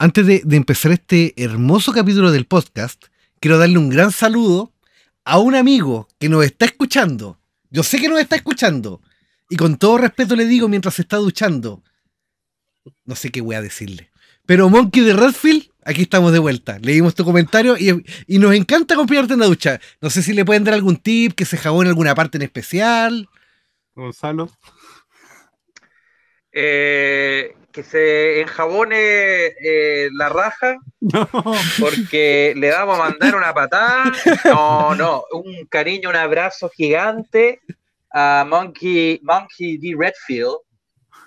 Antes de, empezar este hermoso capítulo del podcast, quiero darle un gran saludo a un amigo que nos está escuchando. Yo sé que nos está escuchando. Y con todo respeto le digo mientras está duchando. No sé qué voy a decirle. Pero Monkey de Redfield, aquí estamos de vuelta. Leímos tu comentario y, y nos encanta acompañarte en la ducha. No sé si le pueden dar algún tip, que se jabone alguna parte en especial. Gonzalo. Eh, que se enjabone eh, la raja No. porque le vamos a mandar una patada. No, no, un cariño, un abrazo gigante a Monkey, Monkey D. Redfield.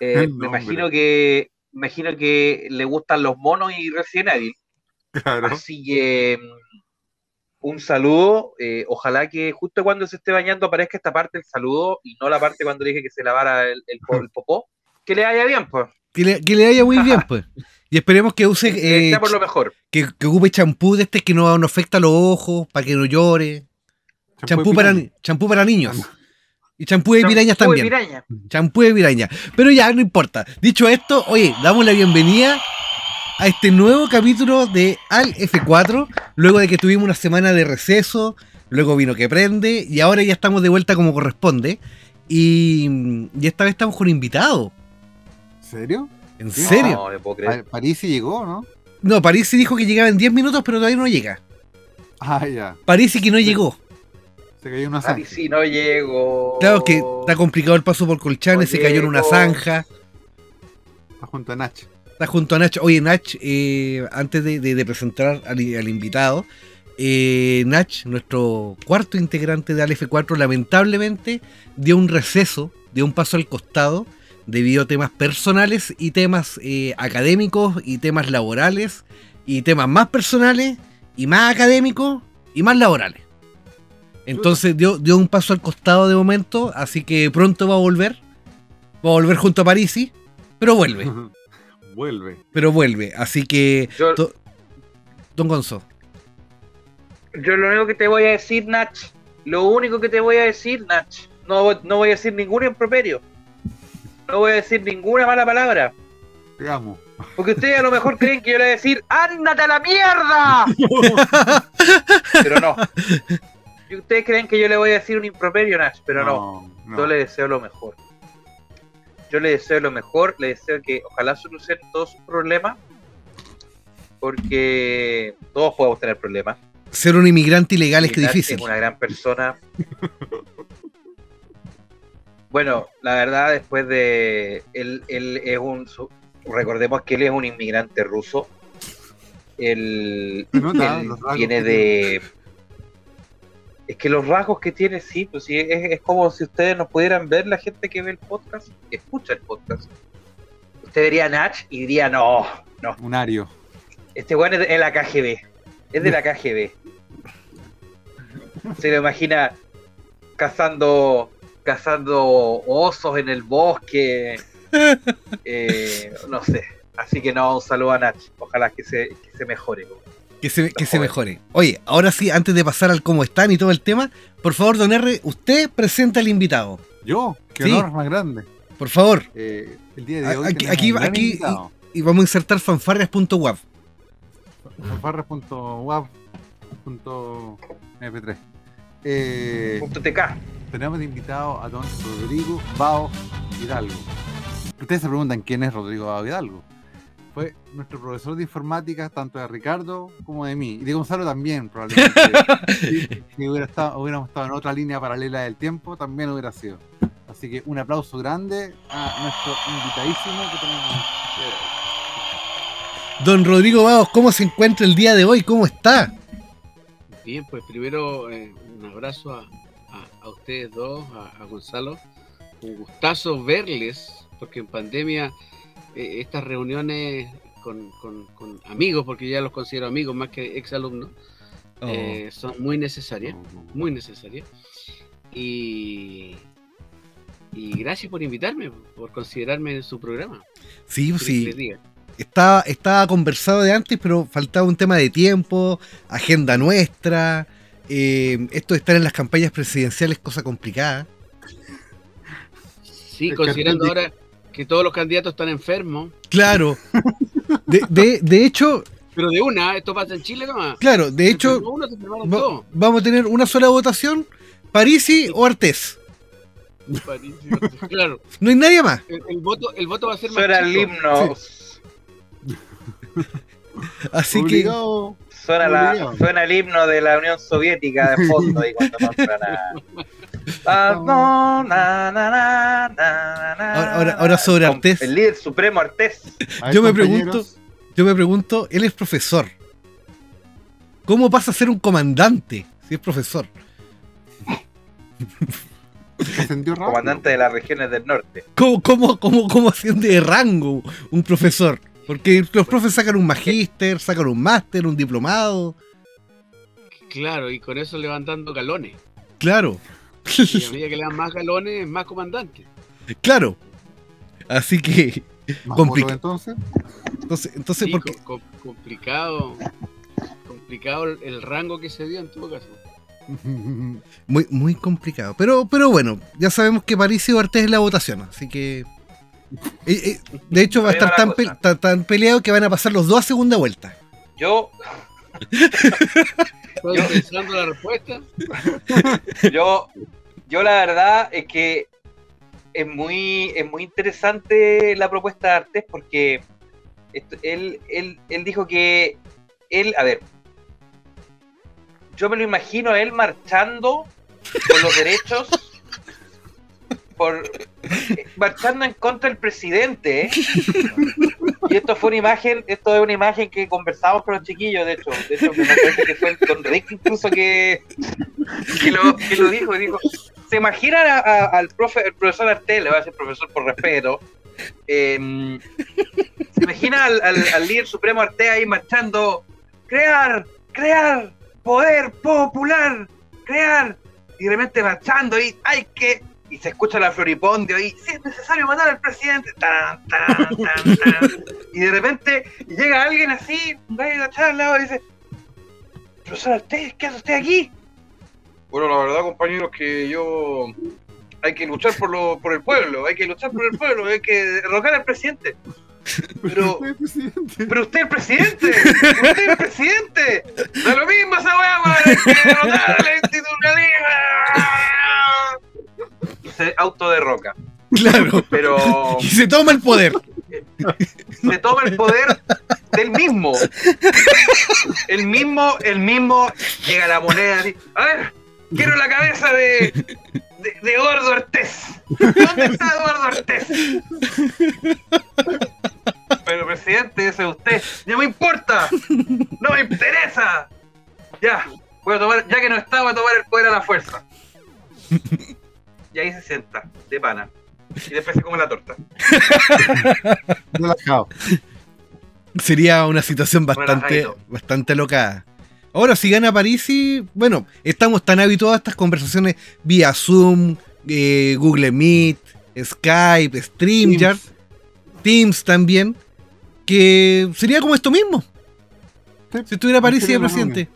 Eh, me imagino que me imagino que le gustan los monos y Resident Evil. Claro. Así que mm, un saludo. eh, ojalá que justo cuando se esté bañando aparezca esta parte del saludo y no la parte cuando dije que se lavara el, el el popó. Que le vaya bien, pues. Que le, que le vaya muy bien, pues. Y esperemos que use, Que eh, sea por lo mejor. que, que ocupe champú de este que no, no afecta los ojos, para que no llore. Champú para, ni- champú para niños. Y champú de pirañas Champú de también. piraña. Champú de piraña. Pero ya, no importa. Dicho esto, oye, damos la bienvenida a este nuevo capítulo de Al F4, luego de que tuvimos una semana de receso, luego vino que prende, y ahora ya estamos de vuelta como corresponde. Y, y esta vez estamos con invitado. ¿En serio? ¿En Sí. serio? No, me puedo creer. Pa- París sí llegó, ¿no? No, París sí dijo que llegaba en 10 minutos, pero todavía no llega. Ah, ya. París sí que no llegó. Se cayó una Ay, zanja. sí, no llego. Claro que está complicado el paso por Colchane, se cayó en una Llegó. zanja. Está junto a Nach. Está junto a Nach. Oye, Nach, eh, antes de, de- de presentar al, al invitado, eh, Nach, nuestro cuarto integrante de Alf 4 lamentablemente dio un receso, dio un paso al costado, debido a temas personales y temas eh, académicos y temas laborales y temas más personales y más académicos y más laborales. Entonces dio, dio un paso al costado de momento, así que pronto va a volver. Va a volver junto a Parisi, pero vuelve Vuelve. pero vuelve. Así que, Yo- to- Don Gonzo, Yo lo único que te voy a decir, Nach, lo único que te voy a decir, Nach, no, no voy a decir ningún improperio. No voy a decir ninguna mala palabra. Digamos. Porque ustedes a lo mejor creen que yo le voy a decir, ¡ándate a la mierda! Pero no. Y ustedes creen que yo le voy a decir un improperio, Nach, pero no. no. Yo le deseo lo mejor. Yo le deseo lo mejor, le deseo que ojalá solucionen todos sus problemas. Porque todos podemos tener problemas. ser un inmigrante ilegal es que difícil. Es una gran persona. Bueno, la verdad, después de. Él, él es un. Recordemos que él es un inmigrante ruso. Él, nota, él viene de. Es que los rasgos que tiene, sí, pues sí, es, es como si ustedes no pudieran ver la gente que ve el podcast, que escucha el podcast. Usted vería a Nach y diría, no, no, Un ario. este weón es de la KGB. Es de la KGB. Se lo imagina cazando cazando osos en el bosque. Eh, no sé. Así que no, un saludo a Nach. Ojalá que se, que se mejore. Que se, que se Joder. mejore. Oye, ahora sí, antes de pasar al cómo están y todo el tema, por favor, Don R, usted presenta al invitado. Yo, qué Sí. honor más grande. Por favor. Eh, el día de hoy Aquí- aquí- un gran aquí-. Y vamos a insertar fanfarrias.wap. fanfarres.wap.mp3 eh, Punto TK. Tenemos de invitado a don Rodrigo Bao Hidalgo. Ustedes se preguntan quién es Rodrigo Bao Hidalgo. Fue nuestro profesor de informática, tanto de Ricardo como de mí. Y de Gonzalo también, probablemente. si si hubiera estado, hubiéramos estado en otra línea paralela del tiempo, también hubiera sido. Así que un aplauso grande a nuestro invitadísimo que tenemos. Don Rodrigo Baos, ¿cómo se encuentra el día de hoy? ¿Cómo está? Bien, pues primero eh, un abrazo a, a- ustedes dos, a, a Gonzalo. Un gustazo verles, porque en pandemia eh, estas reuniones con, con- con amigos, porque ya los considero amigos más que exalumnos, Oh. eh, son muy necesarias, no, no. muy necesarias. Y, y gracias por invitarme, por considerarme en su programa. sí, ¿Qué les sí. Estaba, estaba conversado de antes, pero faltaba un tema de tiempo, agenda nuestra. Eh, esto de estar en las campañas presidenciales, cosa complicada. Sí, El considerando ahora que todos los candidatos están enfermos, Claro. De, de, de hecho, Pero de una, esto pasa en Chile nomás. claro, de Se hecho, uno, se va- vamos a tener una sola votación, Parisi o Artés. Claro, No hay nadie más. el, el voto, el voto va a ser más Suena el himno. Así que Obligado. Suena, la, suena el himno de la Unión Soviética de fondo ahí cuando nombran a. Ah, no, na, na, na, na, na, Ahora- ahora- ahora sobre Artés. El líder supremo Artés. Yo me compañeros, yo me pregunto, él es profesor. ¿Cómo pasa a ser un comandante si es profesor? Comandante de las regiones del norte. ¿Cómo, cómo, cómo, cómo asciende de rango un profesor? Porque los profes sacan un magíster, sacan un máster, un diplomado. Claro, y con eso le van dando galones. Claro, Y a medida que le dan más galones, más comandante. claro. Así que, Más complica- votos, entonces. entonces, entonces Sí, porque, co- co- complicado. Complicado el, rango que se dio en todo caso. muy, muy complicado. Pero, pero bueno, ya sabemos que París y Artés es la votación, así que. De hecho, va a estar tan, pe- tan, tan peleado que van a pasar los dos a segunda vuelta. Yo, ¿Estás Yo- pensando la respuesta? yo, yo la verdad es que es muy, es muy interesante la propuesta de Artés porque esto- él, él, él dijo que él, a ver, yo me lo imagino a él marchando por los derechos, marchando en contra del presidente. ¿eh? Y esto fue una imagen, esto es una imagen que conversamos con los chiquillos, de hecho, de hecho me que fue Don Rick incluso que, lo, dijo, ¿se imaginan al profesor Artel, le voy a decir profesor por respeto, em, ¿se imagina al, líder supremo Artel ahí marchando, crear, crear, poder popular, crear, y de repente marchando ahí, hay que, y se escucha la floripondio ahí, si es necesario matar al presidente, tan, tan, tan, tan, y de repente llega alguien así, un gallo de al lado y dice, profesor Artés, ¿qué hace usted aquí? Bueno, la verdad, compañeros, que yo hay que luchar por lo, por el pueblo, hay que luchar por el pueblo, hay que derrocar al presidente. Pero, Usted, presidente. pero usted es el presidente, usted es el presidente. Da lo mismo esa weá, weón, hay que derrotar a la institucionalidad. Y se autoderroca. Claro. Pero Y se toma el poder. se toma el poder del mismo. El mismo, el mismo llega a la moneda así, a ver, quiero la cabeza de, de, de Eduardo Artés. ¿Dónde está Eduardo Artés? Pero presidente, ese es usted. No me importa. No me interesa. Ya, voy a tomar, ya que no está, voy a tomar el poder a la fuerza. Y ahí se sienta, de pana. Y después se come la torta. Relajado. Sería una situación bastante, bastante loca. Ahora, si gana París, y bueno, estamos tan habituados a estas conversaciones vía Zoom, eh, Google Meet, Skype, StreamYard, Teams también, que sería como esto mismo. Sí. Si estuviera París y lo presidente.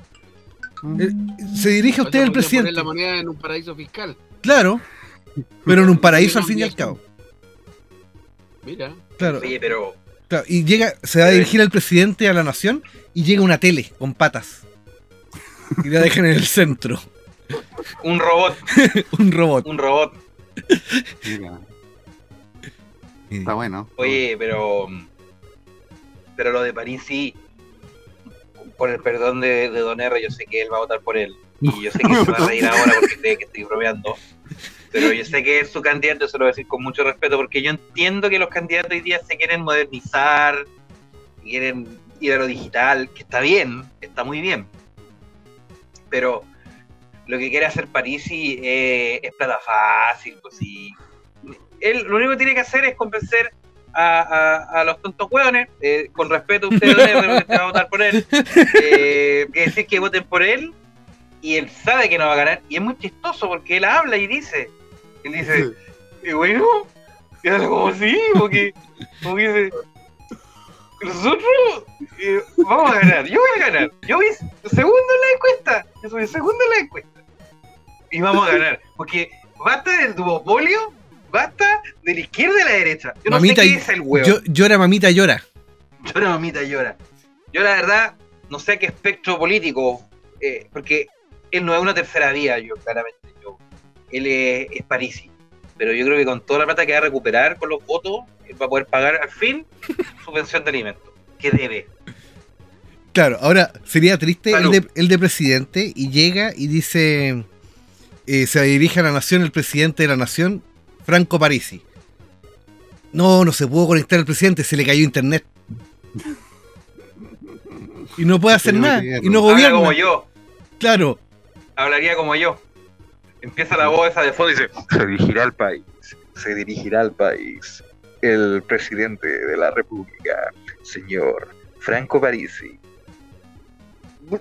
Eh, Se dirige a usted el presidente. la moneda en un paraíso fiscal. Claro, pero en un paraíso al fin y al cabo. Mira, Claro, Oye, pero claro, y llega, se va a dirigir al presidente a la nación y llega una tele con patas. Y la dejan en el centro. un robot, Un robot. un robot. Mira, está bueno. Oye, pero. Pero lo de París sí. Por el perdón de, de Don R, yo sé que él va a votar por él. Y yo sé que se va a reír ahora porque cree que estoy bromeando. Pero yo sé que es su candidato, se lo voy a decir con mucho respeto, porque yo entiendo que los candidatos hoy día se quieren modernizar, quieren ir a lo digital, que está bien, está muy bien. Pero lo que quiere hacer Parisi eh, es plata fácil, pues sí. Él lo único que tiene que hacer es convencer a, los tontos hueones, eh, con respeto a ustedes, don R, porque se va a votar por él, eh, que decir que voten por él, y él sabe que no va a ganar, y es muy chistoso porque él habla y dice, él dice, y bueno, y habla como así, porque, como que dice, nosotros eh, vamos a ganar, yo voy a ganar, yo voy segundo en la encuesta, yo soy segundo en la encuesta, y vamos a ganar, porque basta del duopolio, basta de la izquierda y de la derecha, yo no Mamita, sé qué y- es el huevo, Yo- llora, mamita, llora. Llora, mamita, llora. Yo la verdad no sé a qué espectro político, eh, porque él no es una tercera vía, yo claramente. Yo, él es, es Parisi. Pero yo creo que con toda la plata que va a recuperar con los votos, él va a poder pagar al fin su pensión de alimentos, que debe. Claro, ahora sería triste el de, el de presidente y llega y dice, eh, se dirige a la nación el presidente de la nación, Franco Parisi. No, no se pudo conectar el presidente, se le cayó internet. Y no puede hacer nada, y no Habla gobierna. como yo, Claro, hablaría como yo. Empieza la voz esa de fondo y dice, se dirigirá al país, se dirigirá al país el presidente de la república, señor Franco Parisi.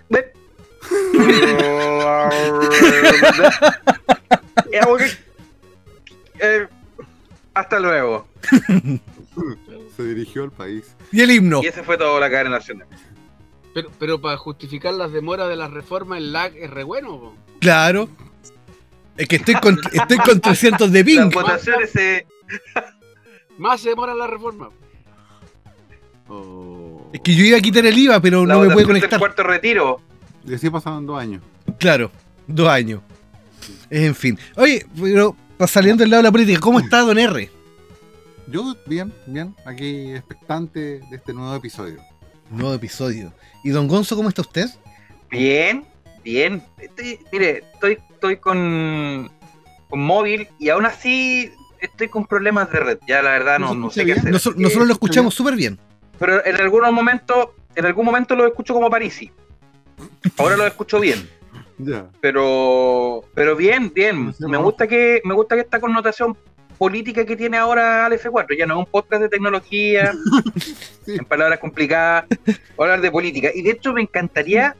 Eh, Hasta luego. Se dirigió al país. y el himno. Y ese fue todo la cadena nacional. Pero, pero para justificar las demoras de la reforma, el lag es re bueno. Claro. Es que estoy con, estoy con 300 de Las ping. votaciones se... Más se demora la reforma. Oh. Es que yo iba a quitar el IVA, pero la no me puede conectar. cuarto retiro. Y así pasaron dos años. Claro, dos años. En fin. Oye, pero saliendo del lado de la política, ¿cómo está Don R? Yo, bien, bien, aquí expectante de este nuevo episodio. Nuevo episodio. ¿Y Don Gonzo, cómo está usted? Bien, bien. Estoy- mire, estoy, estoy con, con móvil y aún así estoy con problemas de red. Ya la verdad no, ¿No sé qué hacer. Eh, nosotros lo escuchamos súper bien. Pero en algunos momentos, en algún momento lo escucho como Parisi. Ahora lo escucho bien. Ya. Pero, pero bien, bien. Me gusta que, me gusta que esta connotación política que tiene ahora Al F4. Ya no es un podcast de tecnología, Sí. en palabras complicadas, hablar de política. Y de hecho me encantaría,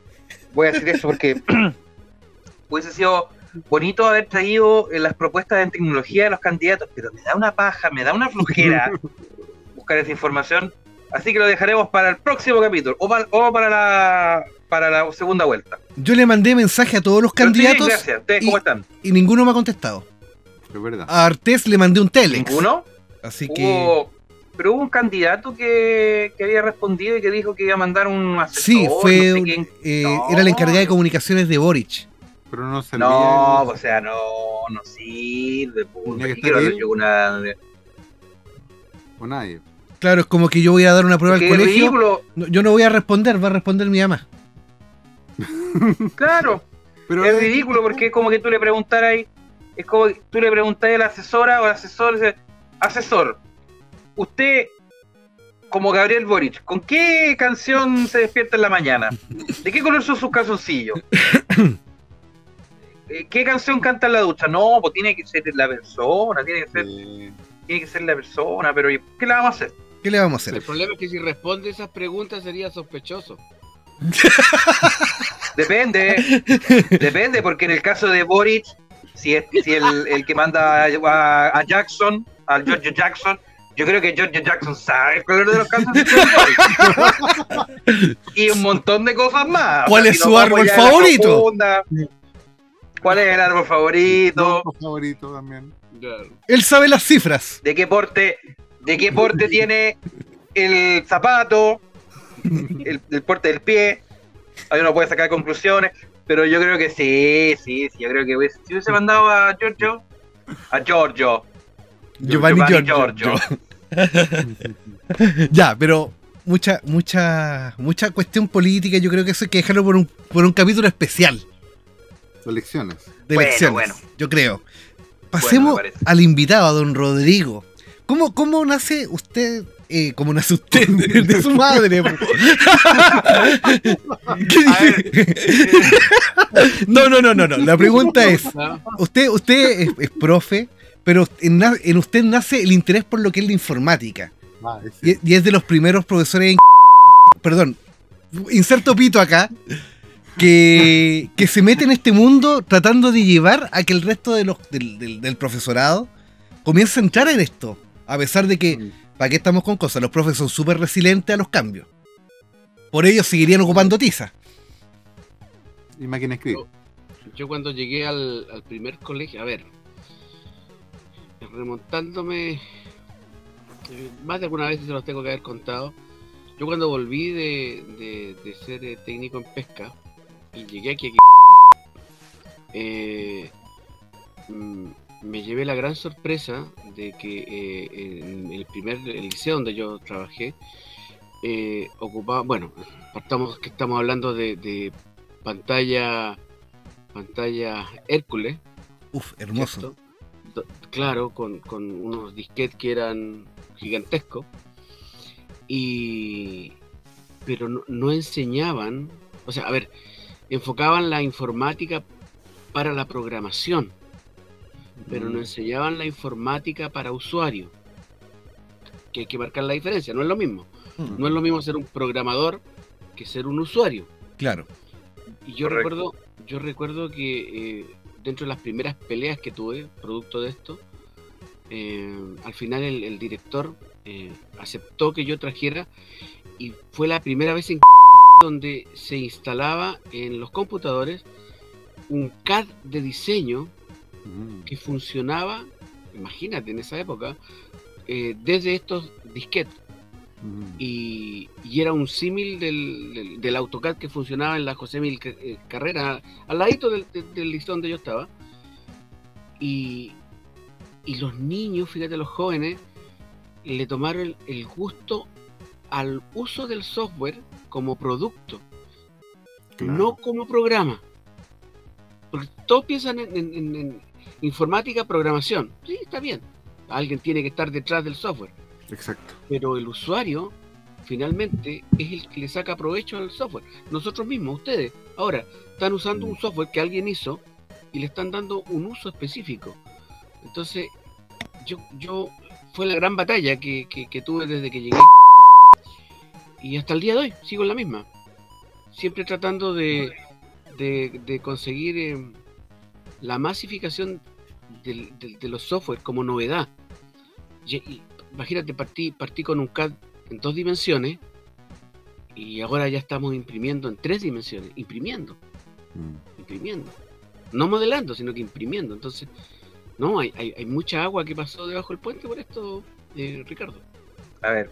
voy a decir eso porque hubiese sido bonito haber traído eh, las propuestas en tecnología de los candidatos, pero me da una paja, me da una flojera buscar esa información. Así que lo dejaremos para el próximo capítulo o para, o para la para la segunda vuelta. Yo le mandé mensaje a todos los Pero candidatos gracias. ¿Ustedes y- cómo están? y ninguno me ha contestado. Es verdad. A Artés le mandé un telex. ¿Ninguno? Así que. Hubo- pero hubo un candidato que, que había respondido y que dijo que iba a mandar un asesor. Sí, no fue. sé un- quién. eh, No. Era la encargada de comunicaciones de Boric. Pero no servía. No, o sea, no, no sirve. estar lo él. hecho una- o nadie. Claro, es como que yo voy a dar una prueba al Qué colegio. ridículo, No, yo no voy a responder, va a responder mi mamá. claro. Pero es ridículo porque es como que tú le preguntaras ahí, es como que tú le preguntas a la asesora o al asesor, asesor, usted, como Gabriel Boric, ¿con qué canción se despierta en la mañana? ¿De qué color son sus calzoncillos? Eh, ¿Qué canción canta en la ducha? No, pues tiene que ser la persona, tiene que ser, eh, tiene que ser la persona, pero ¿qué le vamos a hacer? ¿Qué le vamos a El hacer? problema es que si responde esas preguntas sería sospechoso. Depende, depende, porque en el caso de Boric, si es si el, el que manda a, a- a Jackson, al George Jackson, yo creo que George Jackson sabe el color de los calzones y un montón de cosas más. ¿Cuál O sea, es si su árbol favorito? ¿Cuál es el árbol favorito? mi favorito también. Claro. Él sabe las cifras. ¿De qué porte, de qué porte tiene el zapato? El, el porte del pie. Ahí uno puede sacar conclusiones. Pero yo creo que sí, sí, sí. Yo creo que hubiese, si hubiese mandado a Giorgio, a Giorgio, Giovanni, Giovanni Giorgio. Giorgio. ya, pero mucha, mucha, mucha cuestión política. Yo creo que eso hay que dejarlo por un, por un capítulo especial Elecciones. de elecciones. bueno. Yo creo. Pasemos al invitado, a don Rodrigo. ¿Cómo, cómo nace usted? Eh, ¿Cómo nace usted? De su madre. po. ¿Qué dice? no, no, no, no, no. La pregunta es: usted, usted es, es profe, pero en, usted nace el interés por lo que es la informática. Ah. Y, y es de los primeros profesores en... Perdón, inserto pito acá. Que, que se mete en este mundo tratando de llevar a que el resto de los, del, del- del profesorado comience a entrar en esto. A pesar de que, Mm. ¿para qué estamos con cosas? Los profes son súper resilientes a los cambios. Por ello seguirían ocupando tiza. Y máquina escribe. yo cuando llegué al, al primer colegio, a ver, remontándome, eh, más de alguna vez se los tengo que haber contado, Yo cuando volví de, de- de ser eh, técnico en pesca y llegué aquí, aquí, eh, mm, me llevé la gran sorpresa de que eh, en el primer el liceo donde yo trabajé eh, ocupaba, bueno, partamos que estamos hablando de, de pantalla, pantalla Hércules, Uf, hermoso. ¿cierto? Claro, con, con unos disquetes que eran gigantescos. Y. Pero no, no enseñaban. O sea, a ver, enfocaban la informática para la programación, pero no enseñaban la informática para usuario. Que hay que marcar la diferencia, no es lo mismo. Mm, No es lo mismo ser un programador que ser un usuario. Claro. Y yo Correcto. recuerdo, yo recuerdo que eh, dentro de las primeras peleas que tuve, producto de esto, eh, al final el, el director eh, aceptó que yo trajera y fue la primera vez en donde se instalaba en los computadores un CAD de diseño Mm. que funcionaba, imagínate en esa época, eh, desde estos disquetes Mm. y, y era un símil del, del, del AutoCAD que funcionaba en la José Mil eh, Carrera, al ladito del, liceo donde yo estaba. Y, y los niños, fíjate, los jóvenes, le tomaron el, el gusto al uso del software como producto, Claro. no como programa. Porque todos piensan en, en- en- en informática, programación. Sí, está bien. Alguien tiene que estar detrás del software Exacto. pero el usuario finalmente es el que le saca provecho al software. Nosotros mismos, ustedes, ahora están usando un software que alguien hizo y le están dando un uso específico. Entonces, yo, yo fue la gran batalla que, que- que tuve desde que llegué y hasta el día de hoy sigo en la misma. Siempre tratando de, de, de conseguir eh, la masificación de los software como novedad. Y- y imagínate, partí, partí con un CAD en dos dimensiones y ahora ya estamos imprimiendo en tres dimensiones, imprimiendo, Mm. imprimiendo. No modelando, sino que imprimiendo. Entonces, no, hay, hay, hay mucha agua que pasó debajo del puente por esto, eh, Ricardo. A ver,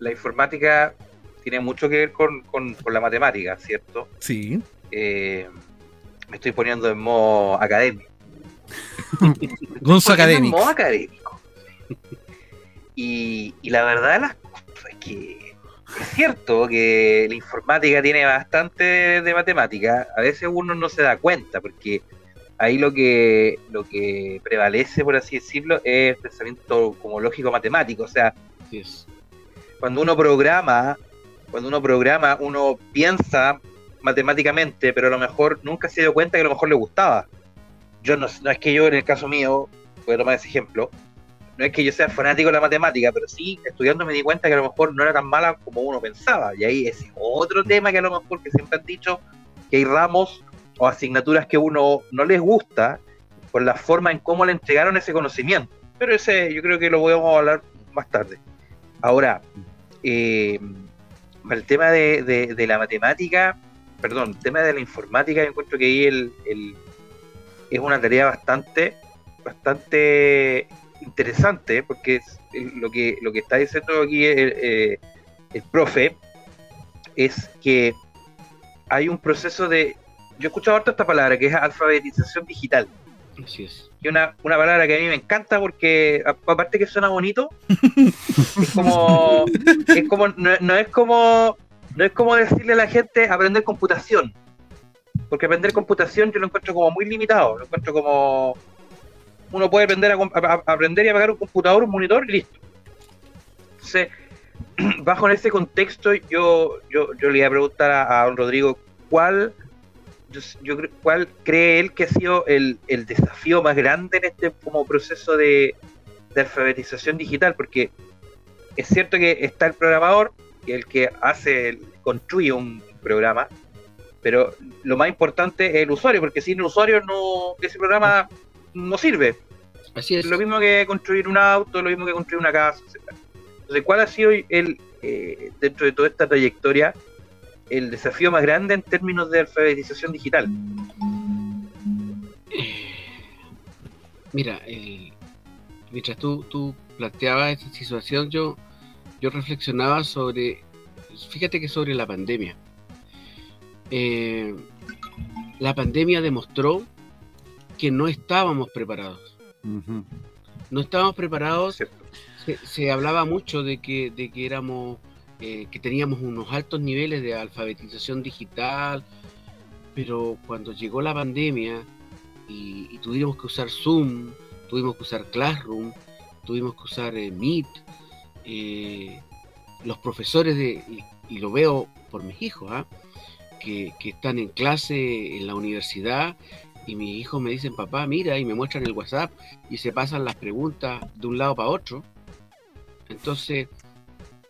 la informática tiene mucho que ver con, con- con la matemática, ¿cierto? Sí. Eh, me estoy poniendo en modo académico. Gonzo Poniendo en Académico. modo académico. Y, y la verdad de las cosas es que es cierto que la informática tiene bastante de matemática. A veces uno no se da cuenta porque ahí lo que lo que prevalece, por así decirlo, es pensamiento como lógico matemático. O sea, cuando uno programa, cuando uno programa, uno piensa matemáticamente, pero a lo mejor nunca se dio cuenta que a lo mejor le gustaba. Yo no, no es que yo, en el caso mío, voy a tomar ese ejemplo, no es que yo sea fanático de la matemática, pero sí, estudiando me di cuenta que a lo mejor no era tan mala como uno pensaba. Y ahí es otro tema que a lo mejor que siempre han dicho, que hay ramos o asignaturas que uno no les gusta por la forma en cómo le entregaron ese conocimiento. Pero ese yo creo que lo podemos hablar más tarde. Ahora, eh, el tema de, de- la matemática, perdón, el tema de la informática, yo encuentro que ahí el- es una tarea bastante, bastante interesante, porque es el- lo que lo que está diciendo aquí el, eh, el profe es que hay un proceso de, yo he escuchado harto esta palabra, que es alfabetización digital Así es. que una, una palabra que a mí me encanta porque aparte que suena bonito es como es como no, no es como no es como decirle a la gente aprender computación porque aprender computación yo lo encuentro como muy limitado lo encuentro como uno puede aprender a, a- aprender y apagar un computador un monitor listo. Entonces bajo en ese contexto yo yo, yo le iba a preguntar a, don Rodrigo cuál yo, cuál cree él que ha sido el, el desafío más grande en este como proceso de, de alfabetización digital, porque es cierto que está el programador, el que hace, construye un programa, pero lo más importante es el usuario, porque sin el usuario no, ese programa no sirve. Así es. Lo mismo que construir un auto, lo mismo que construir una casa, etc. Entonces, ¿cuál ha sido el, eh, dentro de toda esta trayectoria, el desafío más grande en términos de alfabetización digital? Mira, el- mientras tú, tú planteabas esta situación, yo, yo reflexionaba sobre fíjate que sobre la pandemia. Eh, la pandemia demostró que no estábamos preparados. No estábamos preparados. Se, se hablaba mucho de que, de que éramos, eh, que teníamos unos altos niveles de alfabetización digital, pero cuando llegó la pandemia y, y tuvimos que usar Zoom, tuvimos que usar Classroom, tuvimos que usar eh, Meet, eh, los profesores de, y, y lo veo por mis hijos, ¿ah? que, que están en clase en la universidad y mis hijos me dicen, papá, mira, y me muestran el WhatsApp y se pasan las preguntas de un lado para otro. Entonces,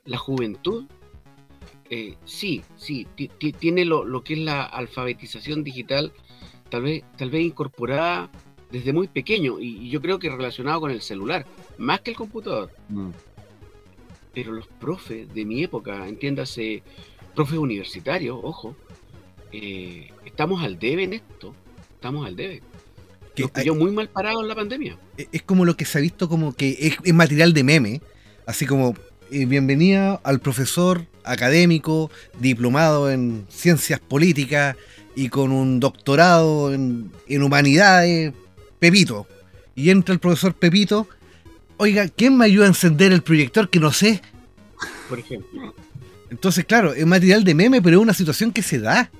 la juventud, eh, sí, sí, ti- ti- tiene lo, lo que es la alfabetización digital, tal vez, tal vez incorporada desde muy pequeño, y, y yo creo que relacionado con el celular, más que el computador. Mm. Pero los profes de mi época, entiéndase, profes universitarios, ojo, eh, estamos al debe en esto, estamos al debe. Que Nos hay- pilló muy mal parado en la pandemia. e, es como lo que se ha visto como que es, es material de meme, así como eh, bienvenida al profesor académico, diplomado en ciencias políticas y con un doctorado en, en humanidades, Pepito. Y entra el profesor Pepito, oiga, ¿quién me ayuda a encender el proyector que no sé? Por ejemplo. Entonces, claro, es material de meme, pero es una situación que se da.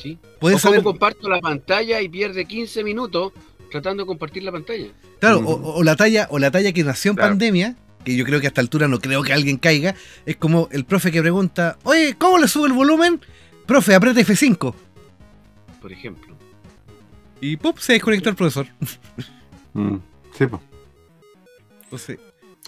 ¿sí? Puedes o cómo saber, comparto la pantalla y pierde 15 minutos tratando de compartir la pantalla. claro, o, o la talla, o la talla que nació en Claro. pandemia, que yo creo que a esta altura no creo que alguien caiga, es como el profe que pregunta, oye, ¿cómo le subo el volumen? Profe, aprieta F5. Por ejemplo. Y ¡pum! se desconectó el profesor. Mm. Sí. Entonces,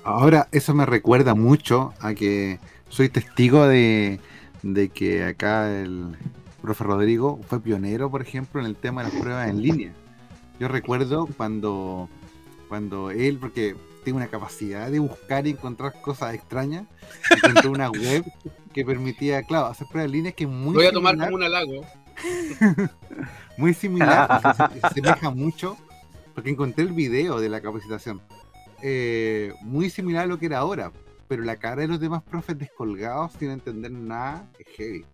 Ahora, eso me recuerda mucho a que soy testigo de, de que acá el profe Rodrigo fue pionero, por ejemplo, en el tema de las pruebas en línea. Yo recuerdo cuando, cuando él, porque tiene una capacidad de buscar y encontrar cosas extrañas, encontró una web que permitía, claro, hacer pruebas en línea que es muy Voy a tomar como un halago. muy similar, se, se asemeja mucho, porque encontré el video de la capacitación. Eh, muy similar a lo que era ahora, pero la cara de los demás profes descolgados sin entender nada es heavy.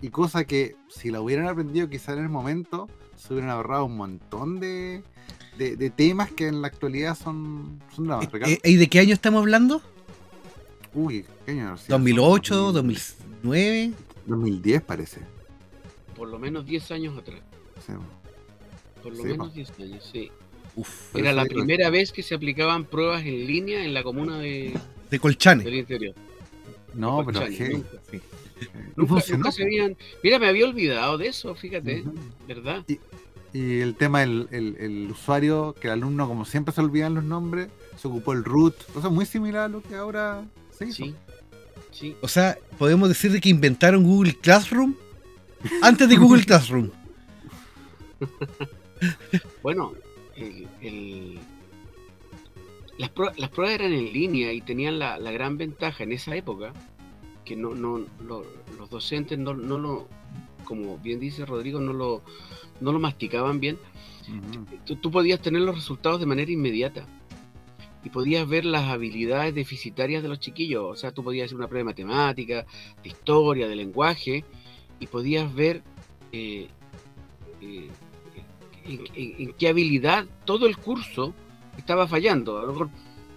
Y cosa que si la hubieran aprendido quizá en el momento, se hubieran ahorrado un montón de, de, de temas que en la actualidad son, son dramas. eh, eh, ¿y de qué año estamos hablando? Uy, ¿qué año habrá sido? ¿2008? 2000, ¿2009? 2010 parece. Por lo menos 10 años atrás. Sí. Por lo Sí, menos po. 10 años, sí. Uf, Era la digo- primera vez que se aplicaban pruebas en línea en la comuna de, de Colchane. del interior. No, pero Chale, heavy. Nunca. Funcionó. nunca se habían. Mira, me había olvidado de eso, fíjate. ¿verdad? Y el tema del el, el usuario, que el alumno, como siempre se olvidan los nombres, se ocupó el root. Cosa muy similar a lo que ahora se hizo. Sí. Sí. O sea, podemos decir de que inventaron Google Classroom antes de Google Classroom. Bueno, el- el- las, prue- las pruebas eran en línea y tenían la, la gran ventaja en esa época que no, no lo- los docentes no, no lo, como bien dice Rodrigo, no lo, no lo masticaban bien. Tú, tú podías tener los resultados de manera inmediata y podías ver las habilidades deficitarias de los chiquillos. O sea, tú podías hacer una prueba de matemática, de historia, de lenguaje y podías ver eh, eh, en, en- en qué habilidad todo el curso estaba fallando. A lo mejor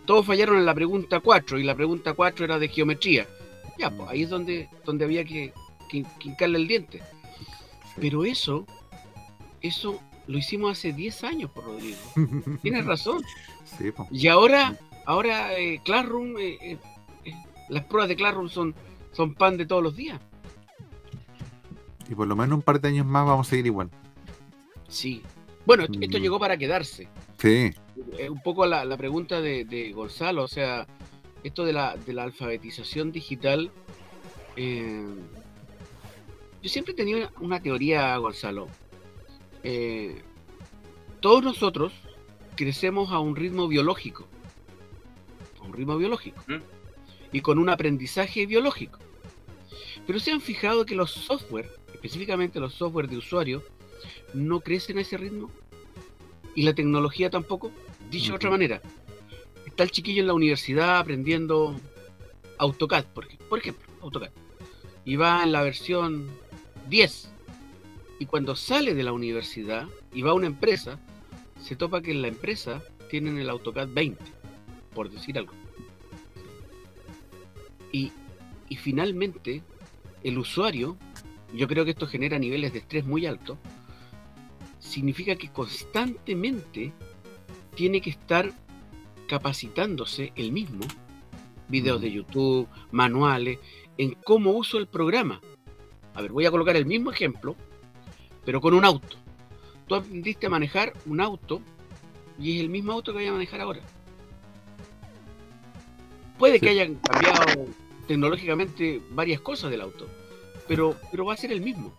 todos fallaron en la pregunta 4 y la pregunta 4 era de geometría. Ya, pues ahí es donde, donde había que, que, que hincarle el diente. Pero eso, eso lo hicimos hace 10 años, por Rodrigo. Tienes razón. Sí, po. Y ahora, ahora eh, Classroom, eh, eh, eh, las pruebas de Classroom son, son pan de todos los días. Y por lo menos un par de años más vamos a seguir igual. Sí. Bueno, esto, Mm. llegó para quedarse. Sí. Un poco la, la pregunta de, de Gonzalo, o sea, esto de la, de la alfabetización digital. eh, yo siempre he tenido una, una teoría, Gonzalo. Eh, todos nosotros crecemos a un ritmo biológico. A un ritmo biológico. ¿Mm? Y con un aprendizaje biológico. Pero se han fijado que los software, específicamente los software de usuario, no crecen a ese ritmo. Y la tecnología tampoco. Dicho de otra manera, está el chiquillo en la universidad aprendiendo AutoCAD, por, ej- por ejemplo, AutoCAD. y va en la versión 10. Y cuando sale de la universidad y va a una empresa, se topa que en la empresa tienen el AutoCAD 20, por decir algo. Y, y finalmente, el usuario, yo creo que esto genera niveles de estrés muy altos, significa que constantemente tiene que estar capacitándose el mismo, videos de YouTube, manuales, en cómo uso el programa. A ver, voy a colocar el mismo ejemplo, pero con un auto. Tú aprendiste a manejar un auto y es el mismo auto que voy a manejar ahora. Puede que hayan cambiado tecnológicamente varias cosas del auto, pero, pero va a ser el mismo.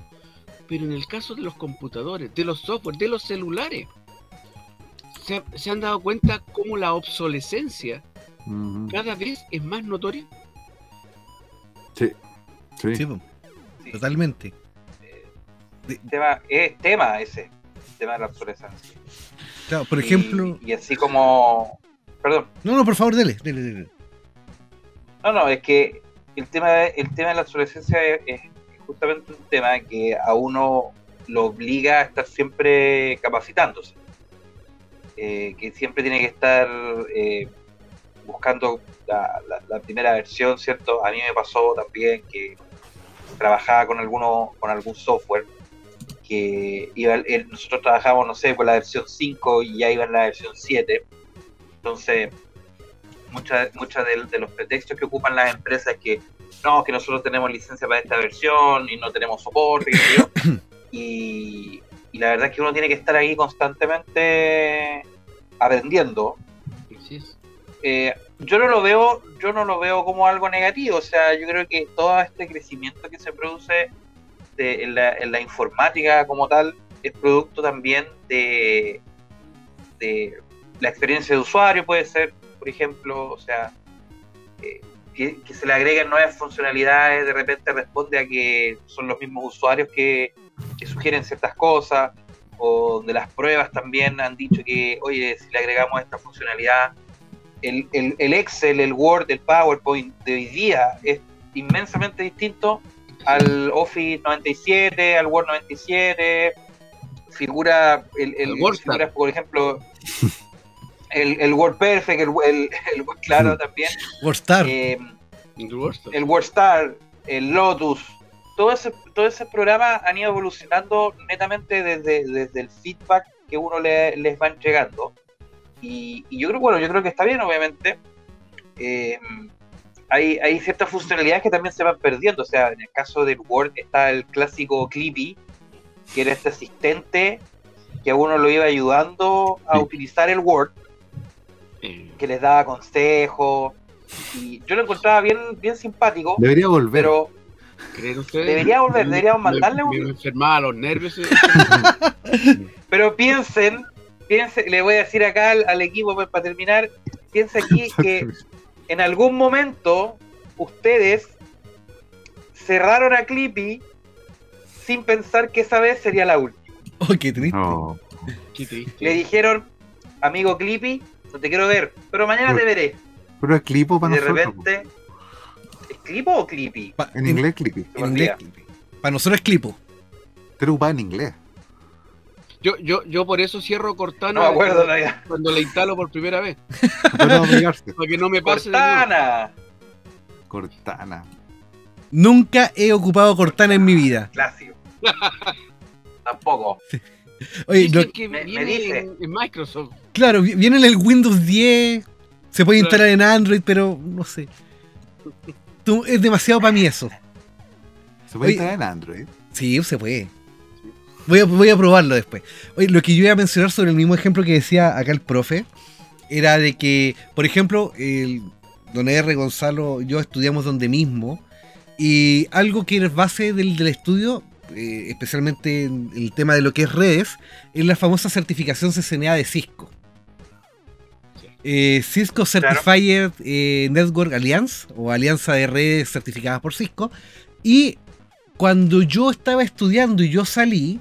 Pero en el caso de los computadores, de los software, de los celulares, se, se han dado cuenta cómo la obsolescencia cada vez es más notoria. Sí. Sí. Sí, po, Sí, totalmente. tema, es tema ese, el tema de la obsolescencia. Claro, por Y- ejemplo. Y, así como. Perdón. No, no, por favor, dele, dele, dele. No, no, es que el tema de, el tema de la obsolescencia es, es justamente un tema que a uno lo obliga a estar siempre capacitándose. Eh, que siempre tiene que estar eh, buscando la, la- la primera versión, ¿cierto? A mí me pasó también que trabajaba con alguno, con algún software que iba, el- nosotros trabajamos, no sé, con la versión 5 y ya iba en la versión 7. Entonces, muchas muchas de, de los pretextos que ocupan las empresas es que no, que nosotros tenemos licencia para esta versión y no tenemos soporte, y, y la verdad es que uno tiene que estar ahí constantemente aprendiendo. Eh, yo no lo veo, yo no lo veo como algo negativo, o sea, yo creo que todo este crecimiento que se produce de- en, la, en la informática como tal es producto también de, de la experiencia de usuario, puede ser, por ejemplo, o sea, eh, que, que se le agreguen nuevas funcionalidades, de repente responde a que son los mismos usuarios que, que sugieren ciertas cosas, o de las pruebas también han dicho que, oye, si le agregamos esta funcionalidad, el, el, el Excel, el Word, el PowerPoint de hoy día es inmensamente distinto al Office 97, al Word 97, figura, el, el, WordStar. figuras, por ejemplo, el, el Word Perfect, el, el, el Word Claro también, Warstar. eh, El WordStar. el WordStar, el Lotus, todo ese, todo ese programa han ido evolucionando netamente desde, desde el feedback que uno le, les van llegando. Y, y yo creo, bueno, yo creo que está bien, obviamente. Eh, hay, hay ciertas funcionalidades que también se van perdiendo. O sea, en el caso del Word está el clásico Clippy, que era este asistente que a uno lo iba ayudando a utilizar el Word que les daba consejos. Y yo lo encontraba bien, bien simpático, Debería volver. pero ¿Creen ustedes? Debería volver, deberíamos mandarle un- me enfermaba los nervios. eh. pero piensen, piensen, le voy a decir acá al, al equipo pues, para terminar, piensa aquí que en algún momento ustedes cerraron a Clippy sin pensar que esa vez sería la última. Oh, qué triste. No. Qué triste. Le dijeron, amigo Clippy, no te quiero ver, pero mañana te veré. Pero es clipo Y para de nosotros. repente, ¿es Clipo o Clippy? Pa- En inglés, clippy. En inglés. Para nosotros es clipo. Pero va en inglés. Yo, yo, yo por eso cierro Cortana No acuerdo cuando la instalo por primera vez. Para que no me pase. Cortana, Cortana. Nunca he ocupado Cortana en mi vida. clásico. Tampoco. Oye, lo- que me- dice. en, en Microsoft. claro, vi- viene en el Windows 10. Se puede Claro. instalar en Android, pero no sé. Tú- es demasiado para mí eso. Se puede instalar en Android. Sí, se puede. Voy a, voy a probarlo después. Oye, lo que yo iba a mencionar sobre el mismo ejemplo que decía acá el profe era de que, por ejemplo, el Don R. Gonzalo, yo estudiamos donde mismo y algo que es base del, del estudio, eh, especialmente en el tema de lo que es redes, es la famosa certificación CCNA de Cisco. Eh, Cisco Certified eh, Network Alliance o Alianza de Redes certificadas por Cisco. Y cuando yo estaba estudiando y yo salí,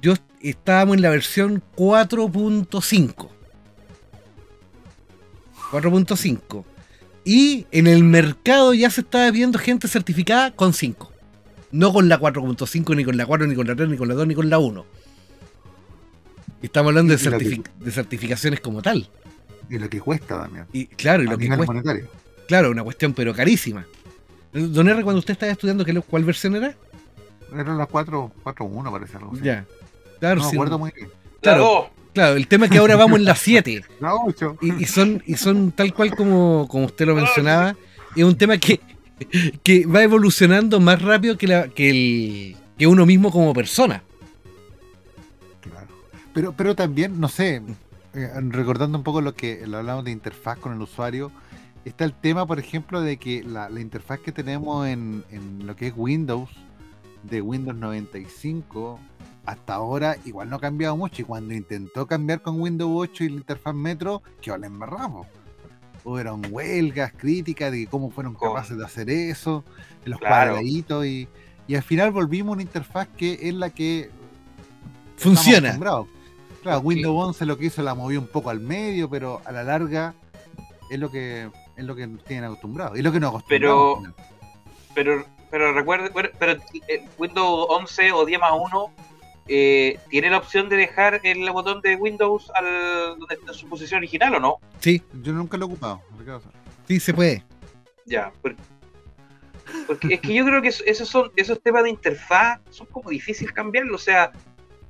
yo estábamos en la versión 4.5. 4.5. Y en el mercado ya se está viendo gente certificada con 5. No con la 4.5, ni con la 4, ni con la 3, ni con la 2, ni con la 1. Y estamos hablando de certificaciones como tal. Y lo que cuesta también. Y claro, y a lo que nivel cuesta. monetario. Claro, una cuestión pero carísima. Don R, cuando usted estaba estudiando, ¿qué, ¿cuál versión era? Era la 4, 4.1 parece algo así. Ya. Claro, no sí. acuerdo muy bien. Claro, el tema es que ahora vamos en la 7. La 8. Y, y son, y son tal cual como, como usted lo mencionaba. Es un tema que, que va evolucionando más rápido que, la, que, el, que uno mismo como persona. Claro. Pero, pero también, no sé, eh, recordando un poco lo que lo hablamos de interfaz con el usuario, está el tema, por ejemplo, de que la, la interfaz que tenemos en, en lo que es Windows, de Windows 95, hasta ahora igual no ha cambiado mucho. Y cuando intentó cambiar con Windows 8 y la interfaz Metro, que la embarramos. Hubieron huelgas, críticas de cómo fueron capaces de hacer eso, los Claro. cuadraditos, y, y al final volvimos a una interfaz que es la que Funciona. Claro. Windows 11 lo que hizo la movió un poco al medio, pero a la larga es lo que es lo que tienen acostumbrados. Y lo que nos acostumbramos. Pero- Pero, pero recuerde, bueno, pero eh, Windows 11 o 10 más 1 eh, tiene la opción de dejar el botón de Windows al, donde está su posición original o no. Sí, Yo nunca lo he ocupado. Sí se puede. Ya, por- porque es que yo creo que eso- esos son esos temas de interfaz son como difícil cambiarlo. O sea,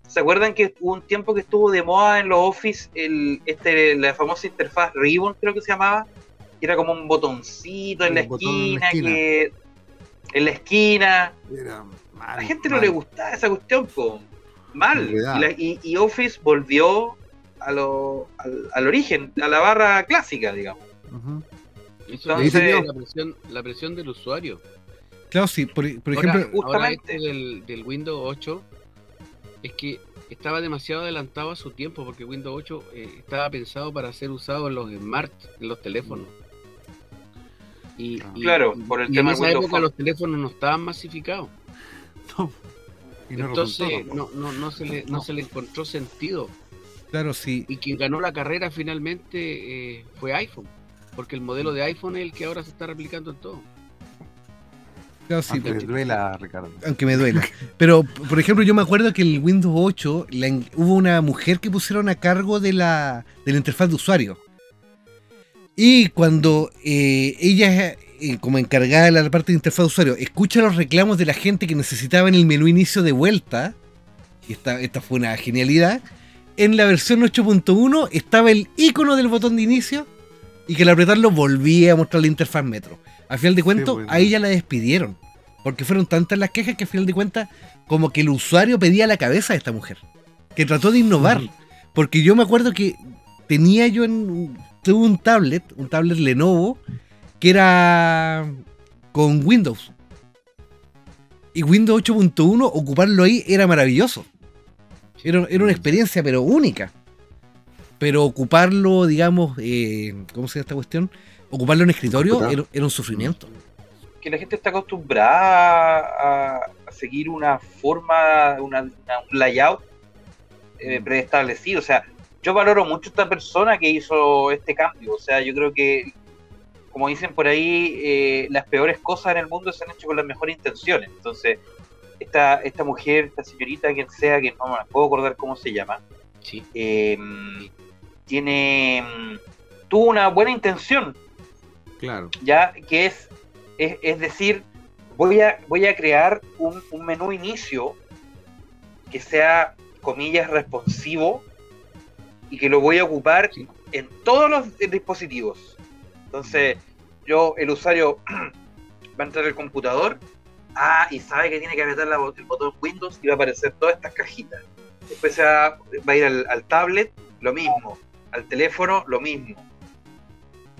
¿se acuerdan que hubo un tiempo que estuvo de moda en los Office el, este, la famosa interfaz Ribbon, creo que se llamaba? Que era como un botoncito en la botón en la esquina, esquina. que en la esquina. Era A mal, la gente no le gustaba esa cuestión, po. mal. Y, la- y- y Office volvió a lo, al, al origen, a la barra clásica, digamos. Ujú. Eso Entonces- es la presión, la presión del usuario. Claro, sí. Por, por Ahora, ejemplo, ahora justamente- esto del, del Windows 8 es que estaba demasiado adelantado a su tiempo porque Windows 8 eh, estaba pensado para ser usado en los smart, en los teléfonos. Y, y- Claro, y- por el y tema en esa Windows época Phone. los teléfonos no estaban masificados. Y no Entonces no, no, no, se le, no se le encontró sentido. claro, sí. Y quien ganó la carrera finalmente eh, fue iPhone. Porque el modelo de iPhone es el que ahora se está replicando en todo. Sí, Aunque porque- duela, Ricardo. aunque me duela. Pero, por ejemplo, yo me acuerdo que el Windows 8 la en- hubo una mujer que pusieron a cargo de la, de la interfaz de usuario. Y cuando eh, ella, eh, como encargada de la parte de interfaz de usuario, escucha los reclamos de la gente que necesitaba en el menú inicio de vuelta, y esta, esta fue una genialidad, en la versión 8.1 estaba el icono del botón de inicio y que al apretarlo volvía a mostrar la interfaz Metro. Al final de cuentas, pues, a ella la despidieron. Porque fueron tantas las quejas que al final de cuentas, como que el usuario pedía la cabeza de esta mujer. Que trató de innovar. Porque yo me acuerdo que tenía yo en. Tuve un tablet, un tablet Lenovo, que era con Windows. Y Windows 8.1, ocuparlo ahí era maravilloso. Era, era una experiencia, pero única. Pero ocuparlo, digamos, eh, ¿cómo se llama esta cuestión? Ocuparlo en escritorio era, era un sufrimiento. Que la gente está acostumbrada a, a seguir una forma, una, una- un layout eh, preestablecido. O sea, yo valoro mucho a esta persona que hizo este cambio. O sea, yo creo que, como dicen por ahí, eh, las peores cosas en el mundo se han hecho con las mejores intenciones. Entonces, esta, esta mujer, esta señorita, quien sea, que no me puedo acordar cómo se llama, Sí. eh, tiene tuvo una buena intención Claro. ya que es, es, es decir, voy a, voy a crear un, un menú inicio que sea, comillas, responsivo y que lo voy a ocupar Sí. en todos los dispositivos. Entonces, yo, el usuario va a entrar al computador, ah, y sabe que tiene que apretar la el botón Windows y va a aparecer todas estas cajitas. Después se va, va a ir al, al tablet, lo mismo. Al teléfono, lo mismo.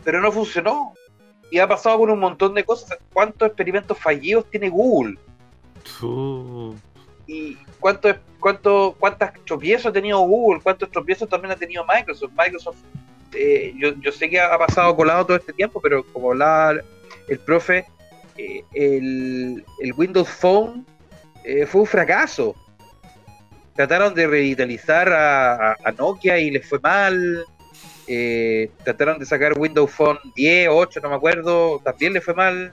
Pero no funcionó. Y ha pasado con un montón de cosas. ¿Cuántos experimentos fallidos tiene Google? ¿Y cuánto, cuánto, cuántas tropiezos ha tenido Google? ¿Cuántos tropiezos también ha tenido Microsoft? Microsoft, eh, yo, yo sé que ha pasado colado todo este tiempo, pero como hablaba el profe, eh, el, el Windows Phone eh, fue un fracaso. Trataron de revitalizar a, a- a Nokia y les fue mal. eh, trataron de sacar Windows Phone 10, 8, no me acuerdo, también le fue mal.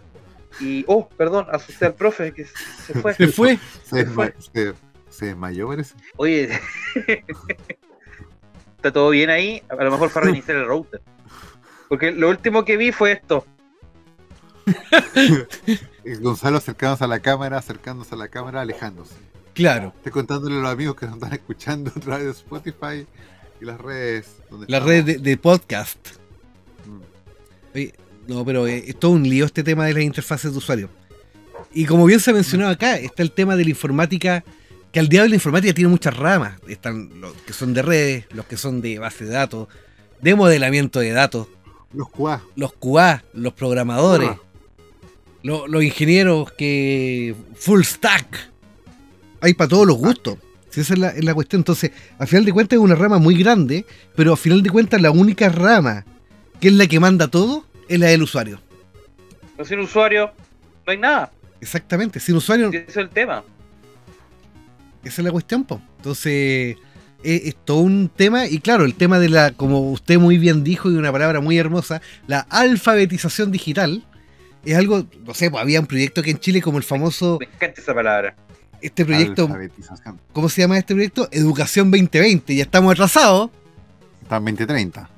Y, oh, perdón, asusté al profe que se fue. Se fue. Se, desma- se- se desmayó, parece. Oye, ¿está todo bien ahí? A lo mejor fue a reiniciar el router. Porque lo último que vi fue esto. Gonzalo acercándose a la cámara, acercándose a la cámara, alejándose. Claro. Estoy contándole a los amigos que nos están escuchando a través de Spotify y las redes. Donde La estamos. red de, de podcast. Mm. Oye, no, pero eh, es todo un lío este tema de las interfaces de usuario. Y como bien se ha mencionado acá, está el tema de la informática, que al día de la informática tiene muchas ramas. Están los que son de redes, los que son de base de datos, de modelamiento de datos, Los QA. los QA, los programadores, lo- los ingenieros que full stack. Hay para todos los gustos. Si esa es la, es la cuestión. Entonces, al final de cuentas es una rama muy grande, pero al final de cuentas la única rama que es la que manda todo es la del usuario. No sin usuario, no hay nada. Exactamente. Sin usuario, Ese es el tema. esa es la cuestión, po. Entonces, es, es todo un tema. Y claro, el tema de la, como usted muy bien dijo, y una palabra muy hermosa, la alfabetización digital. Es algo, no sé, pues había un proyecto que en Chile como el famoso, Me encanta esa palabra. Este proyecto. ¿cómo se llama este proyecto? Educación 2020. Ya estamos atrasados. Está en 2030.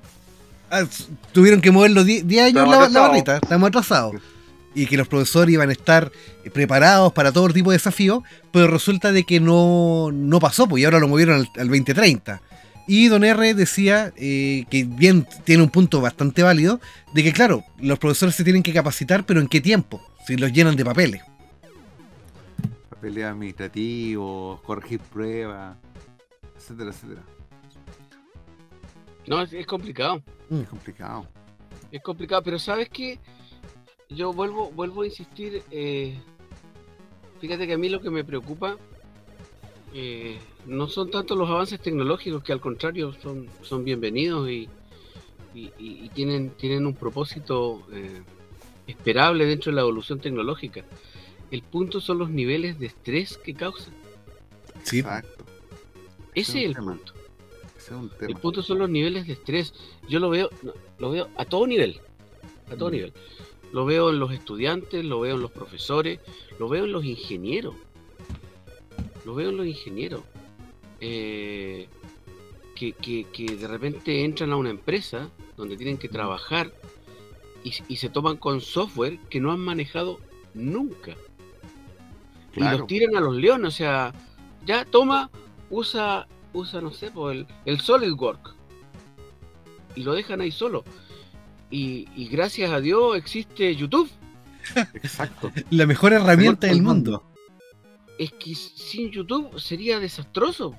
Ah, tuvieron que moverlo 10 10 años la, la barrita. Estamos atrasados. Y que los profesores iban a estar eh, preparados para todo tipo de desafíos, pero resulta de que no, no pasó, pues y ahora lo movieron al, al 2030. Y Don R decía eh, que bien tiene un punto bastante válido, de que claro, los profesores se tienen que capacitar, pero ¿en qué tiempo? Si los llenan de papeles. Papeles administrativos, corregir pruebas, etcétera, etcétera. No, es, es complicado. Es complicado. Es complicado, pero ¿sabes qué? Yo vuelvo, vuelvo a insistir. eh, fíjate que a mí lo que me preocupa eh, no son tanto los avances tecnológicos, que al contrario son, son bienvenidos y, y- y- y tienen, tienen un propósito eh, esperable dentro de la evolución tecnológica. El punto son los niveles de estrés que causan. Sí. Exacto. Ese es el tema. punto. Ese es un El punto son los niveles de estrés. Yo lo veo, lo veo a todo nivel. A todo Mm. nivel. Lo veo en los estudiantes, lo veo en los profesores, lo veo en los ingenieros. Lo veo en los ingenieros. Eh, que, que- que de repente entran a una empresa donde tienen que trabajar y, y se toman con software que no han manejado nunca. Y los tiran a los leones, o sea, ya toma, usa, usa, no sé, pues, el, el SolidWorks. Y lo dejan ahí solo. Y, y gracias a Dios existe YouTube. Exacto. La mejor herramienta del mundo. Es que sin YouTube sería desastroso.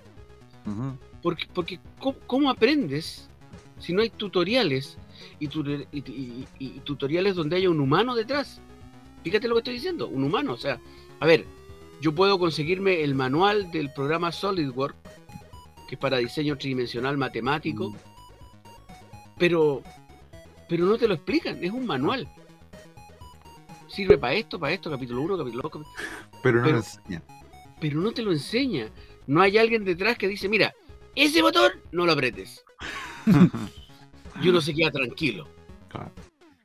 Porque, porque ¿cómo, cómo aprendes si no hay tutoriales y, tu- y- y- y tutoriales donde haya un humano detrás? Fíjate lo que estoy diciendo, un humano. O sea, a ver, yo puedo conseguirme el manual del programa SolidWorks, que es para diseño tridimensional matemático, Mm. pero, pero no te lo explican, es un manual. Sirve para esto, para esto, capítulo 1, capítulo 2, Pero no Pero- lo enseñan. pero no te lo enseña. No hay alguien detrás que dice, mira, ese botón no lo apretes. Y uno se queda tranquilo. Claro.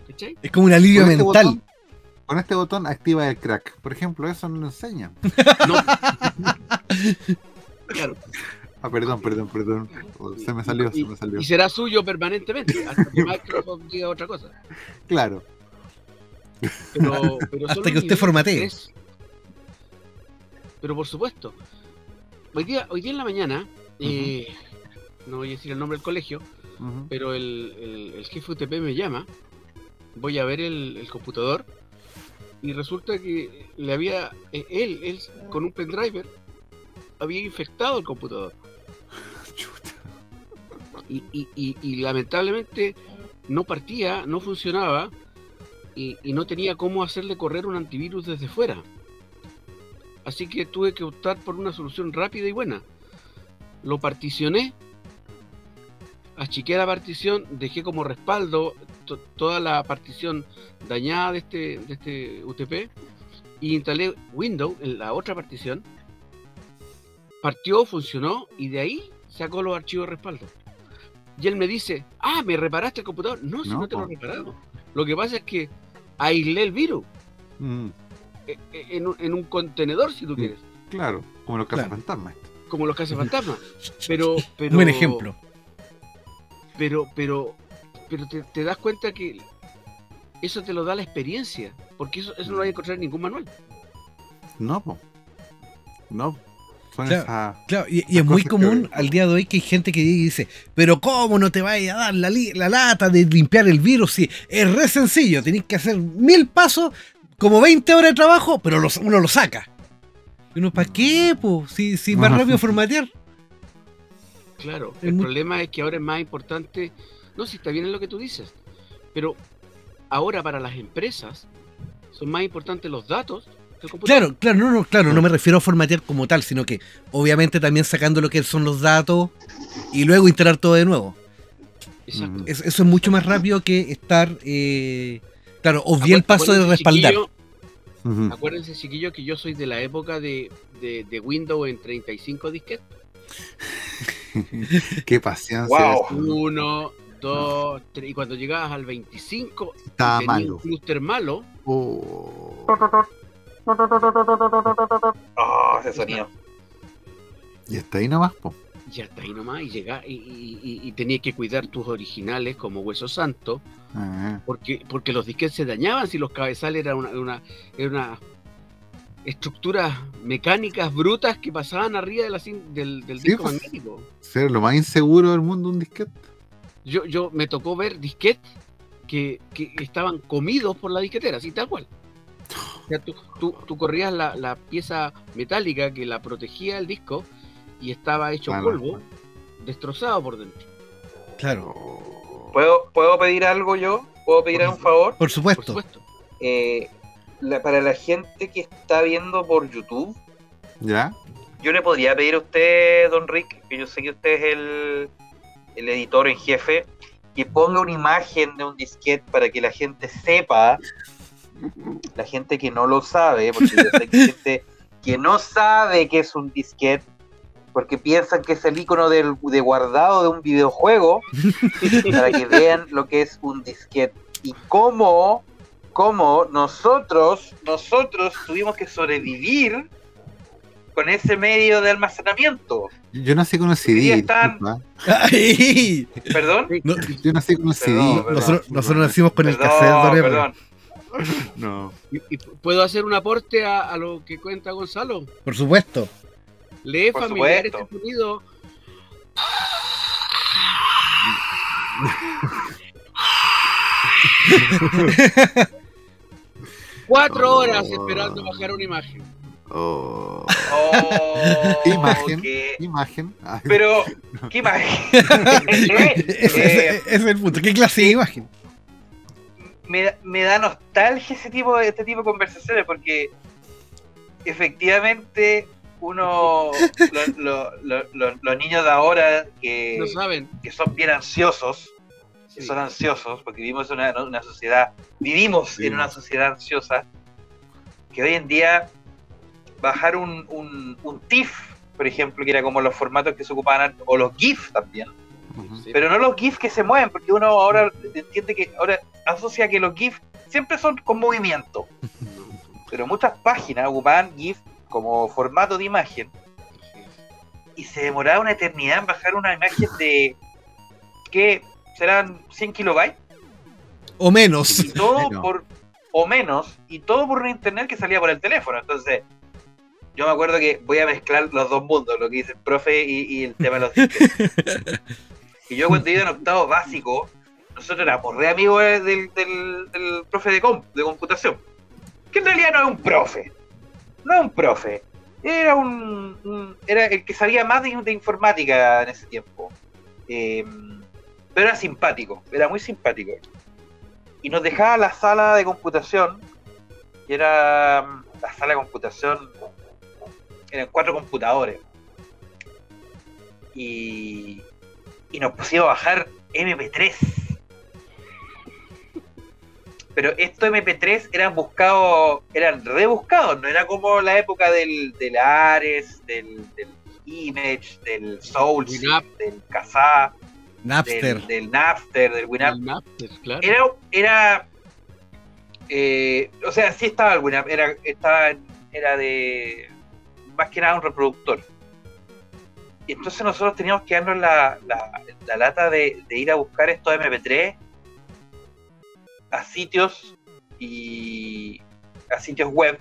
¿Cachai? Es como un alivio este mental. botón- Con este botón activa el crack. Por ejemplo, eso no lo enseñan. No. claro. Ah, perdón, perdón, perdón. Oh, Se me salió, se me salió. Y será suyo permanentemente, hasta que Microsoft diga otra cosa. Claro. Pero, pero Hasta que usted formatee. Pero por supuesto. Hoy día, hoy día en la mañana, eh, no voy a decir el nombre del colegio, pero el, el, el jefe UTP me llama, voy a ver el, el computador y resulta que le había, eh, él, él con un pendriver, había infectado el computador y, y- y- y lamentablemente no partía, no funcionaba y, y no tenía cómo hacerle correr un antivirus desde fuera. Así que tuve que optar por una solución rápida y buena. Lo particioné, achiqué la partición, dejé como respaldo to- toda la partición dañada de este, de este UTP y instalé Windows en la otra partición. Partió, funcionó y de ahí sacó los archivos de respaldo. Y él me dice, ah, ¿me reparaste el computador? No, si no, No, te lo he reparado. Lo que pasa es que aislé el virus Mm, eh, eh, en un, en un contenedor, si tú Sí. quieres, claro, como los Claro. cazafantasmas. como los cazafantasmas. Pero, pero, Buen ejemplo. Pero, pero, pero te, te das cuenta que eso te lo da la experiencia, porque eso, eso no lo vas a encontrar en ningún manual. No, po. No. Son Claro. esas. Claro, y, es muy que común al día de hoy que hay gente que dice, pero ¿cómo no te vayas a dar la, li- la lata de limpiar el virus? Si es re sencillo, tenés que hacer mil pasos, como 20 horas de trabajo, pero los- uno lo saca. Y uno, ¿para qué? Po? Si, si más rápido formatear. Claro, Es el muy- problema es que ahora es más importante, no, si está bien en lo que tú dices, pero ahora para las empresas son más importantes los datos que el computador. Claro, claro, no, no, claro, no me refiero a formatear como tal, sino que obviamente también sacando lo que son los datos y luego instalar todo de nuevo. Exacto. Es- eso es mucho más rápido que estar, eh, claro, obvié el Acuérdense, paso de respaldar. chiquillo. Acuérdense, chiquillos, que yo soy de la época de, de, de Windows en 35 disquetes. Qué paciencia. Wow. Uno, dos, tres. Y cuando llegabas al 25, y Estaba tenías malo. un clúster malo, Oh. Oh, ese sonido. Y está ahí nomás, po. ya está ahí nomás. Y, llega, y, y, y- y tenías que cuidar tus originales como Hueso Santo, Ah, porque, porque los disquetes se dañaban si los cabezales eran una, una, era una estructuras mecánicas brutas que pasaban arriba de la cin- del, del Sí, disco pues. magnético. ser lo más inseguro del mundo un disquete. Yo, yo me tocó ver disquetes que, que estaban comidos por la disquetera, así tal cual. O sea, tú, tú, tú corrías la, la pieza metálica que la protegía el disco y estaba hecho Claro. polvo, destrozado por dentro. Claro, ¿Puedo, ¿Puedo pedir algo yo? ¿Puedo pedir un favor? por Por supuesto. supuesto. Eh, la- para la gente que está viendo por YouTube, ¿Ya? yo le podría pedir a usted, don Rick, que yo sé que usted es el, el editor en jefe, que ponga una imagen de un disquete para que la gente sepa, la gente que no lo sabe, porque yo sé que hay gente que no sabe que es un disquete, porque piensan que es el icono del, de guardado de un videojuego, para que vean lo que es un disquete y cómo, cómo nosotros, nosotros tuvimos que sobrevivir con ese medio de almacenamiento. Yo nací con el día CD. están-. Ay, Perdón, no, Yo nací con el CD. Perdón, nosotros, nosotros nacimos con el perdón, cassette, don R. perdón. No. ¿Y, y puedo hacer un aporte a, a lo que cuenta Gonzalo? Por supuesto. ¿Le es Por familiar supuesto. este sonido? Cuatro horas Oh. esperando bajar una imagen. Oh. Oh, Imagen. qué- Imagen. Ay, Pero, ¿qué imagen? ese, es el punto. ¿Qué clase de imagen? me, da- me da nostalgia ese tipo de, este tipo de conversaciones porque efectivamente uno, lo- lo- lo- lo- los niños de ahora que, No saben. que son bien ansiosos, que Sí. son ansiosos, porque vivimos en una, una sociedad, vivimos Sí. en una sociedad ansiosa, que hoy en día bajar un, un, un TIFF, por ejemplo, que era como los formatos que se ocupaban, antes, o los GIF también, pero no los GIF que se mueven, porque uno ahora entiende que ahora asocia que los GIF siempre son con movimiento, pero muchas páginas ocupaban GIF como formato de imagen y se demoraba una eternidad en bajar una imagen de que serán 100 kilobytes. O menos. y todo por o menos y todo por un internet que salía por el teléfono. Entonces yo me acuerdo que voy a mezclar los dos mundos lo que dice el profe y, y el tema de los disquetes. y yo cuando iba en octavo básico nosotros éramos re amigos del, del, del profe de, comp- de computación. Que en realidad no es un profe. No es un profe. Era un, un- era el que sabía más de, de informática en ese tiempo. Eh, pero era simpático era muy simpático y nos dejaba la sala de computación, que era mm, la sala de computación, eran cuatro computadores. Y, y nos pusimos a bajar MP3. Pero estos MP3 eran buscados, eran rebuscados, no era como la época del, del Ares, del, del Image, del Soul, del Kazaa. Napster. del, del Napster, del Winamp. Napster, claro. Era, era eh, o sea, sí estaba el Winamp, era, estaba, en- era de más que nada un reproductor. Y entonces nosotros teníamos que darnos la, la, la lata de, de ir a buscar estos MP3 a sitios y a sitios web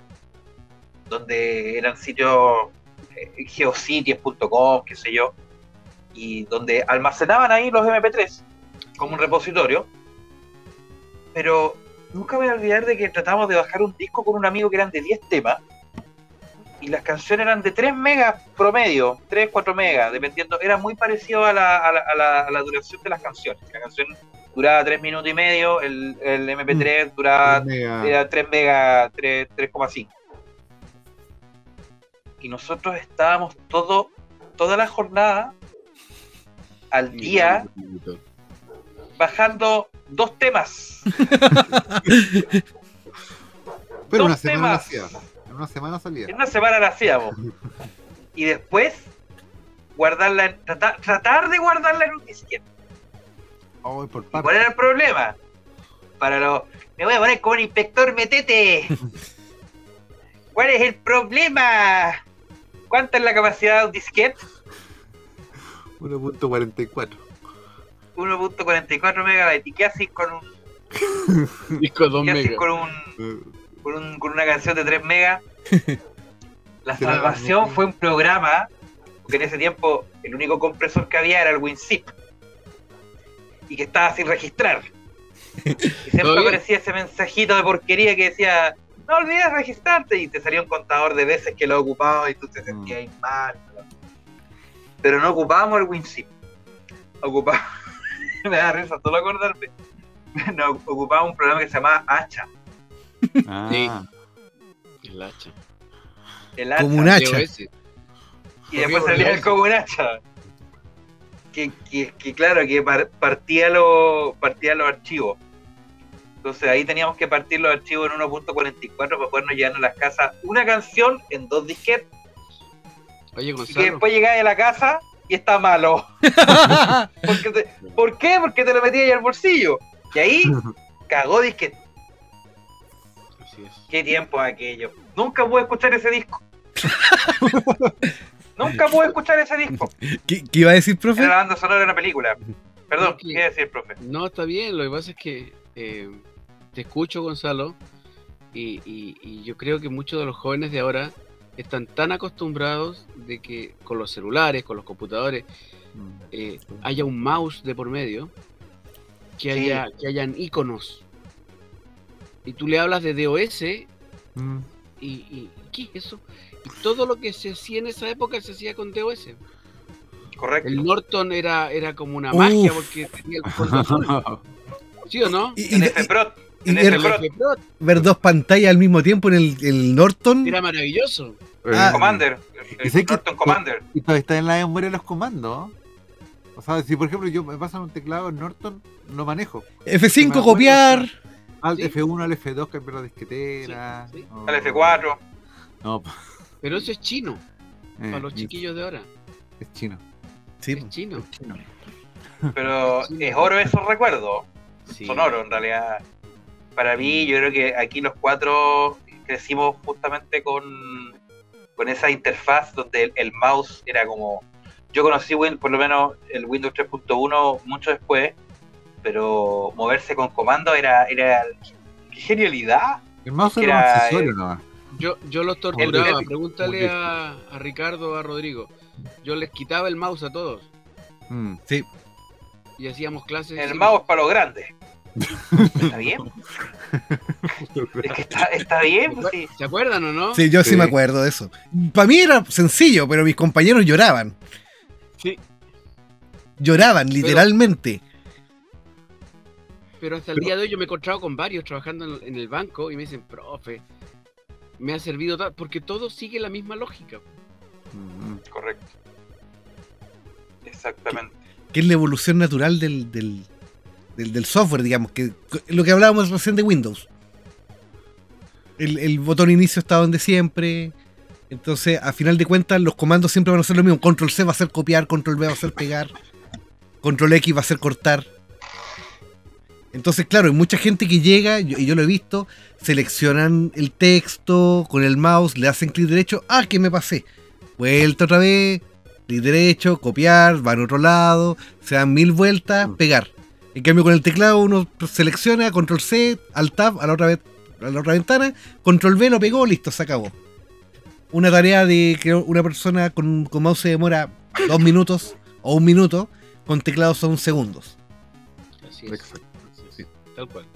donde eran sitios eh, geocities.com, qué sé yo, y donde almacenaban ahí los MP3 como un repositorio. Pero nunca voy a olvidar de que tratamos de bajar un disco con un amigo que eran de 10 temas y las canciones eran de 3 megas promedio, 3, 4 megas, dependiendo, era muy parecido a la, a la, a la- a la duración de las canciones. La canción duraba 3 minutos y medio, el, el MP3 duraba Mega- era 3 megas, 3, 3,5. Y nosotros estábamos todo, toda la jornada al día bajando dos temas. Pero dos una semana la temas. hacía. En una semana salía. En una semana la hacíamos. Y después guardarla, en- tratar, tratar de guardarla en un disquete. Ay, por ¿Y parte. cuál era el problema? Para los. Me voy a poner como un inspector metete. ¿Cuál es el problema? ¿Cuánta es la capacidad de un disquete? 1.44. 1.44 megabytes. ¿Y qué haces con un, Disco 2 qué haces con un, Eh, con, un- con una canción de 3 megas? La salvación fue un programa, porque en ese tiempo el único compresor que había era el WinZip. Y que estaba sin registrar. Y siempre aparecía ese mensajito de porquería que decía, no olvides registrarte, y te salía un contador de veces que lo ocupaba y tú te sentías ahí mal. Pero no ocupábamos el WinZip. Ocupábamos, me da risa solo acordarme. No, ocupábamos un programa que se llamaba Hacha. Ah, El hacha. El Hacha. Como un hacha. Y después salía el como un hacha. Que, que, que claro, que par- partía, lo, partía los archivos. Entonces ahí teníamos que partir los archivos en 1.44 para podernos llevar a las casas una canción en dos disquetes. Oye, Y que Gonzalo. después llegaba a la casa y está malo. Porque te- ¿Por qué? Porque te lo metías ahí al bolsillo. Y ahí cagó disquete. Así es. Qué tiempo aquello. Nunca pude escuchar ese disco. Nunca pude escuchar ese disco. ¿Qué, qué iba a decir, profe? Era la banda sonora de una película. Perdón, ¿qué iba a decir, profe? No, está bien. Lo que pasa es que eh, te escucho, Gonzalo, y, y- y yo creo que muchos de los jóvenes de ahora están tan acostumbrados de que con los celulares, con los computadores, eh, haya un mouse de por medio, que, Sí. haya, que hayan iconos. Y tú le hablas de DOS Mm. y, y ¿qué es eso? Y todo lo que se hacía en esa época se hacía con DOS. Correcto. El Norton era, era como una Uf. magia porque tenía el. ¿Sí o no? Y, y- En y en ver, FPROT. El FPROT ver dos pantallas al mismo tiempo en el, el Norton. Era maravilloso. Ah. Commander. ¿Y El sé que- Norton Commander. Y todavía está en la memoria de los comandos. O sea, si por ejemplo yo me pasan un teclado en Norton, lo manejo. F5 Me copiar. Al Sí. F1, al F2, cambiar la disquetera. Sí, sí. o- Al F4. No, Pero eso es chino, eh, para los chiquillos de ahora. Es chino. Sí, Es chino. Es chino. Pero es oro esos recuerdos. Sí. Son oro, en realidad. Para mí, yo creo que aquí los cuatro crecimos justamente con, con esa interfaz donde el, el mouse era como. Yo conocí Win, por lo menos el Windows 3.1 mucho después, pero moverse con comando era. era ¡Qué genialidad! El mouse era un accesorio nomás. Yo, yo los torturaba. el- Pregúntale a, a Ricardo o a Rodrigo. Yo les quitaba el mouse a todos Mm. sí. y hacíamos clases. El mouse para los grandes. ¿Está bien? Es que está, está bien, pues sí. ¿Se acuerdan o no? Sí, yo sí. Sí. me acuerdo de eso. Para mí era sencillo, pero mis compañeros lloraban. Sí. Lloraban, literalmente. Pero hasta el día de hoy yo me he encontrado con varios trabajando en, en el banco y me dicen, profe, me ha servido porque todo sigue la misma lógica. Mm. Correcto. Exactamente. Que es la evolución natural del, del, del- del software, digamos. que Lo que hablábamos recién de Windows. El, el botón inicio está donde siempre. Entonces, a final de cuentas, los comandos siempre van a ser lo mismo. Control C va a ser copiar, Control V va a ser pegar. Control X va a ser cortar. Entonces, claro, hay mucha gente que llega, yo- y yo lo he visto, seleccionan el texto con el mouse, le hacen clic derecho, ah, que me pasé. Vuelta otra vez, clic derecho, copiar, van a otro lado, se dan mil vueltas, Mm. pegar. En cambio, con el teclado uno selecciona, control C, al tab, a la otra, vez, a la otra ventana, control V, lo pegó, listo, se acabó. Una tarea de que una persona con, con mouse se demora dos minutos o un minuto, con teclado son segundos. Así es. Exacto. Tal cual.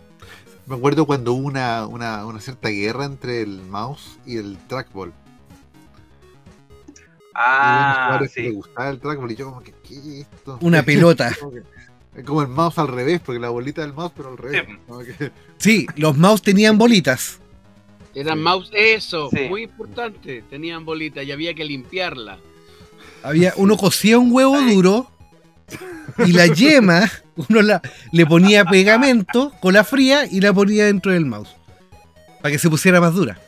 Me acuerdo cuando hubo una, una, una cierta guerra entre el mouse y el trackball. Ah, Le sí. gustaba el trackball y yo como que, ¿qué es esto? Una pelota. Es como el mouse al revés, porque la bolita del mouse, pero al revés. Sí. Como que- Sí, los mouse tenían bolitas. Eran Sí. mouse, eso, Sí. muy importante. Tenían bolita y había que limpiarla. Había, uno cosía un huevo duro y la yema, uno la, le ponía pegamento con la fría y la ponía dentro del mouse. Para que se pusiera más dura.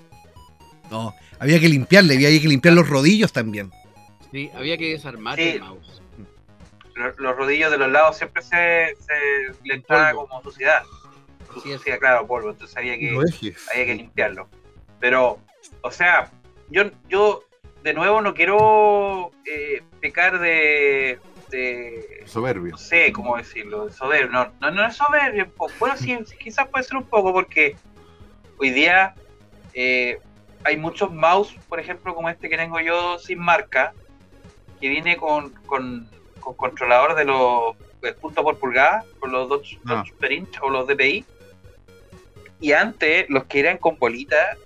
No, había que limpiarle, había que limpiar los rodillos también. Sí, había que desarmar Sí. el mouse. Los, los rodillos de los lados siempre se, se le entraba Polvo. como suciedad. Suciedad, claro, polvo. Entonces había que, había que limpiarlo. Pero, o sea, yo, yo de nuevo no quiero eh, pecar de, de, Soberbio. no sé cómo decirlo, de soberbio. No, no, no es soberbio, un poco. bueno, sí, sí, quizás puede ser un poco, porque hoy día eh, hay muchos mouse, por ejemplo, como este que tengo yo sin marca, que viene con, con, con controlador de los el punto por pulgada, con los dos Ah. inch o los DPI. Y antes, los que eran con bolita,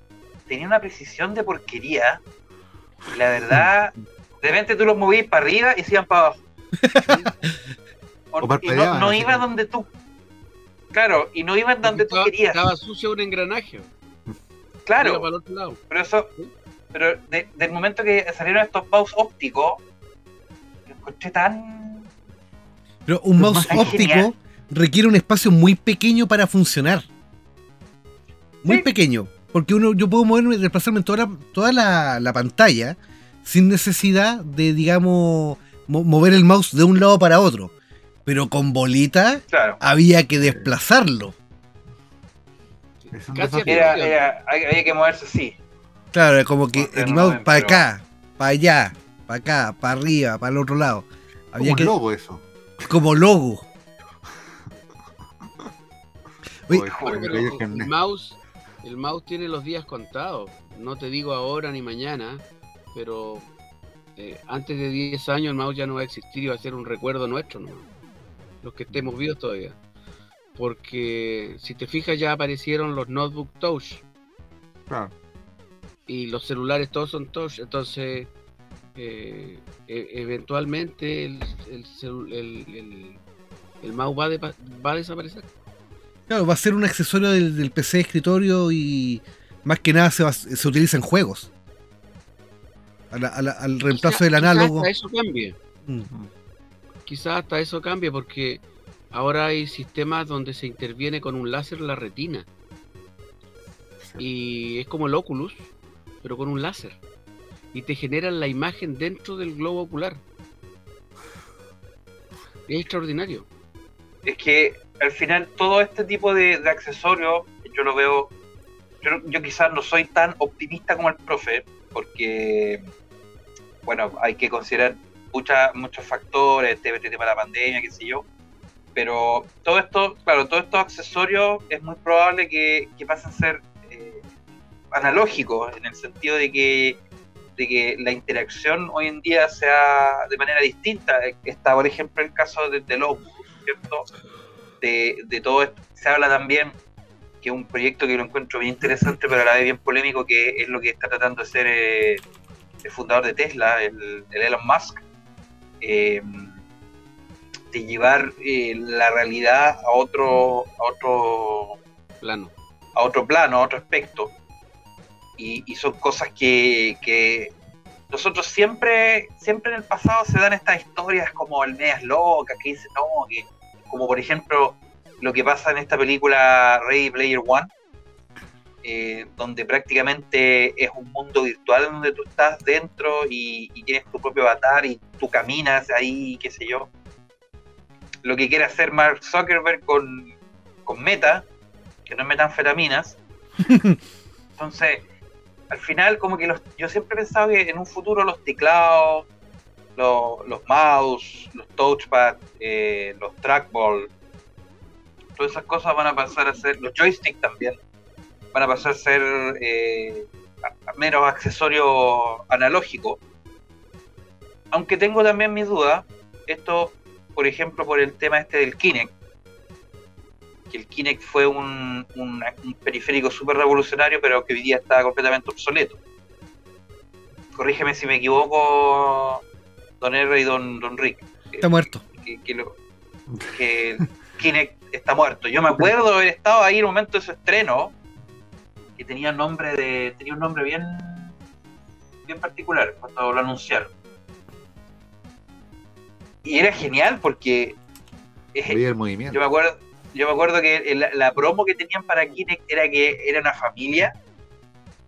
tenían una precisión de porquería. Y la verdad, de repente tú los movías para arriba y se iban para abajo. O- O y no, no iba donde tú. Claro, y no iban donde tú estaba, querías. estaba sucio un engranaje. Claro, para el otro lado. pero eso. Pero de- del momento que salieron estos mouse ópticos, encontré tan. Pero un mouse óptico genial. requiere un espacio muy pequeño para funcionar. Muy Sí. pequeño. Porque uno, yo puedo moverme, desplazarme en toda la, toda la, la pantalla sin necesidad de, digamos, mo- mover el mouse de un lado para otro. Pero con bolita Claro. había que desplazarlo. Era, era, había que moverse así. Claro, es como que el no mouse para pero- acá, para allá, para acá, para arriba, para el otro lado. Como Había que, logo eso. como logo. Oye, Oye, Pero el mouse, el mouse tiene los días contados. No te digo ahora ni mañana, pero eh, antes de 10 años el mouse ya no va a existir y va a ser un recuerdo nuestro, ¿no? los que estemos vivos todavía. Porque si te fijas ya aparecieron los notebook touch Claro. y los celulares todos son touch, entonces eh, e- eventualmente el, el, el- el- el mouse va, va a desaparecer. Claro, va a ser un accesorio del, del PC de escritorio y más que nada se, va- se utiliza en juegos. A la- a la- al reemplazo Quizá- del análogo. hasta eso cambie. Quizás hasta eso cambie porque ahora hay sistemas donde se interviene con un láser la retina y es como el Oculus, pero con un láser y te generan la imagen dentro del globo ocular. Es extraordinario. Es que al final todo este tipo de, accesorios, yo lo veo, yo, yo quizás no soy tan optimista como el profe, porque, bueno, hay que considerar muchos factores, este, este tema de la pandemia, qué sé yo, pero todo esto, claro, todos estos accesorios es muy probable que, que pasen a ser eh, analógicos, en el sentido de que de que la interacción hoy en día sea de manera distinta. Está, por ejemplo, el caso de, del Oculus, ¿cierto? De, de todo esto. Se habla también que un proyecto que lo encuentro bien interesante, pero a la vez bien polémico, que es lo que está tratando de ser eh, el fundador de Tesla, el, el Elon Musk, eh, de llevar eh, la realidad a otro, a otro Plano. a otro plano, a otro aspecto. Y, y son cosas que, que nosotros siempre, siempre en el pasado se dan estas historias como el medias locas, que dicen, no, que como por ejemplo lo que pasa en esta película Ready Player One, eh, donde prácticamente es un mundo virtual donde tú estás dentro y, y tienes tu propio avatar y tú caminas ahí, qué sé yo. lo que quiere hacer Mark Zuckerberg con, con Meta, que no es metanfetaminas. Entonces, al final, como que los, yo siempre he pensado que en un futuro los teclados, los, los mouse, los touchpad, eh, los trackball, todas esas cosas van a pasar a ser, los joysticks también, van a pasar a ser eh, a- a accesorios analógicos. Aunque tengo también mis dudas, esto, por ejemplo, por el tema este del Kinect, que el Kinect fue un, un- un periférico súper revolucionario, pero que hoy día está completamente obsoleto. Corrígeme si me equivoco, don R y don, don Rick. Está muerto. Que, que lo- que el Kinect está muerto. Yo me acuerdo de haber estado ahí en el momento de su estreno, que tenía nombre de. tenía un nombre bien. bien particular cuando lo anunciaron. Y era genial porque eh, Veía el movimiento. yo me acuerdo, yo me acuerdo que el- la promo que tenían para Kinect era que era una familia,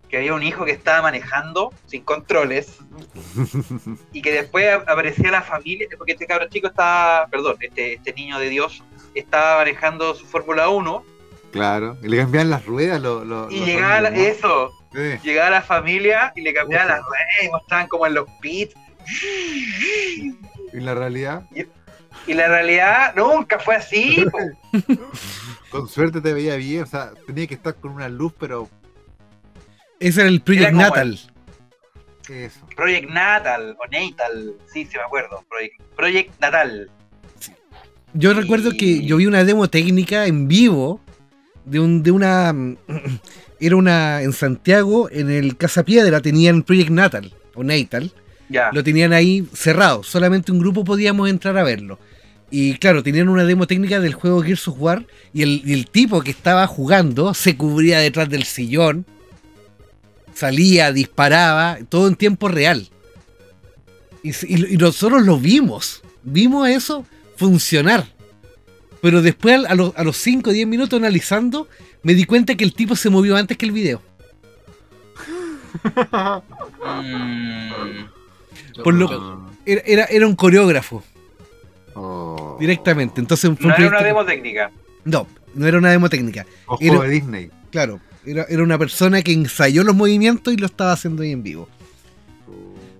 que había un hijo que estaba manejando sin controles y que después ap- aparecía la familia, porque este cabrón chico estaba, perdón, este, este niño de Dios estaba manejando su Fórmula 1 Claro. Y le cambiaban las ruedas. Lo, lo- y llegaba la- eso, llegaba la familia y le cambiaban las ruedas y mostraban como en los pits. Y la realidad, Y la realidad nunca fue así. po. con suerte te veía bien. O sea, tenía que estar con una luz, pero Ese era el Project Era Natal. eso. Project Natal o Natal, sí, sí me acuerdo. Project, Project Natal. Yo recuerdo que yo vi una demo técnica en vivo de un de una era una en Santiago en el Casa Piedra tenían Project Natal o Natal, Ya. lo tenían ahí cerrado, solamente un grupo podíamos entrar a verlo. Y claro, tenían una demo técnica del juego Gears of War y el, y el tipo que estaba jugando se cubría detrás del sillón, salía, disparaba, todo en tiempo real. Y, s- y- y nosotros lo vimos, vimos eso funcionar. Pero después, a, los- a los 5 o 10 minutos analizando, me di cuenta que el tipo se movió antes que el video. Mm, Por lo- Era, era, era un coreógrafo, oh. directamente. Entonces fue un no era una demo técnica. No, no era una demo técnica. Ojo Era- de Disney. Claro, era, era una persona que ensayó los movimientos y lo estaba haciendo ahí en vivo.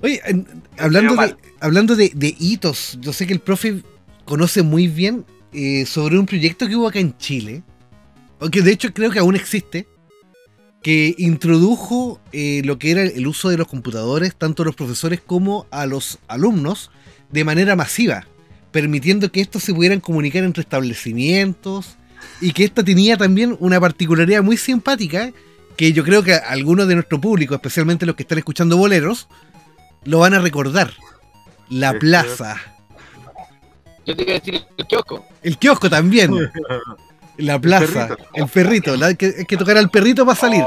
Oye, en- hablando, de, hablando de, de hitos, yo sé que el profe conoce muy bien eh, sobre un proyecto que hubo acá en Chile, que de hecho creo que aún existe, que introdujo eh, lo que era el uso de los computadores, tanto a los profesores como a los alumnos, de manera masiva, permitiendo que estos se pudieran comunicar entre establecimientos y que esta tenía también una particularidad muy simpática que yo creo que algunos de nuestro público, especialmente los que están escuchando boleros, lo van a recordar. La Sí, plaza. Yo te iba a decir el kiosco. El kiosco también. La plaza. perrito. El perrito. la- hay, que, hay que tocar al perrito para salir.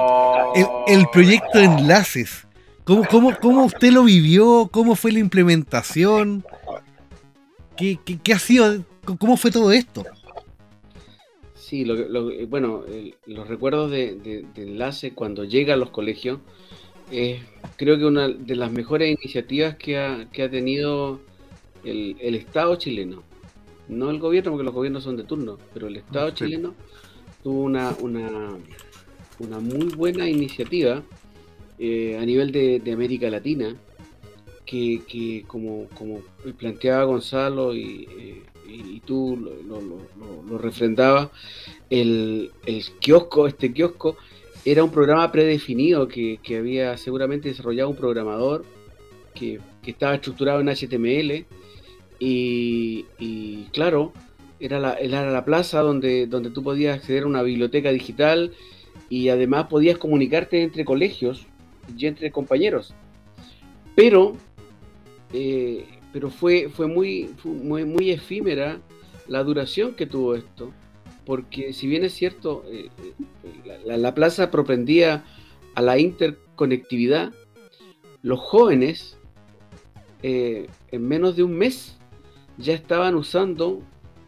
El, el proyecto de enlaces. ¿Cómo, cómo, ¿Cómo usted lo vivió? ¿Cómo fue la implementación? ¿Qué, qué, qué ha sido? ¿Cómo fue todo esto? Sí, lo, que- lo- bueno, el- los recuerdos de, de- de enlace cuando llega a los colegios es creo que una de las mejores iniciativas que ha, que ha tenido el, el Estado chileno. No el gobierno, porque los gobiernos son de turno, pero el Estado Sí. chileno tuvo una, una, una muy buena iniciativa eh, a nivel de, de América Latina, que, que como, como planteaba Gonzalo y, eh, y tú lo, lo, lo- lo- lo refrendabas, el, el kiosco, este kiosco, era un programa predefinido que, que había seguramente desarrollado un programador que, que estaba estructurado en HTML y, claro, era la, era la plaza donde, donde tú podías acceder a una biblioteca digital y además podías comunicarte entre colegios y entre compañeros. Pero, eh, pero fue, fue, muy, muy, muy efímera la duración que tuvo esto, porque si bien es cierto, eh, eh, la, la- la plaza propendía a la interconectividad, los jóvenes en menos de un mes ya estaban usando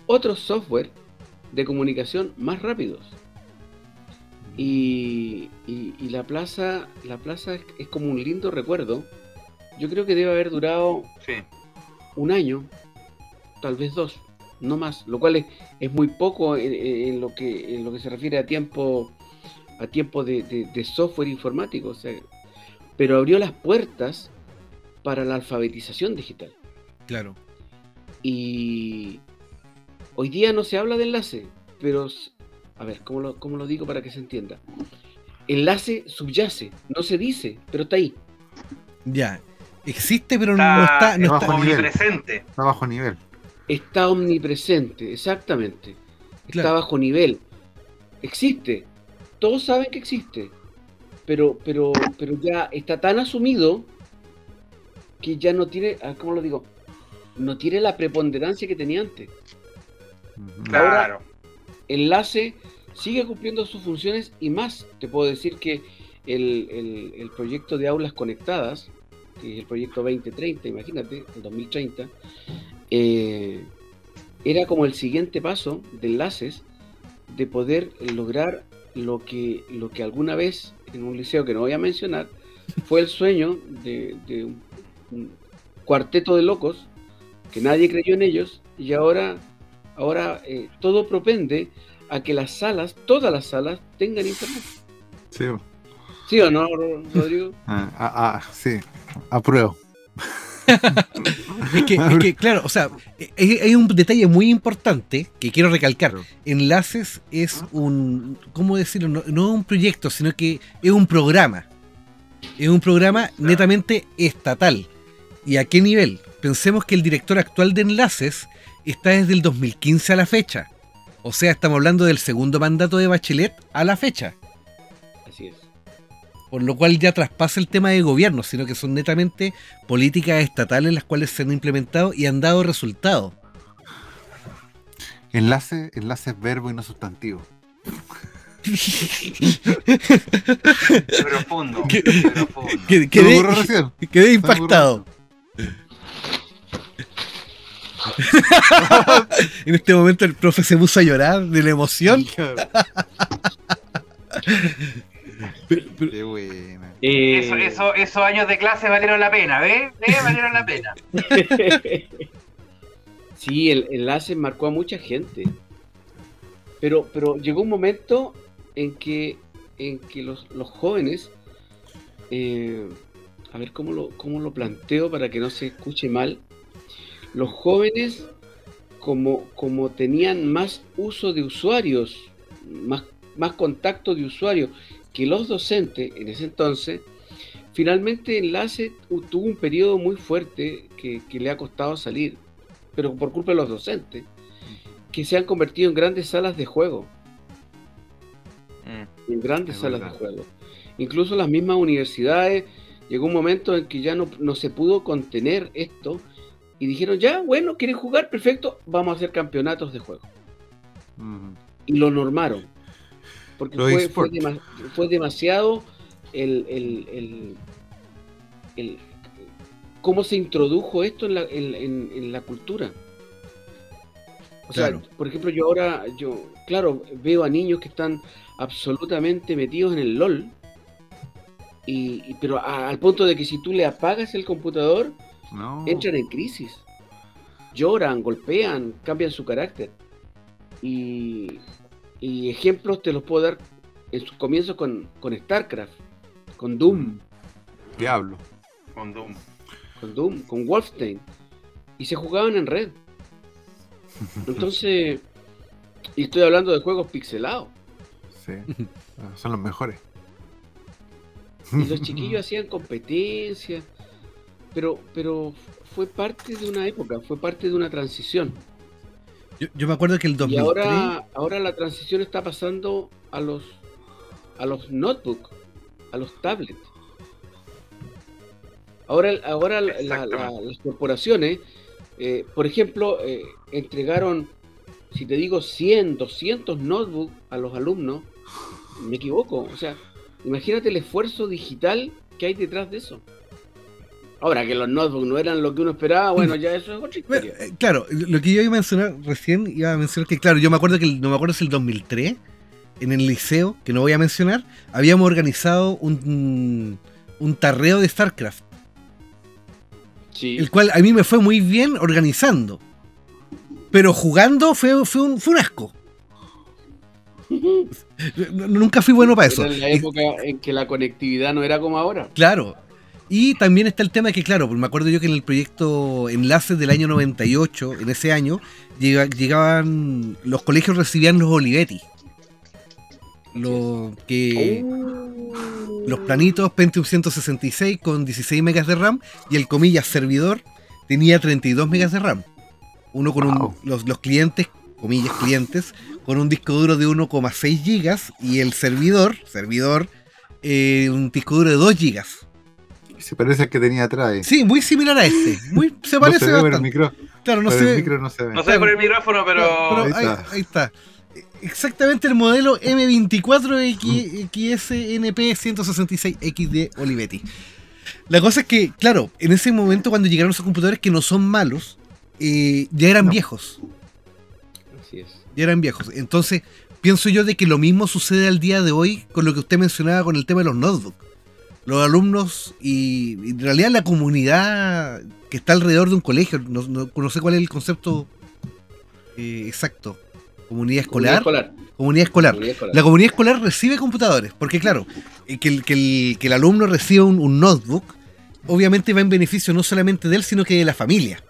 otros software de comunicación más rápidos. Y, y- y la plaza, la plaza es, es como un lindo recuerdo. Yo creo que debe haber durado Sí. un año, tal vez dos. no más, lo cual es, es muy poco en, en lo que, en lo que se refiere a tiempo, a tiempo de, de- de software informático, o sea, pero abrió las puertas para la alfabetización digital. Claro. Y hoy día no se habla de enlace, pero, a ver, ¿cómo lo, cómo lo digo para que se entienda? Enlace subyace, no se dice, pero está ahí. Ya. Existe, pero Está, no está. No está está bajo nivel. omnipresente. Está bajo nivel. Está omnipresente, exactamente. Está Claro. bajo nivel. Existe. Todos saben que existe. Pero, pero, pero ya está tan asumido que ya no tiene, ah, ¿cómo lo digo? No tiene la preponderancia que tenía antes. Claro. Enlace sigue cumpliendo sus funciones y más. Te puedo decir que el, el- el proyecto de aulas conectadas, que es el proyecto 2030, imagínate, el 2030, eh, era como el siguiente paso de enlaces de poder lograr lo que, lo que alguna vez en un liceo que no voy a mencionar fue el sueño de, de un, un cuarteto de locos que nadie creyó en ellos y ahora, ahora eh, todo propende a que las salas, todas las salas, tengan internet. Sí. ¿Sí o no, Ro- Rodrigo? Ah, ah, ah, sí. Apruebo. Es que, es que, claro, o sea, hay, hay un detalle muy importante que quiero recalcar. Enlaces es un, ¿cómo decirlo? No, no es un proyecto, sino que es un programa. Es un programa netamente estatal. ¿Y a qué nivel? Pensemos que el director actual de Enlaces está desde el 2015 a la fecha. O sea, estamos hablando del segundo mandato de Bachelet a la fecha. Así es. Por lo cual ya traspasa el tema de gobierno, sino que son netamente políticas estatales las cuales se han implementado y han dado resultados. Enlace, enlace es verbo y no sustantivo. Profundo. ¿Qué- profundo. Que- ¿Se me Quedé, quedé impactado. en este momento el profe se puso a llorar de la emoción. Qué buena. Eh, Eso, eso, esos años de clase valieron la pena, ¿ves? ¿Ves? Valieron la pena. sí, el enlace marcó a mucha gente. Pero, pero llegó un momento en que, en que los, los jóvenes, eh, a ver cómo lo, cómo lo planteo para que no se escuche mal, los jóvenes como, como tenían más uso de usuarios, más, más contacto de usuarios que los docentes en ese entonces, finalmente Enlace tu- tuvo un periodo muy fuerte que, que le ha costado salir, pero por culpa de los docentes, que se han convertido en grandes salas de juego, en grandes Es salas verdad. de juego. Incluso las mismas universidades, llegó un momento en que ya no, no se pudo contener esto y dijeron, ya, bueno, quieren jugar, perfecto, vamos a hacer campeonatos de juego. Y lo normaron. Porque fue, fue, fue demasiado el, el, el- el- cómo se introdujo esto en la, en- en- en la cultura. O Claro. sea, por ejemplo, yo ahora, yo, claro, veo a niños que están absolutamente metidos en el LOL. Y, y- pero a- al punto de que si tú le apagas el computador, No. entran en crisis. Lloran, golpean, cambian su carácter. Y, y ejemplos te los puedo dar en sus comienzos con, con StarCraft, con Doom, Diablo. Con Doom. con Doom, con Wolfenstein. Y se jugaban en red. Entonces, y estoy hablando de juegos pixelados. Sí. Son los mejores. Y los chiquillos hacían competencias. Pero, pero fue parte de una época, fue parte de una transición. Yo, yo me acuerdo que el Y 2003. ahora, ahora la transición está pasando a los a los notebooks, a los tablets. Ahora, ahora la- la- Exactamente. las corporaciones, eh, por ejemplo, eh, entregaron, si te digo 100, 200 notebooks a los alumnos, me equivoco. O sea, imagínate el esfuerzo digital que hay detrás de eso. Ahora que los notebooks no eran lo que uno esperaba, bueno, ya eso es otra historia. eh, claro, lo que yo iba a mencionar recién, iba a mencionar que, claro, yo me acuerdo que, el- no me acuerdo si el 2003, en el liceo, que no voy a mencionar, habíamos organizado un, un tarreo de StarCraft, Sí. el cual a mí me fue muy bien organizando. pero jugando fue, fue, un, fue un asco. Nunca fui bueno para eso. Era en la época en que la conectividad no era como ahora. Claro. Y también está el tema que, claro, pues me acuerdo yo que en el proyecto Enlaces del año 98, en ese año, llega- llegaban, los colegios recibían los Olivetti. Lo que, los planitos Pentium 166 con 16 megas de RAM y el comillas servidor tenía 32 megas de RAM. Uno con un- los, los clientes, comillas clientes, con un disco duro de 1,6 gigas y el servidor, servidor, eh, un disco duro de 2 gigas. Se parece al que tenía atrás. eh. Sí, muy similar a este. Muy, se no parece se ve por el bastante. micro. Claro, no por se el ve. micro no se ve. No sé por el micrófono, pero. pero Ahí ahí, está. ahí está. Exactamente el modelo M24 XSNP 166X de Olivetti. La cosa es que, claro, en ese momento cuando llegaron esos computadores que no son malos, eh, ya eran No. viejos. Así es. Ya eran viejos. Entonces, pienso yo de que lo mismo sucede al día de hoy con lo que usted mencionaba con el tema de los notebooks. Los alumnos y, y en realidad la comunidad que está alrededor de un colegio, no, no- no sé cuál es el concepto eh, exacto. Comunidad escolar. Comunidad escolar. Comunidad escolar. Comunidad escolar. La comunidad escolar recibe computadores, porque claro, eh, que el, que el, que el alumno reciba un, un notebook, obviamente va en beneficio no solamente de él, sino que de la familia.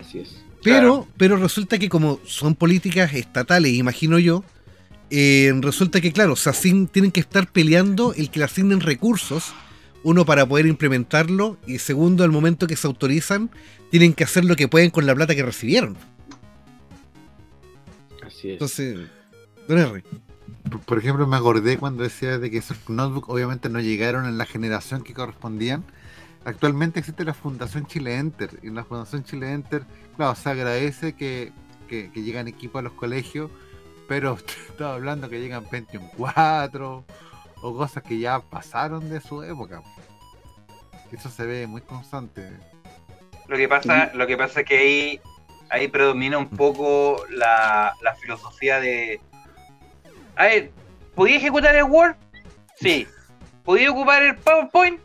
Así es. Pero, pero resulta que como son políticas estatales, imagino yo, eh, resulta que, claro, se asign- tienen que estar peleando el que le asignen recursos, uno para poder implementarlo, y segundo, al momento que se autorizan, tienen que hacer lo que pueden con la plata que recibieron. Así es. Entonces, don Henry, Por, por ejemplo, me acordé cuando decía de que esos notebooks obviamente no llegaron en la generación que correspondían. Actualmente existe la Fundación Chile Enter. Y en la Fundación Chile Enter, claro, se agradece que, que, que llegan equipos a los colegios, pero usted estaba hablando que llegan Pentium 4 o cosas que ya pasaron de su época. Eso se ve muy constante. Lo que pasa, lo que pasa es que ahí, ahí predomina un poco la, la filosofía de. A ver, ¿podía ejecutar el Word? Sí. ¿Podía ocupar el PowerPoint?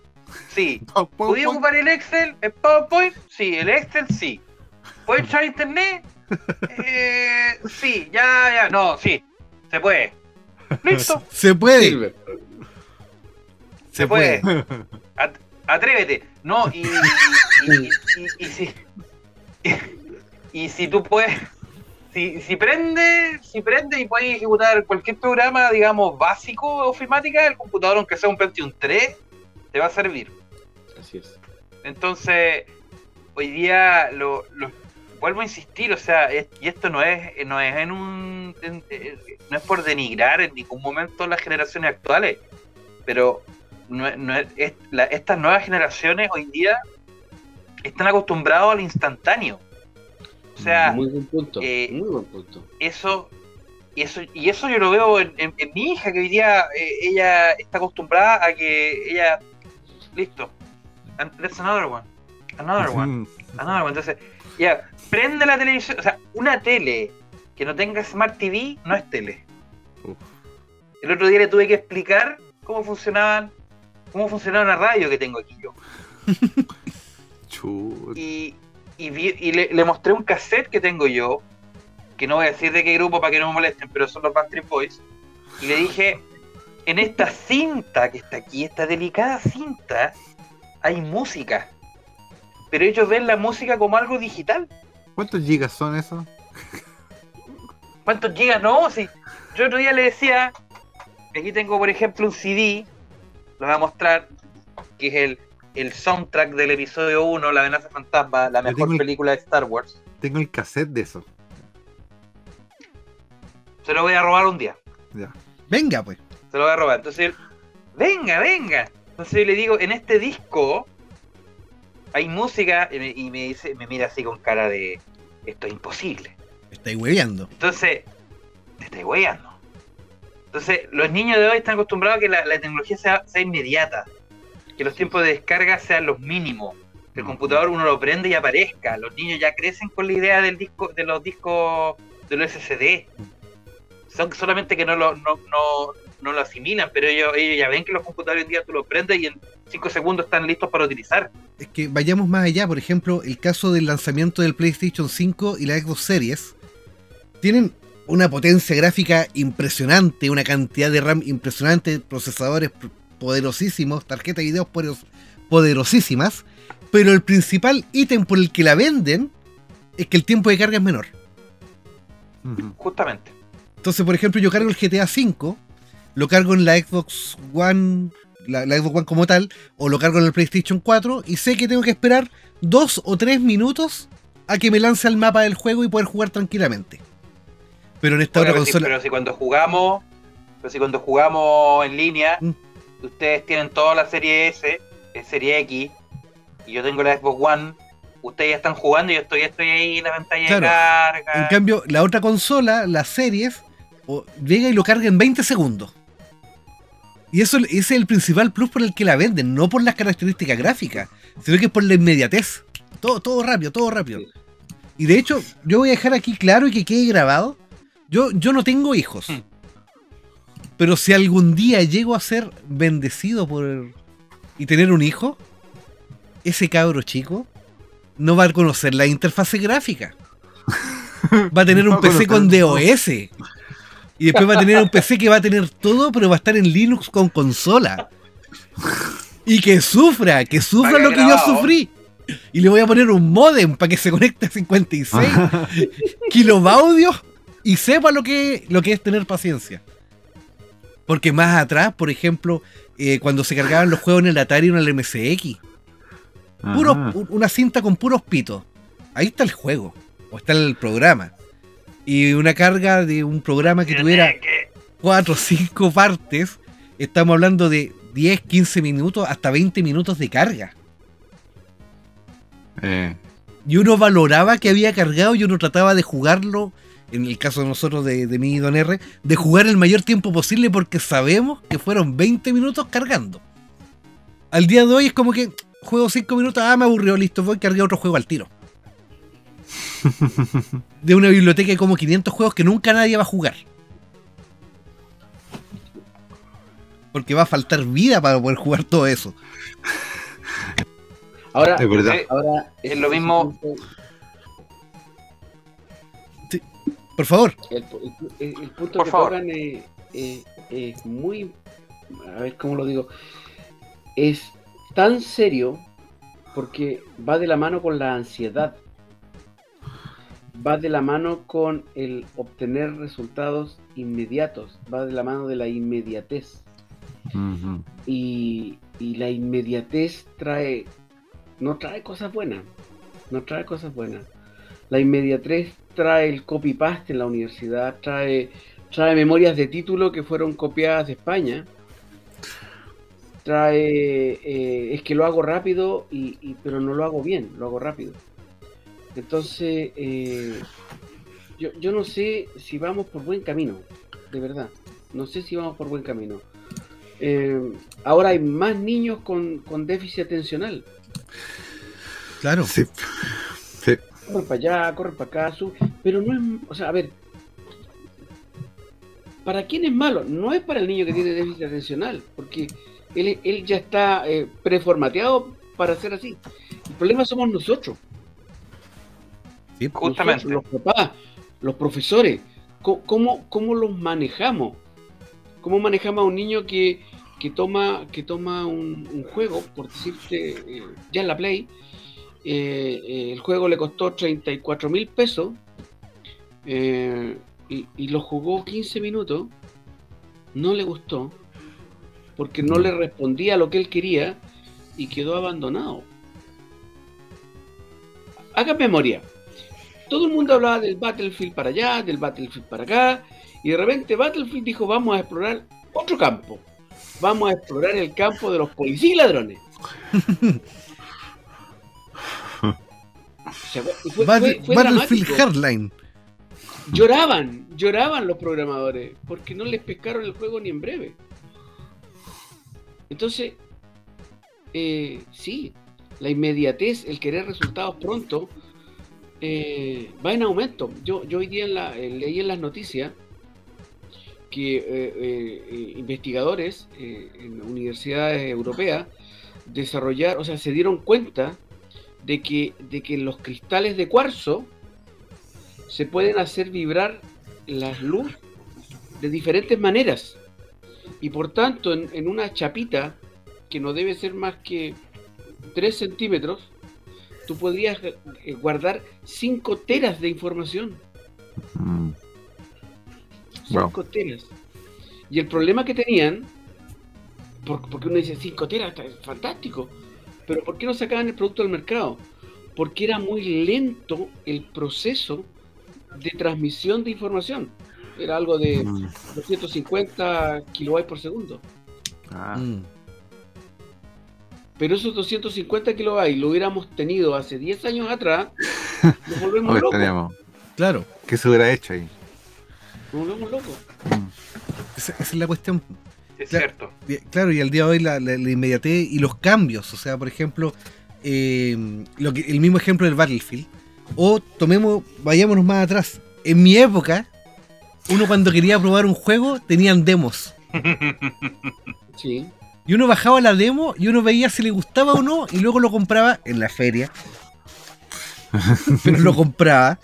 Sí. ¿Podía ocupar el Excel? ¿El PowerPoint? Sí. ¿El Excel? Sí. ¿Puede echar internet? Eh, sí, ya, ya. No, sí. Se puede. Listo. se puede, se puede. puede. At- atrévete. No, y, y, y- y- y si, y, si tú puedes, si, si prende, si prende y puedes ejecutar cualquier programa, digamos, básico o ofimática, el computador, aunque sea un Pentium 3, te va a servir. Así es. Entonces, hoy día lo, lo- vuelvo a insistir, o sea, es- y esto no es, no es en un en- eh, no es por denigrar en ningún momento las generaciones actuales, pero no es- no es- es- la- estas nuevas generaciones hoy día están acostumbrados al instantáneo. O sea, muy buen punto. eh, muy buen punto. eso y eso y eso yo lo veo en, en- en mi hija que hoy día eh, ella está acostumbrada a que ella listo and that's another one another one another one entonces ya prende la televisión o sea una tele que no tenga smart TV no es tele. Uf. el otro día le tuve que explicar cómo funcionaban cómo funcionaba una radio que tengo aquí yo. Y, y, vi- y le, le mostré un cassette que tengo yo, que no voy a decir de qué grupo para que no me molesten, pero son los Backstreet Boys, y le dije, en esta cinta que está aquí, esta delicada cinta, hay música, pero ellos ven la música como algo digital. ¿Cuántos gigas son esos? ¿Cuántos gigas? No, si yo otro día le decía, aquí tengo por ejemplo un CD, lo voy a mostrar, que es el, el soundtrack del episodio 1, La amenaza fantasma, la Yo mejor el- película de Star Wars. Tengo el cassette de eso. Se lo voy a robar un día. Ya. Venga, pues. Se lo voy a robar. Entonces, venga, venga. Entonces yo le digo, en este disco hay música y me, y me dice, me mira así con cara de esto es imposible. Me estáis hueveando. Entonces, te estoy weyando. Entonces, los niños de hoy están acostumbrados a que la, la tecnología sea, sea inmediata, que los tiempos de descarga sean los mínimos, que el computador uno lo prende y aparezca. Los niños ya crecen con la idea del disco, de los discos, de los SSD. Son solamente que no lo, no, no, no lo asimilan, pero ellos, ellos ya ven que los computadores hoy en día tú los prendes y en 5 segundos están listos para utilizar. Es que vayamos más allá, por ejemplo, el caso del lanzamiento del PlayStation 5 y la Xbox Series tienen una potencia gráfica impresionante, una cantidad de RAM impresionante, procesadores poderosísimos, tarjetas de video poderosísimas, pero el principal ítem por el que la venden es que el tiempo de carga es menor. Justamente. Entonces, por ejemplo, yo cargo el GTA V, lo cargo en la Xbox One, la, Xbox One como tal, o lo cargo en el PlayStation 4 y sé que tengo que esperar dos o tres minutos a que me lance al mapa del juego y poder jugar tranquilamente. Pero en esta otra consola. pero si cuando jugamos, pero si cuando jugamos en línea, mm. ustedes tienen toda la serie S, eh, serie X, y yo tengo la Xbox One, ustedes ya están jugando y yo estoy, estoy ahí en la pantalla de carga. En cambio, la otra consola, las series, llega y lo carga en 20 segundos. Y eso ese es el principal plus por el que la venden, no por las características gráficas, sino que por la inmediatez. Todo, todo rápido, todo rápido. Y de hecho, yo voy a dejar aquí claro y que quede grabado. Yo, yo no tengo hijos. Hmm. Pero si algún día llego a ser bendecido por y tener un hijo, ese cabro chico no va a conocer la interfase gráfica. Va a tener un PC con DOS. Y después va a tener un PC que va a tener todo, pero va a estar en Linux con consola. Y que sufra, que sufra lo que yo sufrí. Y le voy a poner un modem para que se conecte a 56 kilobaudios y sepa lo que, lo que es tener paciencia. Porque más atrás, por ejemplo, eh, cuando se cargaban los juegos en el Atari o en el MSX, puro, una cinta con puros pitos. Ahí está el juego, o está el programa y una carga de un programa que tuviera 4 o 5 partes, estamos hablando de 10, 15 minutos, hasta 20 minutos de carga. Eh. Y uno valoraba que había cargado y uno trataba de jugarlo, en el caso de nosotros, de, de mí y Don R, de jugar el mayor tiempo posible porque sabemos que fueron 20 minutos cargando. Al día de hoy es como que juego 5 minutos, ah, me aburrió, listo, voy a cargar otro juego al tiro. de una biblioteca de como 500 juegos que nunca nadie va a jugar. Porque va a faltar vida para poder jugar todo eso. Ahora, es, verdad. ahora es lo mismo. Por favor. El, punto que favor. es muy. A ver cómo lo digo. Es tan serio porque va de la mano con la ansiedad va de la mano con el obtener resultados inmediatos, va de la mano de la inmediatez. y, la inmediatez trae, no trae cosas buenas, no trae cosas buenas. La inmediatez trae el copy-paste en la universidad, trae, trae memorias de título que fueron copiadas de España, trae, eh, es que lo hago rápido, y, pero no lo hago bien, lo hago rápido. Entonces, eh, yo, no sé si vamos por buen camino, de verdad. No sé si vamos por buen camino. Eh, ahora hay más niños con, déficit atencional. Claro. Sí. Corren para allá, corren para acá, pero no es, o sea, a ver, ¿para quién es malo? No es para el niño que tiene déficit atencional, porque él, él ya está eh, preformateado para ser así. El problema somos nosotros. Justamente. los papás, los profesores, ¿cómo, cómo los manejamos? ¿Cómo manejamos a un niño que, toma, que toma un, juego, por decirte, eh, ya en la Play, eh, eh, el juego le costó 34 mil pesos y, y, lo jugó 15 minutos, no le gustó, porque no le respondía a lo que él quería y quedó abandonado. Haga memoria, todo el mundo hablaba del Battlefield para allá, del Battlefield para acá, y de repente Battlefield dijo, vamos a explorar otro campo. Vamos a explorar el campo de los policías y ladrones. Battlefield Hardline. Lloraban, lloraban los programadores, porque no les pescaron el juego ni en breve. Entonces, eh, sí, la inmediatez, el querer resultados pronto, eh, va en aumento. Yo, yo hoy día eh, leí en las noticias que eh, investigadores en universidades europeas desarrollar, o sea, se dieron cuenta de que, de que los cristales de cuarzo se pueden hacer vibrar la luz de diferentes maneras. Y por tanto, en, en una chapita, que no debe ser más que 3 centímetros, tú podrías eh, guardar 5 teras de información. Mm. 5 Wow. teras. Y el problema que tenían, por- porque uno dice 5 teras, está- es fantástico, pero ¿por qué no sacaban el producto al mercado? Porque era muy lento el proceso de transmisión de información. Era algo de Mm. 250 kilobytes por segundo. Ah, Mm. Pero esos 250 kilobytes lo hubiéramos tenido hace 10 años atrás, nos volvemos locos. estaríamos- Claro, ¿Qué se hubiera hecho ahí? Nos volvemos locos. Mm. esa, esa es la cuestión. Es Claro. cierto. Y- Claro, y al día de hoy la, la- la inmediatez y los cambios. O sea, por ejemplo, eh, lo que, el mismo ejemplo del Battlefield. O tomemos, vayámonos más atrás. En mi época, uno cuando quería probar un juego tenían demos. Sí. Y uno bajaba la demo y uno veía si le gustaba o no y luego lo compraba en la feria. pero lo compraba.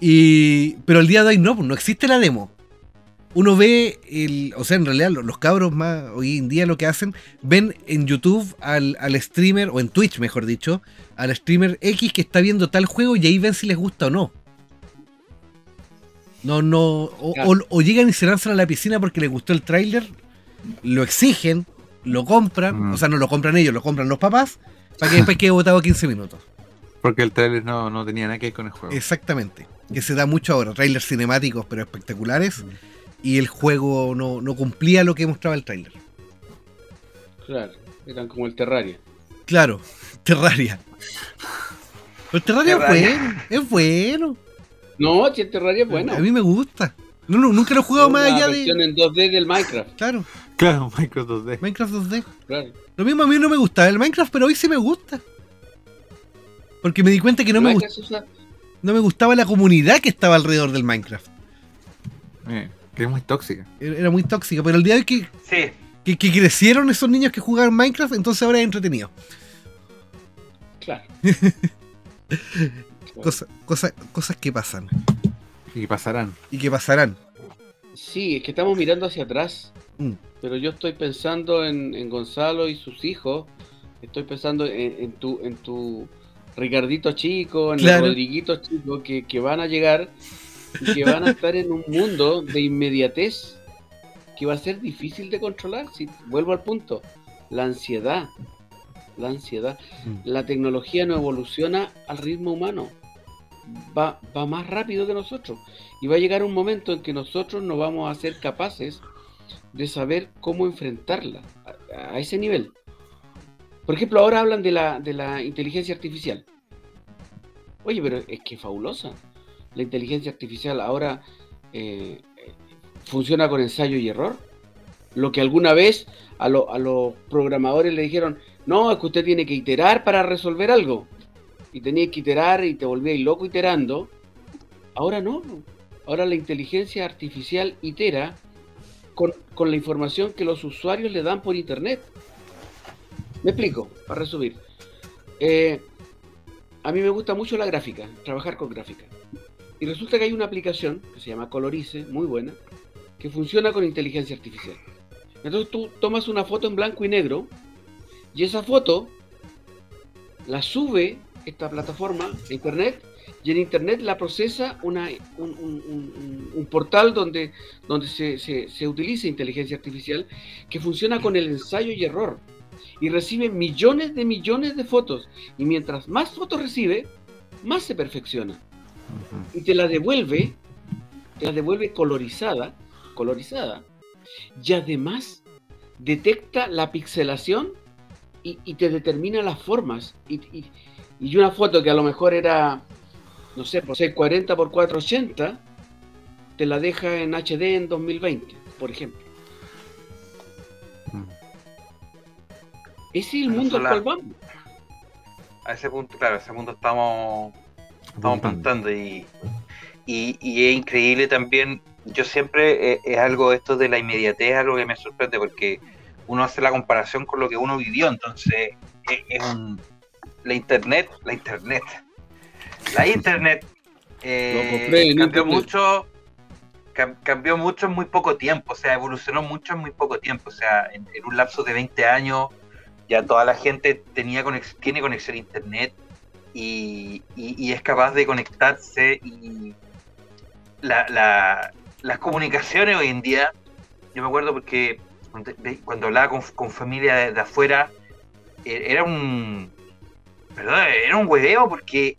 Y, pero el día de hoy no, pues no existe la demo. Uno ve, el, o sea, en realidad lo- los cabros más hoy en día lo que hacen, ven en YouTube al, al streamer, o en Twitch mejor dicho, al streamer X que está viendo tal juego y ahí ven si les gusta o no. No, no, o- o llegan y se lanzan a la piscina porque les gustó el tráiler, lo exigen, lo compran, Mm. o sea, no lo compran ellos, lo compran los papás, para que después quede votado 15 minutos. Porque el trailer no, no tenía nada que ver con el juego. Exactamente. Que se da mucho ahora, trailers cinemáticos pero espectaculares, y el juego no, no cumplía lo que mostraba el trailer. Claro. Eran como el Terraria. Claro, Terraria. Pero Terraria, Terraria. es bueno, es bueno. No, si el Terraria es bueno. A mí me gusta. No, no, nunca lo he jugado Es más allá versión de. en 2D del Minecraft. Claro, Claro, Minecraft 2D. Minecraft 2D. Claro. Lo mismo a mí no me gustaba el Minecraft, pero hoy sí me gusta. Porque me di cuenta que no me, gust- usa- no me gustaba la comunidad que estaba alrededor del Minecraft. Eh, que es muy tóxica. Era era muy tóxica, pero el día de hoy que, Sí, que, que crecieron esos niños que jugaban Minecraft, entonces ahora es entretenido. Claro. Cosa- cosa- cosas que pasan Y pasarán. y que pasarán. Sí, es que estamos mirando hacia atrás. Mm. Pero yo estoy pensando en, en Gonzalo y sus hijos. Estoy pensando en, en tu en tu Ricardito chico, en Claro. el Rodriguito chico, que, que van a llegar y que van a estar en un mundo de inmediatez que va a ser difícil de controlar. Si vuelvo al punto, la ansiedad, la ansiedad, Mm. la tecnología no evoluciona al ritmo humano. Va, va más rápido que nosotros. Y va a llegar un momento en que nosotros no vamos a ser capaces de saber cómo enfrentarla a, ese nivel. Por ejemplo, ahora hablan de la, de la inteligencia artificial. Oye, pero es que fabulosa. La inteligencia artificial ahora eh, funciona con ensayo y error. Lo que alguna vez a, lo- a los programadores le dijeron, no, es que usted tiene que iterar para resolver algo. Y tenías que iterar y te volvías loco iterando. Ahora no. Ahora la inteligencia artificial itera con, con la información que los usuarios le dan por internet. Me explico, para resumir. Eh, a mí me gusta mucho la gráfica, trabajar con gráfica. Y resulta que hay una aplicación que se llama Colorize, muy buena, que funciona con inteligencia artificial. Entonces tú tomas una foto en blanco y negro y esa foto la sube esta plataforma a internet y en internet la procesa una, un, un- un- un- un portal donde, donde se, se- se utiliza inteligencia artificial que funciona con el ensayo y error y recibe millones de millones de fotos y mientras más fotos recibe, más se perfecciona y te la devuelve, te la devuelve colorizada, colorizada, y además detecta la pixelación y, y te determina las formas. Y, y- y una foto que a lo mejor era, no sé, por 640 por 480, te la deja en HD en 2020, por ejemplo. Mm. Ese es el mundo al cual vamos. a ese punto, claro, a ese punto estamos, estamos apuntando y, y, y es increíble también. Yo siempre eh, es algo esto de la inmediatez, algo que me sorprende porque uno hace la comparación con lo que uno vivió, entonces es- es un- la internet, la internet, la internet eh, compré cambió internet. mucho, cam- cambió mucho en muy poco tiempo, o sea, evolucionó mucho en muy poco tiempo, o sea, en, en un lapso de 20 años ya toda la gente tenía conex- tiene conexión a internet y, y- y es capaz de conectarse y la- la- las comunicaciones hoy en día, yo me acuerdo porque cuando, hablaba con, con familia de, de afuera, eh, era un, perdón, era un hueveo porque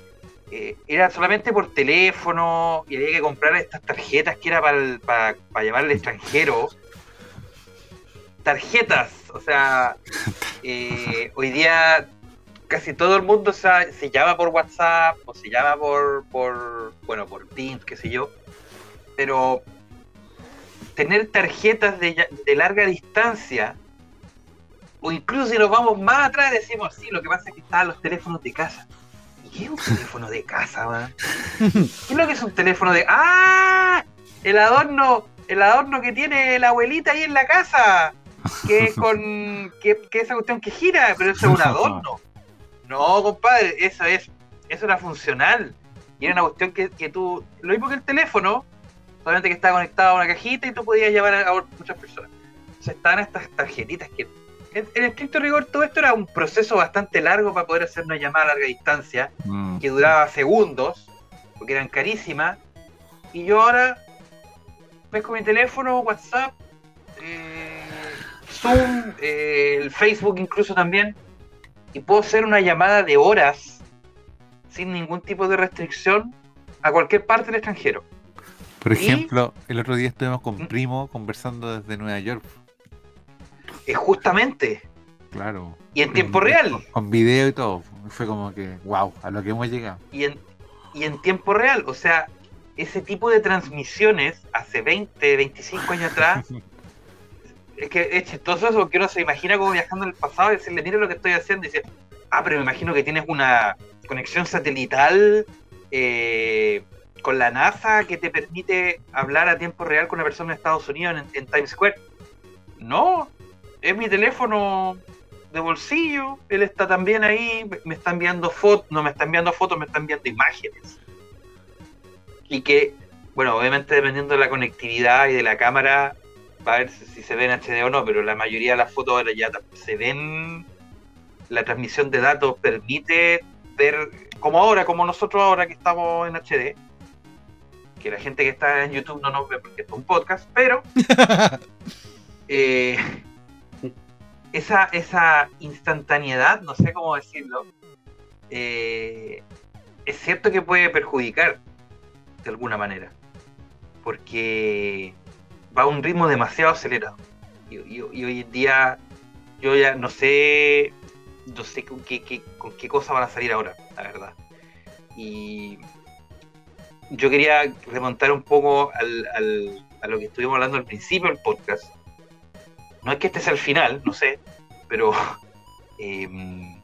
eh, era solamente por teléfono y había que comprar estas tarjetas que era para, para, para llevar al extranjero. Tarjetas, o sea, eh, hoy día casi todo el mundo se, se llama por WhatsApp o se llama por, por bueno, por Teams, qué sé yo. Pero tener tarjetas de, de larga distancia, o incluso si nos vamos más atrás, decimos, sí, lo que pasa es que estaban los teléfonos de casa. ¿Y qué es un teléfono de casa, man? ¿Qué es lo que es un teléfono de... ¡Ah! El adorno, el adorno que tiene la abuelita ahí en la casa. Que es con... Que, que esa cuestión que gira, pero eso es un adorno. No, compadre, eso es... Eso era funcional. Y era una cuestión que, que tú... Lo mismo que el teléfono, solamente que estaba conectado a una cajita y tú podías llevar a, a muchas personas. O sea, estaban estas tarjetitas que... En, en estricto rigor, todo esto era un proceso bastante largo para poder hacer una llamada a larga distancia Mm. que duraba segundos, porque eran carísimas. Y yo ahora pesco mi teléfono, WhatsApp, eh, Zoom, eh, el Facebook incluso también, y puedo hacer una llamada de horas sin ningún tipo de restricción a cualquier parte del extranjero. Por Y- ejemplo, el otro día estuvimos con Mm. Primo conversando desde Nueva York. Es justamente, Claro. y en tiempo real. Con, con video y todo. Fue como que, wow, a lo que hemos llegado. y en, y en tiempo real. O sea, ese tipo de transmisiones hace 20, 25 años atrás, es que es chistoso eso porque uno se imagina como viajando en el pasado y decirle, mira lo que estoy haciendo, y dice, ah, pero me imagino que tienes una conexión satelital eh, con la NASA que te permite hablar a tiempo real con una persona en Estados Unidos en, en Times Square. No, es mi teléfono de bolsillo, él está también ahí, me- está enviando fotos, no me está enviando fotos, me está enviando imágenes. Y que, bueno, obviamente dependiendo de la conectividad y de la cámara, va a ver si, se ve en HD o no, pero la mayoría de las fotos ahora ya se ven, la transmisión de datos permite ver, como ahora, como nosotros ahora que estamos en HD, que la gente que está en YouTube no nos ve porque esto es un podcast, pero eh, esa, esa instantaneidad, no sé cómo decirlo, eh, es cierto que puede perjudicar de alguna manera, porque va a un ritmo demasiado acelerado. Y, hoy en día yo ya no sé, no sé con qué, qué- con qué cosa van a salir ahora, la verdad. Y yo quería remontar un poco al- al- a lo que estuvimos hablando al principio del podcast. No es que este sea el final, no sé, pero em,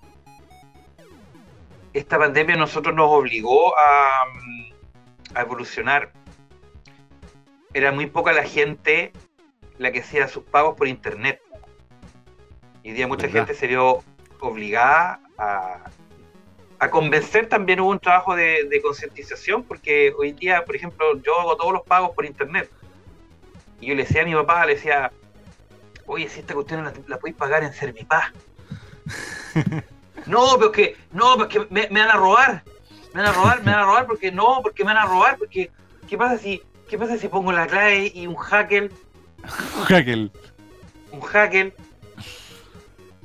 esta pandemia a nosotros nos obligó a, mm, a evolucionar. Era muy poca la gente la que hacía sus pagos por internet. Y hoy día mucha ¿Verdad? gente se vio obligada a, a convencer. También hubo un trabajo de, de concientización, porque hoy día, por ejemplo, yo hago todos los pagos por internet. Y yo le decía a mi papá, le decía, oye, si esta cuestión la, la podéis pagar en Servipaz. no, pero que, no, pero es que me, me van a robar. Me van a robar, me van a robar porque no, porque me van a robar, porque ¿qué pasa si, qué pasa si pongo la clave y un hacker, Hackel. un hacker?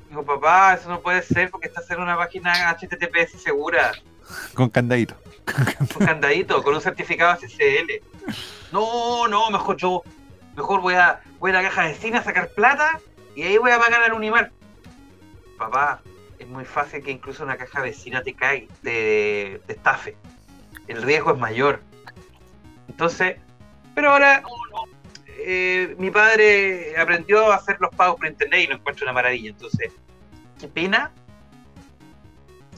Digo, papá, eso no puede ser porque estás en una página HTTPS segura, Con candadito. un candadito, con un certificado SSL. No, no, mejor yo, mejor voy a, voy a la caja de cine a sacar plata y ahí voy a pagar al Unimar. Papá, es muy fácil que incluso una caja vecina te caiga, te, estafe. El riesgo es mayor. Entonces, pero ahora eh, mi padre aprendió a hacer los pagos por internet y lo encuentro una maravilla. Entonces, qué pena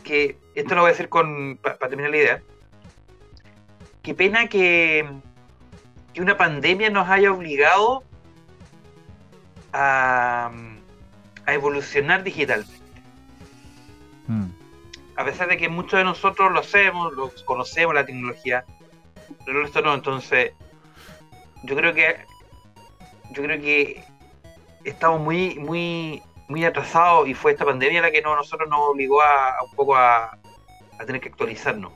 que, esto lo voy a decir con para terminar la idea, qué pena que, que una pandemia nos haya obligado a, a evolucionar digitalmente. a pesar de que muchos de nosotros lo hacemos, lo conocemos la tecnología, pero el resto no, entonces yo creo que yo creo que estamos muy muy muy atrasados y fue esta pandemia la que no, nosotros nos obligó a, un poco a, a, tener que actualizarnos.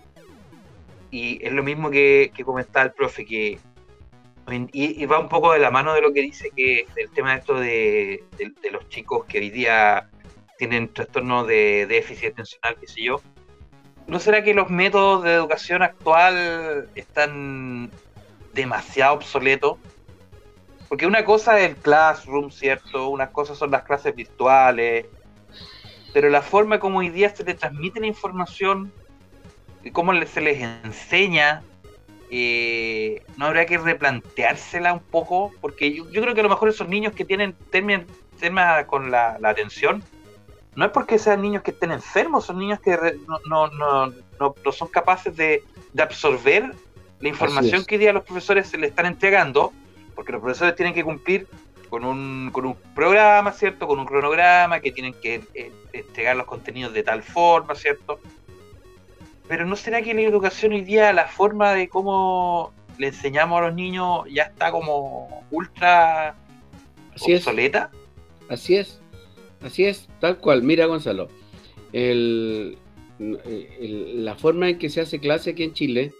Y es lo mismo que, que comentaba el profe, que y, va un poco de la mano de lo que dice que el tema de esto de, de los chicos que hoy día tienen trastornos de déficit atencional, qué sé yo. ¿No será que los métodos de educación actual están demasiado obsoletos? Porque una cosa es el classroom, ¿cierto? Unas cosas son las clases virtuales. Pero la forma como hoy día se les transmite la información, y cómo se les enseña, eh, no habría que replanteársela un poco, porque yo, creo que a lo mejor esos niños que tienen temas con la, atención, no es porque sean niños que estén enfermos, son niños que no, no, no, son capaces de, absorber la información que hoy día los profesores se le están entregando, porque los profesores tienen que cumplir con un, con un programa, ¿cierto? Con un cronograma, que tienen que eh, entregar los contenidos de tal forma, ¿cierto? Pero ¿no será que la educación hoy día, la forma de cómo le enseñamos a los niños ya está como ultra Así obsoleta? Así es, así es, tal cual. Mira, Gonzalo, la forma en que se hace clase aquí en Chile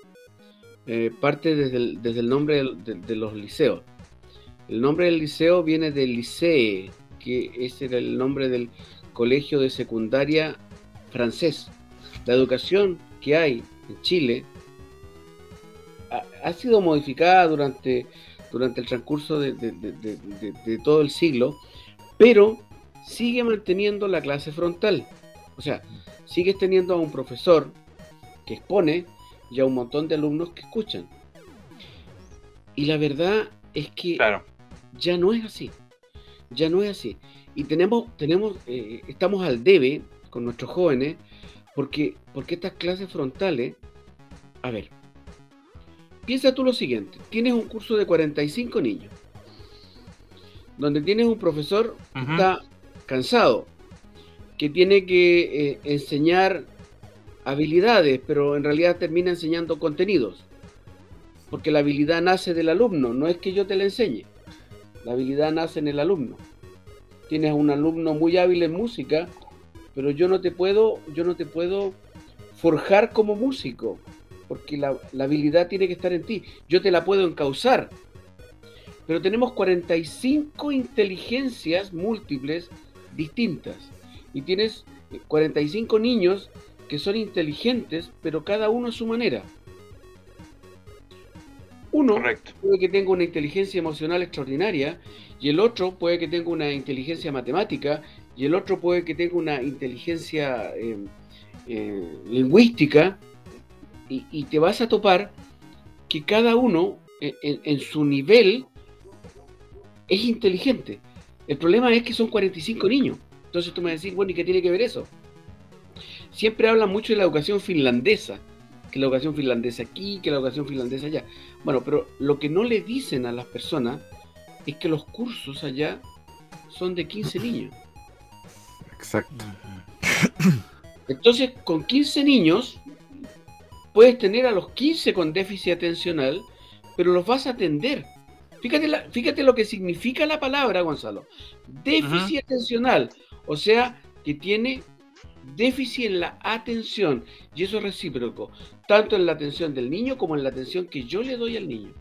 eh, parte desde el, nombre de, los liceos. El nombre del liceo viene del licee, que ese era el nombre del colegio de secundaria francés. La educación que hay en Chile ha, sido modificada durante, durante el transcurso de, todo el siglo, pero sigue manteniendo la clase frontal. O sea, sigues teniendo a un profesor que expone y a un montón de alumnos que escuchan. Y la verdad es que ya no es así. Ya no es así. Y tenemos, tenemos, eh, estamos al debe con nuestros jóvenes porque, porque estas clases frontales, a ver, piensa tú lo siguiente, tienes un curso de 45 niños, donde tienes un profesor que está cansado, que tiene que eh, enseñar habilidades, pero en realidad termina enseñando contenidos, porque la habilidad nace del alumno, no es que yo te la enseñe, la habilidad nace en el alumno. Tienes un alumno muy hábil en música, pero yo no te puedo, yo no te puedo forjar como músico, porque la, habilidad tiene que estar en ti. Yo te la puedo encauzar, pero tenemos 45 inteligencias múltiples distintas y tienes 45 niños que son inteligentes, pero cada uno a su manera. Uno puede que tenga una inteligencia emocional extraordinaria y el otro puede que tenga una inteligencia matemática y el otro puede que tenga una inteligencia eh, eh, lingüística y, te vas a topar que cada uno en, su nivel es inteligente. El problema es que son 45 niños. Entonces tú me decís, bueno, ¿y qué tiene que ver eso? Siempre hablan mucho de la educación finlandesa, que la educación finlandesa aquí, que la educación finlandesa allá. Bueno, pero lo que no le dicen a las personas es que los cursos allá son de 15 niños. Exacto. Entonces, con 15 niños, puedes tener a los 15 con déficit atencional, pero los vas a atender. Fíjate, fíjate lo que significa la palabra, Gonzalo. Déficit atencional. O sea, que tiene déficit en la atención. Y eso es recíproco. Tanto en la atención del niño como en la atención que yo le doy al niño.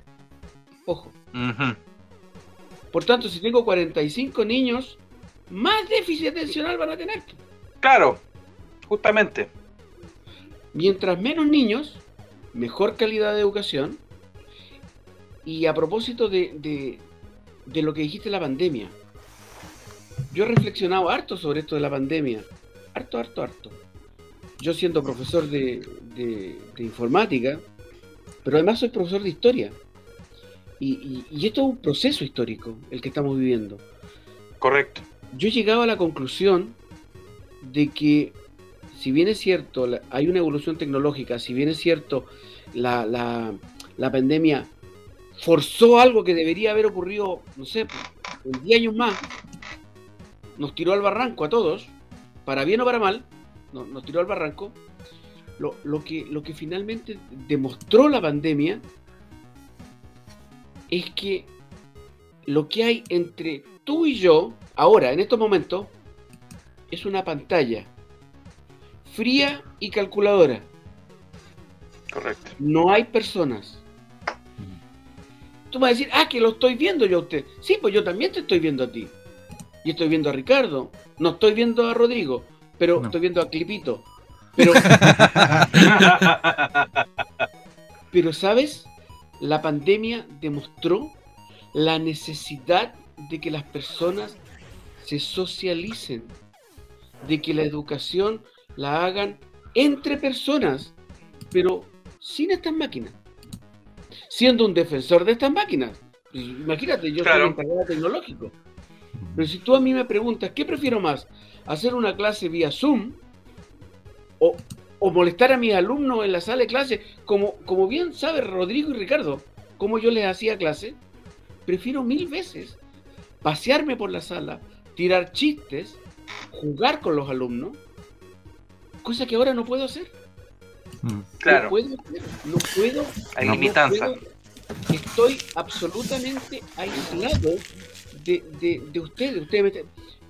Ojo. Por tanto, si tengo 45 niños, más déficit atencional van a tener. Claro, justamente. Mientras menos niños, mejor calidad de educación. Y a propósito de, de, lo que dijiste la pandemia, yo he reflexionado harto sobre esto de la pandemia. Harto, harto, harto. Yo siendo profesor de, de, informática, pero además soy profesor de historia. Y, y, esto es un proceso histórico, el que estamos viviendo. Correcto yo llegaba a la conclusión de que, si bien es cierto, hay una evolución tecnológica, si bien es cierto, la, la, pandemia forzó algo que debería haber ocurrido, no sé, en 10 años más, nos tiró al barranco a todos, para bien o para mal, nos tiró al barranco, lo, lo que, lo que finalmente demostró la pandemia es que lo que hay entre tú y yo, ahora, en estos momentos, es una pantalla fría y calculadora. Correcto. No hay personas. Tú vas a decir, ah, que lo estoy viendo yo a usted. Sí, pues yo también te estoy viendo a ti. Y estoy viendo a Ricardo. No estoy viendo a Rodrigo, pero No. estoy viendo a Clipito. Pero, pero, ¿sabes? La pandemia demostró la necesidad de que las personas se socialicen, de que la educación la hagan entre personas, pero sin estas máquinas. Siendo un defensor de estas máquinas. Imagínate, yo Claro. soy encargado tecnológico. Pero si tú a mí me preguntas, ¿qué prefiero más? ¿Hacer una clase vía Zoom? ¿O, o molestar a mis alumnos en la sala de clase? Como, como bien sabe Rodrigo y Ricardo, como yo les hacía clase, prefiero mil veces pasearme por la sala, tirar chistes, jugar con los alumnos, cosa que ahora no puedo hacer. Mm. No Claro, puedo hacer, no puedo. hay no limitanza. puedo. Estoy absolutamente aislado de, de, de ustedes. ustedes me están-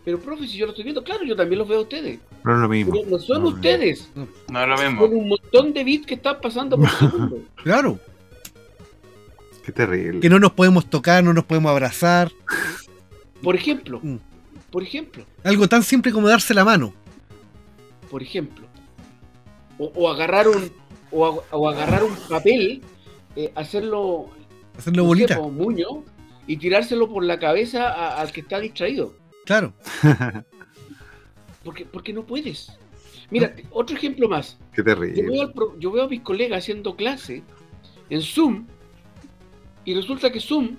Pero, profe, si yo lo estoy viendo, claro, yo también los veo a ustedes. No es lo mismo. Pero no son No, ustedes. No es lo Son mismo. un montón de bits que están pasando por segundo. Claro, Qué terrible. que no nos podemos tocar, no nos podemos abrazar. Por ejemplo, Mm. por ejemplo, Algo tan simple como darse la mano. por ejemplo. O, o agarrar un o, ag- o agarrar un papel, eh, hacerlo Hacerlo no sé, bolita. po, muño y tirárselo por la cabeza a- al que está distraído. Claro. Porque, porque no puedes. Mira, otro ejemplo más. Qué Yo veo, terrible. al pro- yo veo a mis colegas haciendo clase en Zoom y resulta que Zoom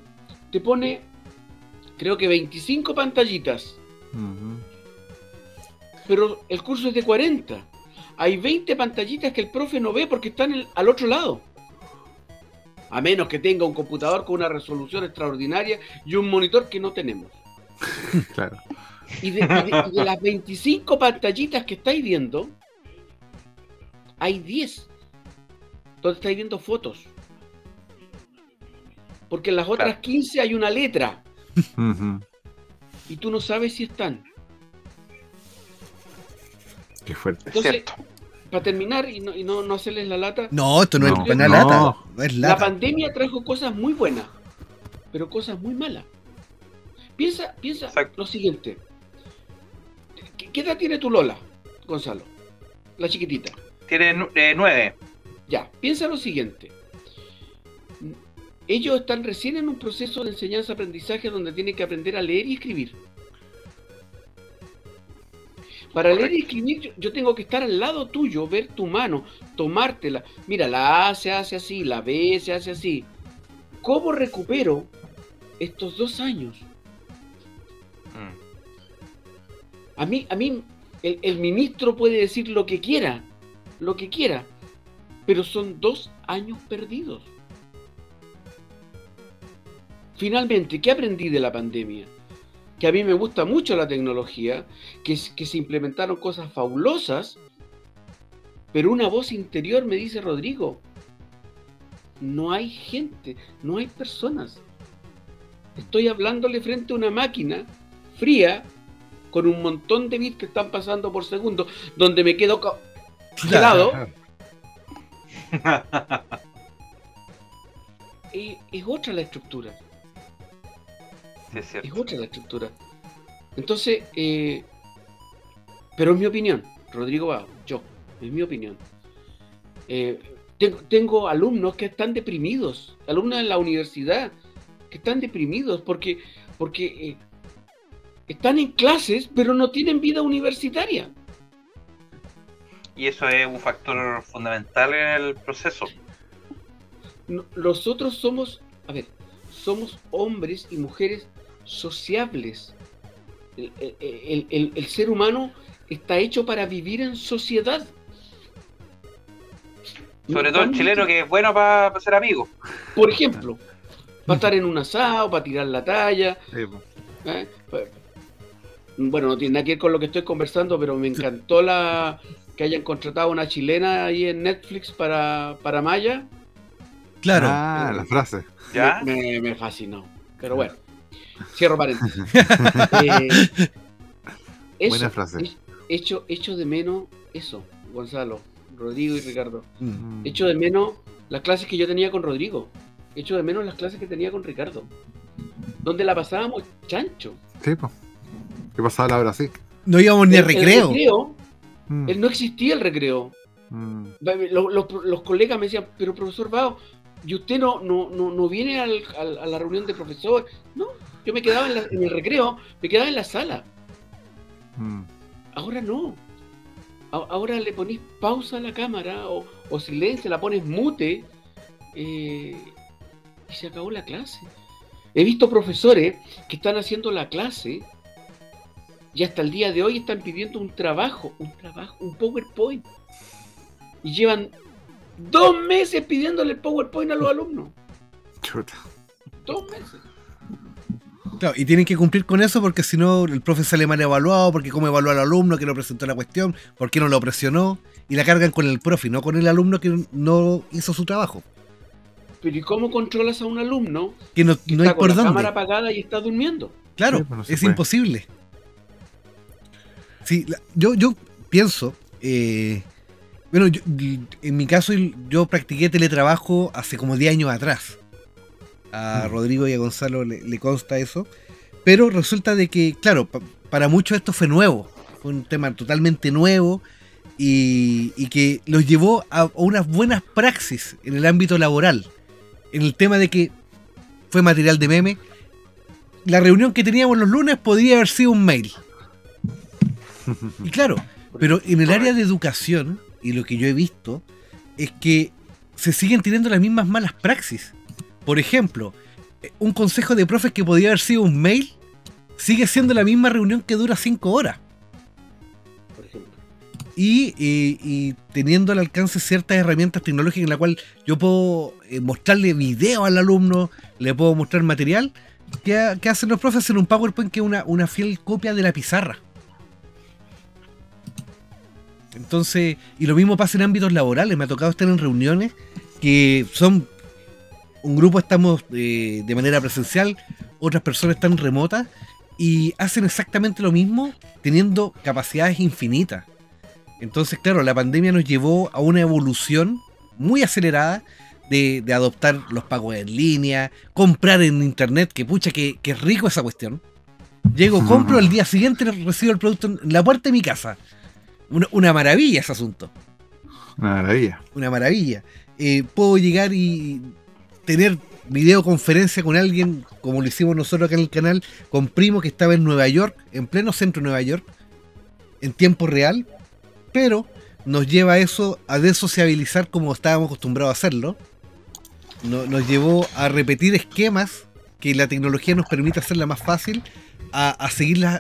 te pone, creo que 25 pantallitas, pero el curso es de 40. Hay 20 pantallitas que el profe no ve porque están al otro lado. A menos que tenga un computador con una resolución extraordinaria y un monitor que no tenemos. Claro. Y de, y de- y de las 25 pantallitas que estáis viendo, hay 10 donde estáis viendo fotos. Porque en las otras Claro. 15 hay una letra Y tú no sabes si están. Qué fuerte. Es Entonces, cierto. para terminar y no, y no, no hacerles la lata, No, esto no, No, es una no. lata. No es la pandemia trajo cosas muy buenas, pero cosas muy malas. Piensa, piensa Exacto. lo siguiente. ¿Qué, qué edad tiene tu Lola, Gonzalo? La chiquitita. Tiene eh, nueve. Ya, piensa lo siguiente. Ellos están recién en un proceso de enseñanza-aprendizaje donde tienen que aprender a leer y escribir. Para leer y escribir, yo, yo tengo que estar al lado tuyo, ver tu mano, tomártela. Mira, la A se hace así, la B se hace así. ¿Cómo recupero estos dos años? Mm. A mí, a mí el, el ministro puede decir lo que quiera, lo que quiera, pero son dos años perdidos. Finalmente, ¿qué aprendí de la pandemia? Que a mí me gusta mucho la tecnología, que, se implementaron cosas fabulosas, pero una voz interior me dice, Rodrigo, no hay gente, no hay personas. Estoy hablándole frente a una máquina fría con un montón de bits que están pasando por segundo, donde me quedo ca- gelado. Eh, es otra la estructura, Sí, es es otra la estructura. Entonces, eh, pero es mi opinión, Rodrigo Bao, yo, es mi opinión. Eh, tengo, tengo alumnos que están deprimidos, alumnos en la universidad que están deprimidos porque, porque eh, están en clases pero no tienen vida universitaria. Y eso es un factor fundamental en el proceso. No- Nosotros somos, a ver, somos hombres y mujeres sociables. El, el- el- ser humano está hecho para vivir en sociedad. Sobre todo el chileno que es bueno para ser amigo. Por ejemplo, para estar en un asado, para tirar la talla. Sí. ¿eh? Pa- bueno, no tiene nada que ver con lo que estoy conversando, pero me encantó la que hayan contratado a una chilena ahí en Netflix para, para Maya. Claro. Ah, la frase. ¿Ya? Me, me- me fascinó. Pero bueno, cierro paréntesis. Eh, eso, Buena frase. es- Echo, echo de menos eso, Gonzalo, Rodrigo y Ricardo. Mm. Echo de menos las clases que yo tenía con Rodrigo. Echo de menos las clases que tenía con Ricardo. Donde la pasábamos chancho. Sí, pues. ¿Qué pasaba la hora así? No íbamos ni a El- el recreo. Mm, él no existía el recreo. mm. Los, los- los colegas me decían, pero profesor Bao, ¿y usted no, no, no, no viene al- al- a la reunión de profesor? No, yo me quedaba en, la- en el recreo, me quedaba en la sala. Mm. Ahora no. A- Ahora le pones pausa a la cámara o, o silencio, la pones mute eh, y se acabó la clase. He visto profesores que están haciendo la clase y hasta el día de hoy están pidiendo un trabajo, un trabajo, un PowerPoint. Y llevan dos meses pidiéndole el PowerPoint a los alumnos. Chuta. Dos meses. Claro, y tienen que cumplir con eso porque si no el profe sale mal evaluado, porque cómo evaluó al alumno que no presentó la cuestión, por qué no lo presionó, y la cargan con el profe, no con el alumno que no hizo su trabajo. Pero ¿y cómo controlas a un alumno Que no, que no hay está con la dónde. cámara apagada y está durmiendo? Claro, Sí, no es puede. imposible. Sí, la- yo, yo pienso, eh, bueno, yo- en mi caso yo practiqué teletrabajo hace como 10 años atrás. A. Rodrigo y a Gonzalo le, consta eso. Pero resulta de que, claro, pa- para muchos esto fue nuevo. Fue un tema totalmente nuevo y, y que los llevó a, a unas buenas praxis en el ámbito laboral. En el tema de que fue material de meme. La reunión que teníamos los lunes podría haber sido un mail. Y claro, pero en el área de educación, y lo que yo he visto, es que se siguen teniendo las mismas malas praxis. Por ejemplo, eh, un consejo de profes que podía haber sido un mail, sigue siendo la misma reunión que dura cinco horas. Por ejemplo. Y, y- y teniendo al alcance ciertas herramientas tecnológicas en la cual yo puedo eh, mostrarle video al alumno, le puedo mostrar material, ¿qué, ha- qué hacen los profes en un PowerPoint que es una, una fiel copia de la pizarra? Entonces, y lo mismo pasa en ámbitos laborales, me ha tocado estar en reuniones que son, un grupo estamos eh, de manera presencial, otras personas están remotas y hacen exactamente lo mismo teniendo capacidades infinitas. Entonces, claro, la pandemia nos llevó a una evolución muy acelerada de, de adoptar los pagos en línea, comprar en internet, que pucha, que, que rico esa cuestión. Llego, compro, el día siguiente recibo el producto en la puerta de mi casa. Una, una maravilla ese asunto Una maravilla. una maravilla. Eh, puedo llegar y tener videoconferencia con alguien, como lo hicimos nosotros acá en el canal, con Primo que estaba en Nueva York, en pleno centro de Nueva York, en tiempo real, pero nos lleva eso a desociabilizar como estábamos acostumbrados a hacerlo. No- nos llevó a repetir esquemas que la tecnología nos permite hacerla más fácil, a, a,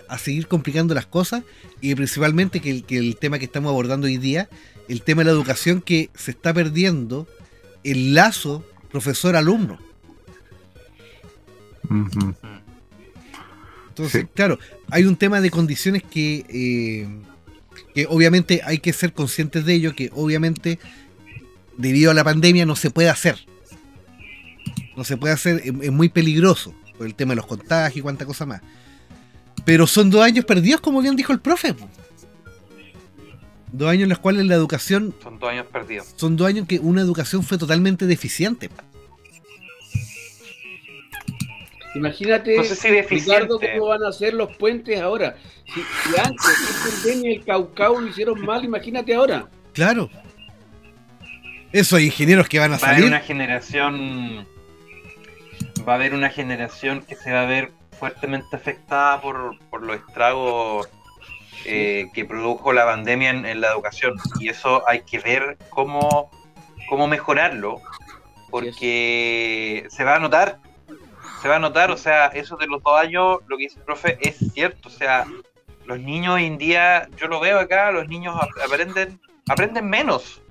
a seguir complicando las cosas y principalmente que el tema que estamos abordando hoy día, el tema de la educación que se está perdiendo el lazo profesor-alumno. Entonces, Sí. claro, hay un tema de condiciones que, eh, que obviamente hay que ser conscientes de ello, que obviamente debido a la pandemia no se puede hacer. No se puede hacer, es, es muy peligroso por el tema de los contagios y cuánta cosa más. Pero son dos años perdidos, como bien dijo el profe. Dos años en los cuales la educación, Son dos años perdidos. son dos años que una educación fue totalmente deficiente. Imagínate, No sé si deficiente. Ricardo, cómo van a hacer los puentes ahora. Si, si antes el pandemia y el Caucao lo hicieron mal, imagínate ahora. Claro. Esos ingenieros que van a Va a haber salir. una generación. Va a haber una generación que se va a ver fuertemente afectada por, por los estragos eh, que produjo la pandemia en, la educación. Y eso hay que ver cómo, cómo mejorarlo. Porque se va a notar. Se va a notar, o sea, eso de los dos años, lo que dice el profe, es cierto. O sea, los niños hoy en día, yo lo veo acá, los niños ap- aprenden, aprenden menos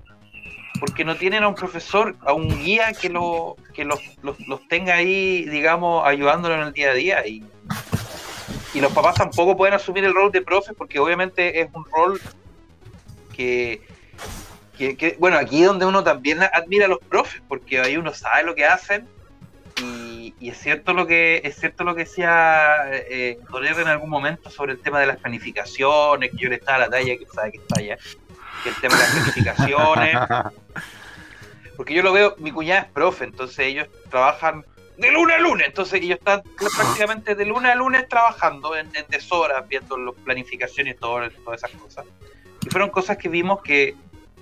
porque no tienen a un profesor, a un guía que, lo, que los, los, los tenga ahí, digamos, ayudándolo en el día a día. Y y los papás tampoco pueden asumir el rol de profe porque obviamente es un rol que, que, que- bueno, aquí es donde uno también admira a los profes, porque ahí uno sabe lo que hacen y, y es cierto lo que es cierto lo que decía eh, en algún momento sobre el tema de las planificaciones, que yo le estaba a la talla, que sabe que está allá, que el tema de las planificaciones, porque yo lo veo, mi cuñada es profe, entonces ellos trabajan de lunes a lunes, entonces ellos están prácticamente de lunes a lunes trabajando en, en deshoras, viendo las planificaciones y todo- todas esas cosas. Y fueron cosas que vimos que,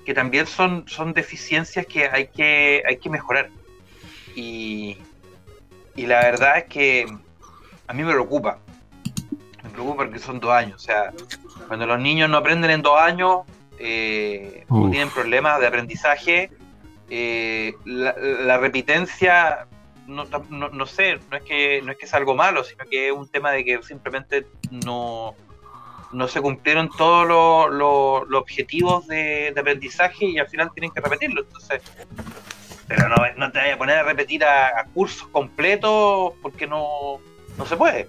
que también son, son deficiencias que hay que, hay que mejorar. Y, y la verdad es que a mí me preocupa. Me preocupa porque son dos años. O sea, cuando los niños no aprenden en dos años, eh, o tienen problemas de aprendizaje, eh, la, la repitencia, no, no, no sé, no es, que, no es que sea algo malo, sino que es un tema de que simplemente no, no se cumplieron todos los, los objetivos de, aprendizaje y al final tienen que repetirlo. Entonces, pero no, no te vayas a poner a repetir a, a cursos completos porque no, no se puede.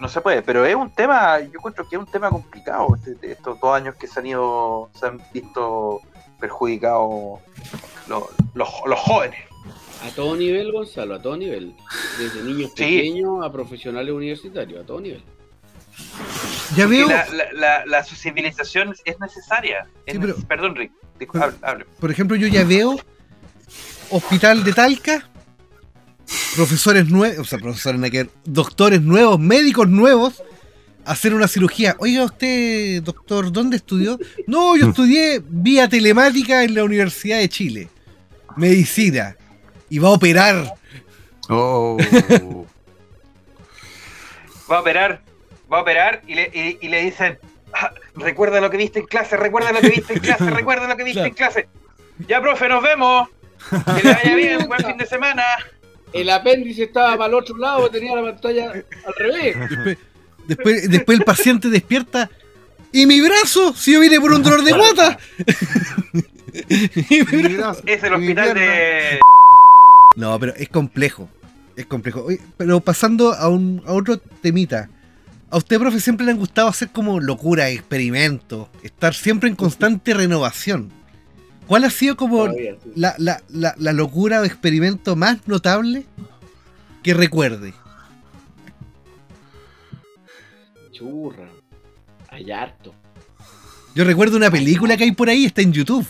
No se puede, pero es un tema, yo encuentro que es un tema complicado. este- estos dos años que se han ido, se han visto perjudicados los, los, los jóvenes. A todo nivel, Gonzalo, a todo nivel. Desde niños Sí. pequeños a profesionales universitarios, a todo nivel. Ya veo, la, la, la, la sociabilización es necesaria. Es Sí, pero- neces- Perdón, Rick. discu- hable- hable. por ejemplo, yo ya veo hospital de Talca, profesores nuevos, o sea, profesores, doctores nuevos, médicos nuevos, hacer una cirugía. Oiga, usted, doctor, ¿dónde estudió? No, yo estudié vía telemática en la Universidad de Chile. Medicina. Y va a operar. Oh. Va a operar, va a operar y le, y, y le dicen, "Ah, recuerda lo que viste en clase, recuerda lo que viste en clase, recuerda lo que viste en clase. Ya, profe, nos vemos. Que le vaya bien, buen fin de semana. El apéndice estaba para el otro lado, tenía la pantalla al revés. Después, después, después el paciente despierta. ¿Y mi brazo? Si yo vine por un dolor de guata. Y mi brazo- Es el hospital de. No, pero es complejo. Es complejo. Oye, pero pasando a, un, a otro temita. A usted, profe, siempre le han gustado hacer como locura, experimentos, estar siempre en constante renovación. ¿Cuál ha sido como Todavía, sí. la, la, la, la locura o experimento más notable que recuerde? Churra. Hay harto. Yo recuerdo una película que hay por ahí, está en YouTube.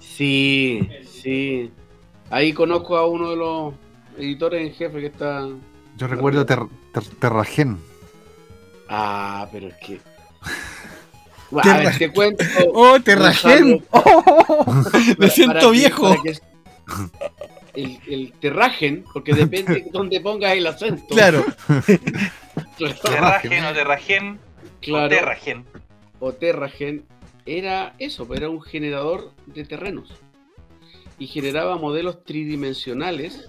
Sí, sí. Ahí conozco a uno de los editores en jefe que está. Yo recuerdo ter, ter- Terragen. Ah, pero es que. A Terra- ver, te cuento. ¡Oh, Terragen! ¡Oh! Me siento que- viejo. que- el, el terragen, porque depende de dónde pongas el acento. Claro. Terragen o Terragen o claro. Terragen. o Terragen era eso, era un generador de terrenos y generaba modelos tridimensionales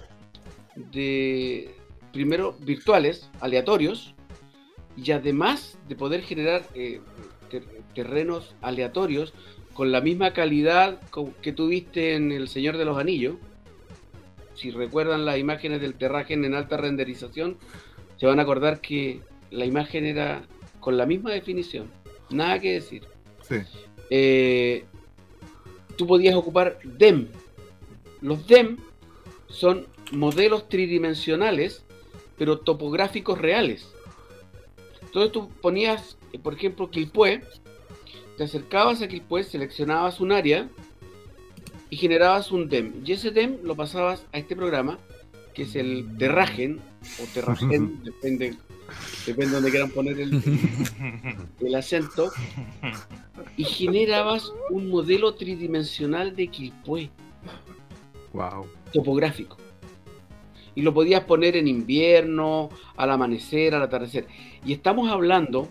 de primero virtuales, aleatorios y además de poder generar eh, ter- terrenos aleatorios con la misma calidad que tuviste en El Señor de los Anillos. Si recuerdan las imágenes del Terragen en alta renderización, se van a acordar que la imagen era con la misma definición. Nada que decir. Sí. Eh, tú podías ocupar DEM. Los DEM son modelos tridimensionales, pero topográficos reales. Entonces tú ponías, por ejemplo, Quilpué, te acercabas a Quilpué, seleccionabas un área y generabas un DEM. Y ese DEM lo pasabas a este programa, que es el Terragen, o Terragen, depende, depende de donde quieran poner el, el acento, y generabas un modelo tridimensional de Quilpué Wow. topográfico. Y lo podías poner en invierno, al amanecer, al atardecer. Y estamos hablando,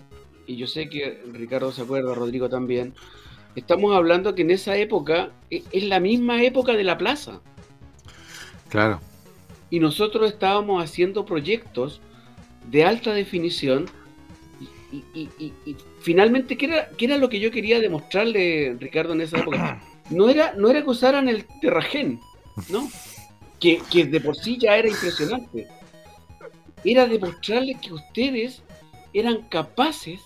y yo sé que Ricardo se acuerda, Rodrigo también, estamos hablando que en esa época e- es la misma época de la plaza. Claro. Y nosotros estábamos haciendo proyectos de alta definición. Y, y- y- y- y finalmente, ¿qué era, qué era lo que yo quería demostrarle, Ricardo, en esa época? No era, no era que usaran el Terragen, ¿no? Que, que de por sí ya era impresionante. era demostrarles que ustedes eran capaces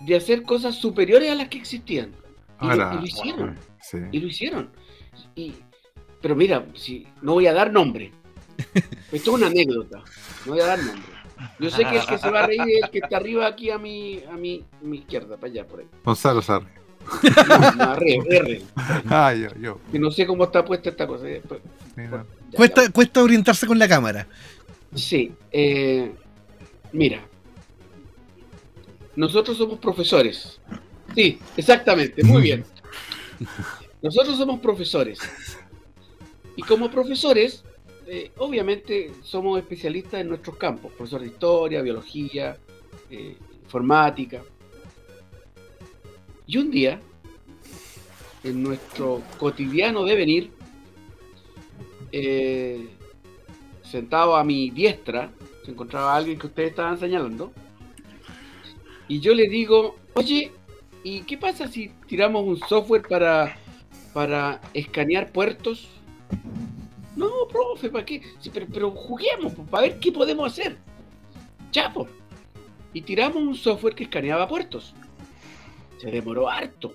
de hacer cosas superiores a las que existían. Y, lo, Ahora, y lo hicieron. sí. Y lo hicieron. Y, pero mira, si, no voy a dar nombre. Esto es una anécdota. No voy a dar nombre. Yo sé que el que se va a reír es el que está arriba aquí a mi, a mi, a mi izquierda, para allá, por ahí. Gonzalo Sarri. No, no, R, R, Ah, yo, yo. que no sé cómo está puesta esta cosa. eh, pues, Mira. ya, Cuesta, ya. cuesta orientarse con la cámara. Sí, eh, mira. Nosotros somos profesores. Sí, exactamente, muy bien. Nosotros somos profesores. Y como profesores, eh, obviamente somos especialistas en nuestros campos. Profesor de historia, biología, eh, informática. Y un día, en nuestro cotidiano devenir, eh, sentado a mi diestra, se encontraba alguien que ustedes estaban señalando. Y yo le digo, oye, ¿y qué pasa si tiramos un software para, para escanear puertos? No, profe, ¿para qué? Pero, juguemos, para ver qué podemos hacer. Pues. Y tiramos un software que escaneaba puertos. Se demoró harto.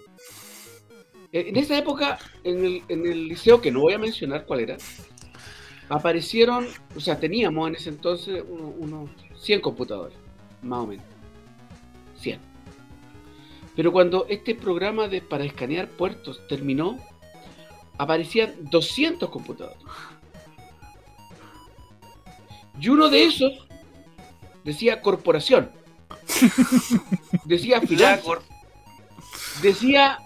Eh, En esa época, en el, en el liceo, que no voy a mencionar cuál era, aparecieron, o sea, teníamos en ese entonces uno- unos 100 computadores, más o menos. 100. Pero cuando este programa de, para escanear puertos terminó, aparecían 200 computadores. Y uno de esos decía corporación. Decía finanzas decía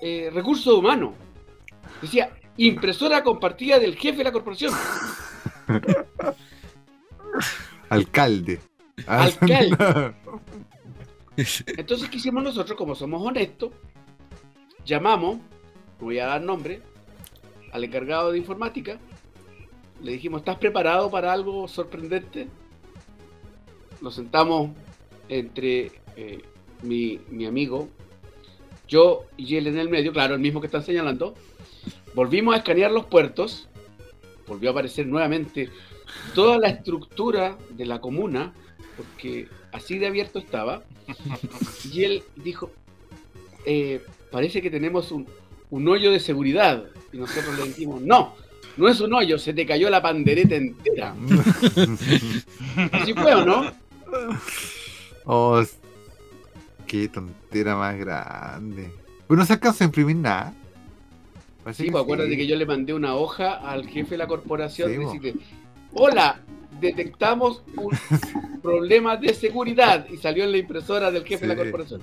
eh, recursos humanos, decía impresora compartida del jefe de la corporación. Alcalde. Ah, Alcalde. Entonces, ¿qué hicimos nosotros? Como somos honestos, llamamos, no voy a dar nombre, al encargado de informática, le dijimos, ¿estás preparado para algo sorprendente? Nos sentamos entre eh, mi, mi amigo, yo y él en el medio, claro, el mismo que están señalando. Volvimos a escanear los puertos, volvió a aparecer nuevamente toda la estructura de la comuna, porque así de abierto estaba. Y él dijo, eh, parece que tenemos un, un hoyo de seguridad. Y nosotros le dijimos, no, no es un hoyo, se te cayó la pandereta entera. Así fue, ¿o no? oh, qué tontera más grande. Pero no se alcanza a imprimir nada. Parece Sí, que pues acuérdate sí. que yo le mandé una hoja al jefe de la corporación Sí, decirle, hola, detectamos un problema de seguridad y salió en la impresora del jefe de la corporación.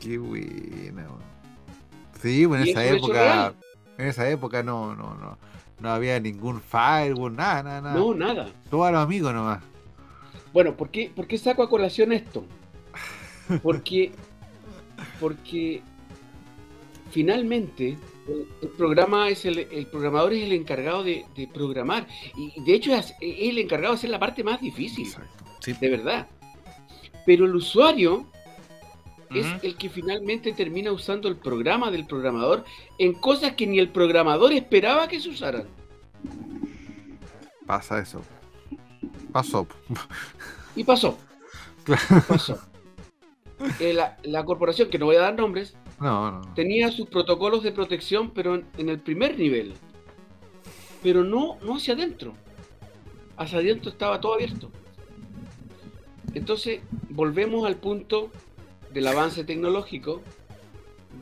Qué buena. weón. Sí, pues en esa época. En esa época no, no, no. No había ningún firewall, nada, nada, nada. No, nada. Todos los amigos nomás. Bueno, ¿por qué, por qué saco a colación esto? Porque, porque finalmente el, el programa es el, el programador es el encargado de, de programar y de hecho es, el encargado de hacer la parte más difícil, Exacto. de verdad. Pero el usuario es el que finalmente termina usando el programa del programador en cosas que ni el programador esperaba que se usaran. Pasa eso. Pasó. Y pasó. Claro. Pasó. Eh, la, la corporación, que no voy a dar nombres, No, no. tenía sus protocolos de protección, pero en, en el primer nivel. Pero no, no hacia adentro. Hacia adentro estaba todo abierto. Entonces, volvemos al punto del avance tecnológico,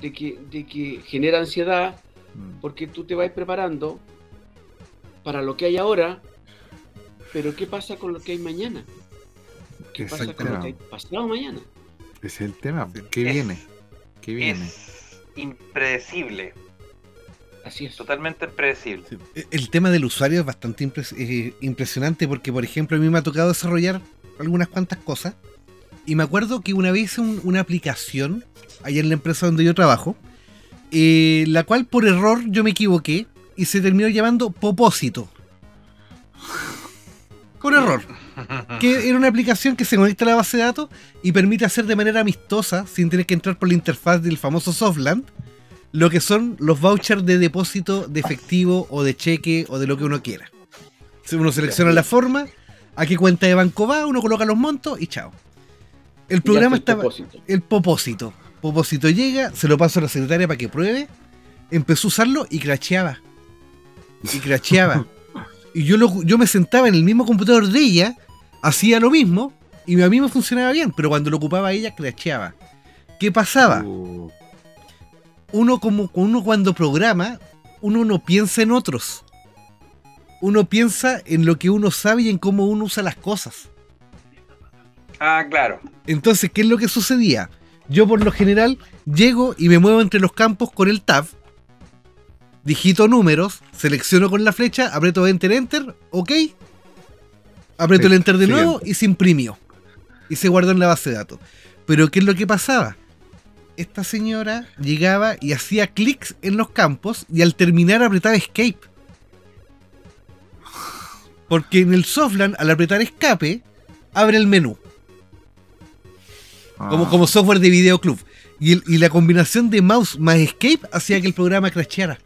de que, de que genera ansiedad, Mm. porque tú te vas preparando para lo que hay ahora, pero ¿qué pasa con lo que hay mañana? ¿Qué pasa con lo que hay pasado mañana? Ese es el tema. ¿Qué Es- viene? ¿Qué viene? Es impredecible, Así es. totalmente impredecible. Sí. El tema del usuario es bastante impres- eh, impresionante porque, por ejemplo, a mí me ha tocado desarrollar algunas cuantas cosas. Y me acuerdo que una vez hice un- una aplicación allá en la empresa donde yo trabajo, eh, la cual por error yo me equivoqué y se terminó llamando Popósito. Por error. Que era una aplicación que se conecta a la base de datos y permite hacer de manera amistosa, sin tener que entrar por la interfaz del famoso Softland, lo que son los vouchers de depósito de efectivo o de cheque o de lo que uno quiera. Uno selecciona la forma, a qué cuenta de banco va, uno coloca los montos y chao. El programa fue el estaba. propósito. El popósito. Popósito llega, se lo paso a la secretaria para que pruebe. Empezó a usarlo y cracheaba. Y cracheaba. y yo, lo- yo me sentaba en el mismo computador de ella, hacía lo mismo y a mí me funcionaba bien, pero cuando lo ocupaba ella, cracheaba. ¿Qué pasaba? Uh, Uno, como, uno cuando programa, uno no piensa en otros. Uno piensa en lo que uno sabe y en cómo uno usa las cosas. Ah, claro. Entonces, ¿qué es lo que sucedía? Yo por lo general llego y me muevo entre los campos con el tab, digito números, selecciono con la flecha, aprieto enter, enter, ok, aprieto el enter de siguiente. nuevo y se imprimió. Y se guardó en la base de datos. Pero ¿qué es lo que pasaba? Esta señora llegaba y hacía clics en los campos y al terminar apretaba escape. Porque en el Softland, al apretar escape, abre el menú como, ah, como software de videoclub. Y, el- y la combinación de mouse más escape hacía que el programa crasheara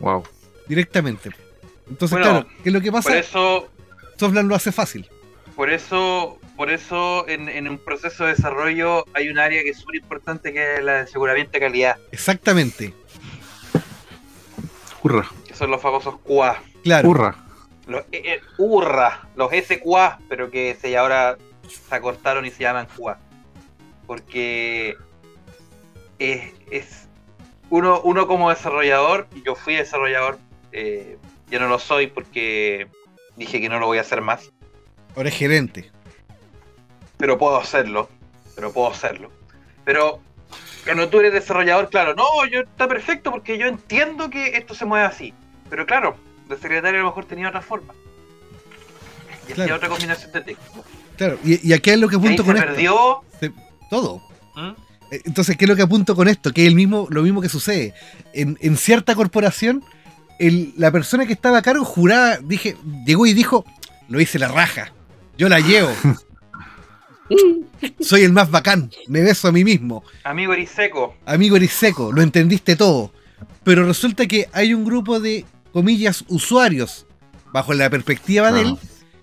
Wow. directamente. Entonces, Bueno, claro, ¿qué es lo que Por pasa? eso, Softland lo hace fácil. por eso, por eso en, en un proceso de desarrollo hay un área que es súper importante que es la de aseguramiento de calidad, Exactamente. Hurra. que son los famosos QA. Claro. Hurra. Los eh, eh, URRA, los SQA, pero que se ahora se acortaron y se llaman QA. Porque es, es- uno, uno como desarrollador, yo fui desarrollador, eh, yo no lo soy porque dije que no lo voy a hacer más, Ahora es gerente. pero puedo hacerlo, pero puedo hacerlo. Pero cuando tú eres desarrollador, claro, no, yo está perfecto porque yo entiendo que esto se mueve así. Pero claro, de secretario a lo mejor tenía otra forma. Y hacía Claro. otra combinación de texto. Claro. Y, y aquí es lo que se con esto. perdió. Todo. ¿Mm? Entonces, ¿qué es lo que apunto con esto? Que es el mismo, lo mismo que sucede. En, en cierta corporación, el- la persona que estaba a cargo juraba, dije, llegó y dijo, lo hice la raja. Yo la llevo. Soy el más bacán. Me beso a mí mismo. Amigo Eriseco. Amigo eres seco, lo entendiste todo. Pero resulta que hay un grupo de, comillas, usuarios, bajo la perspectiva de él,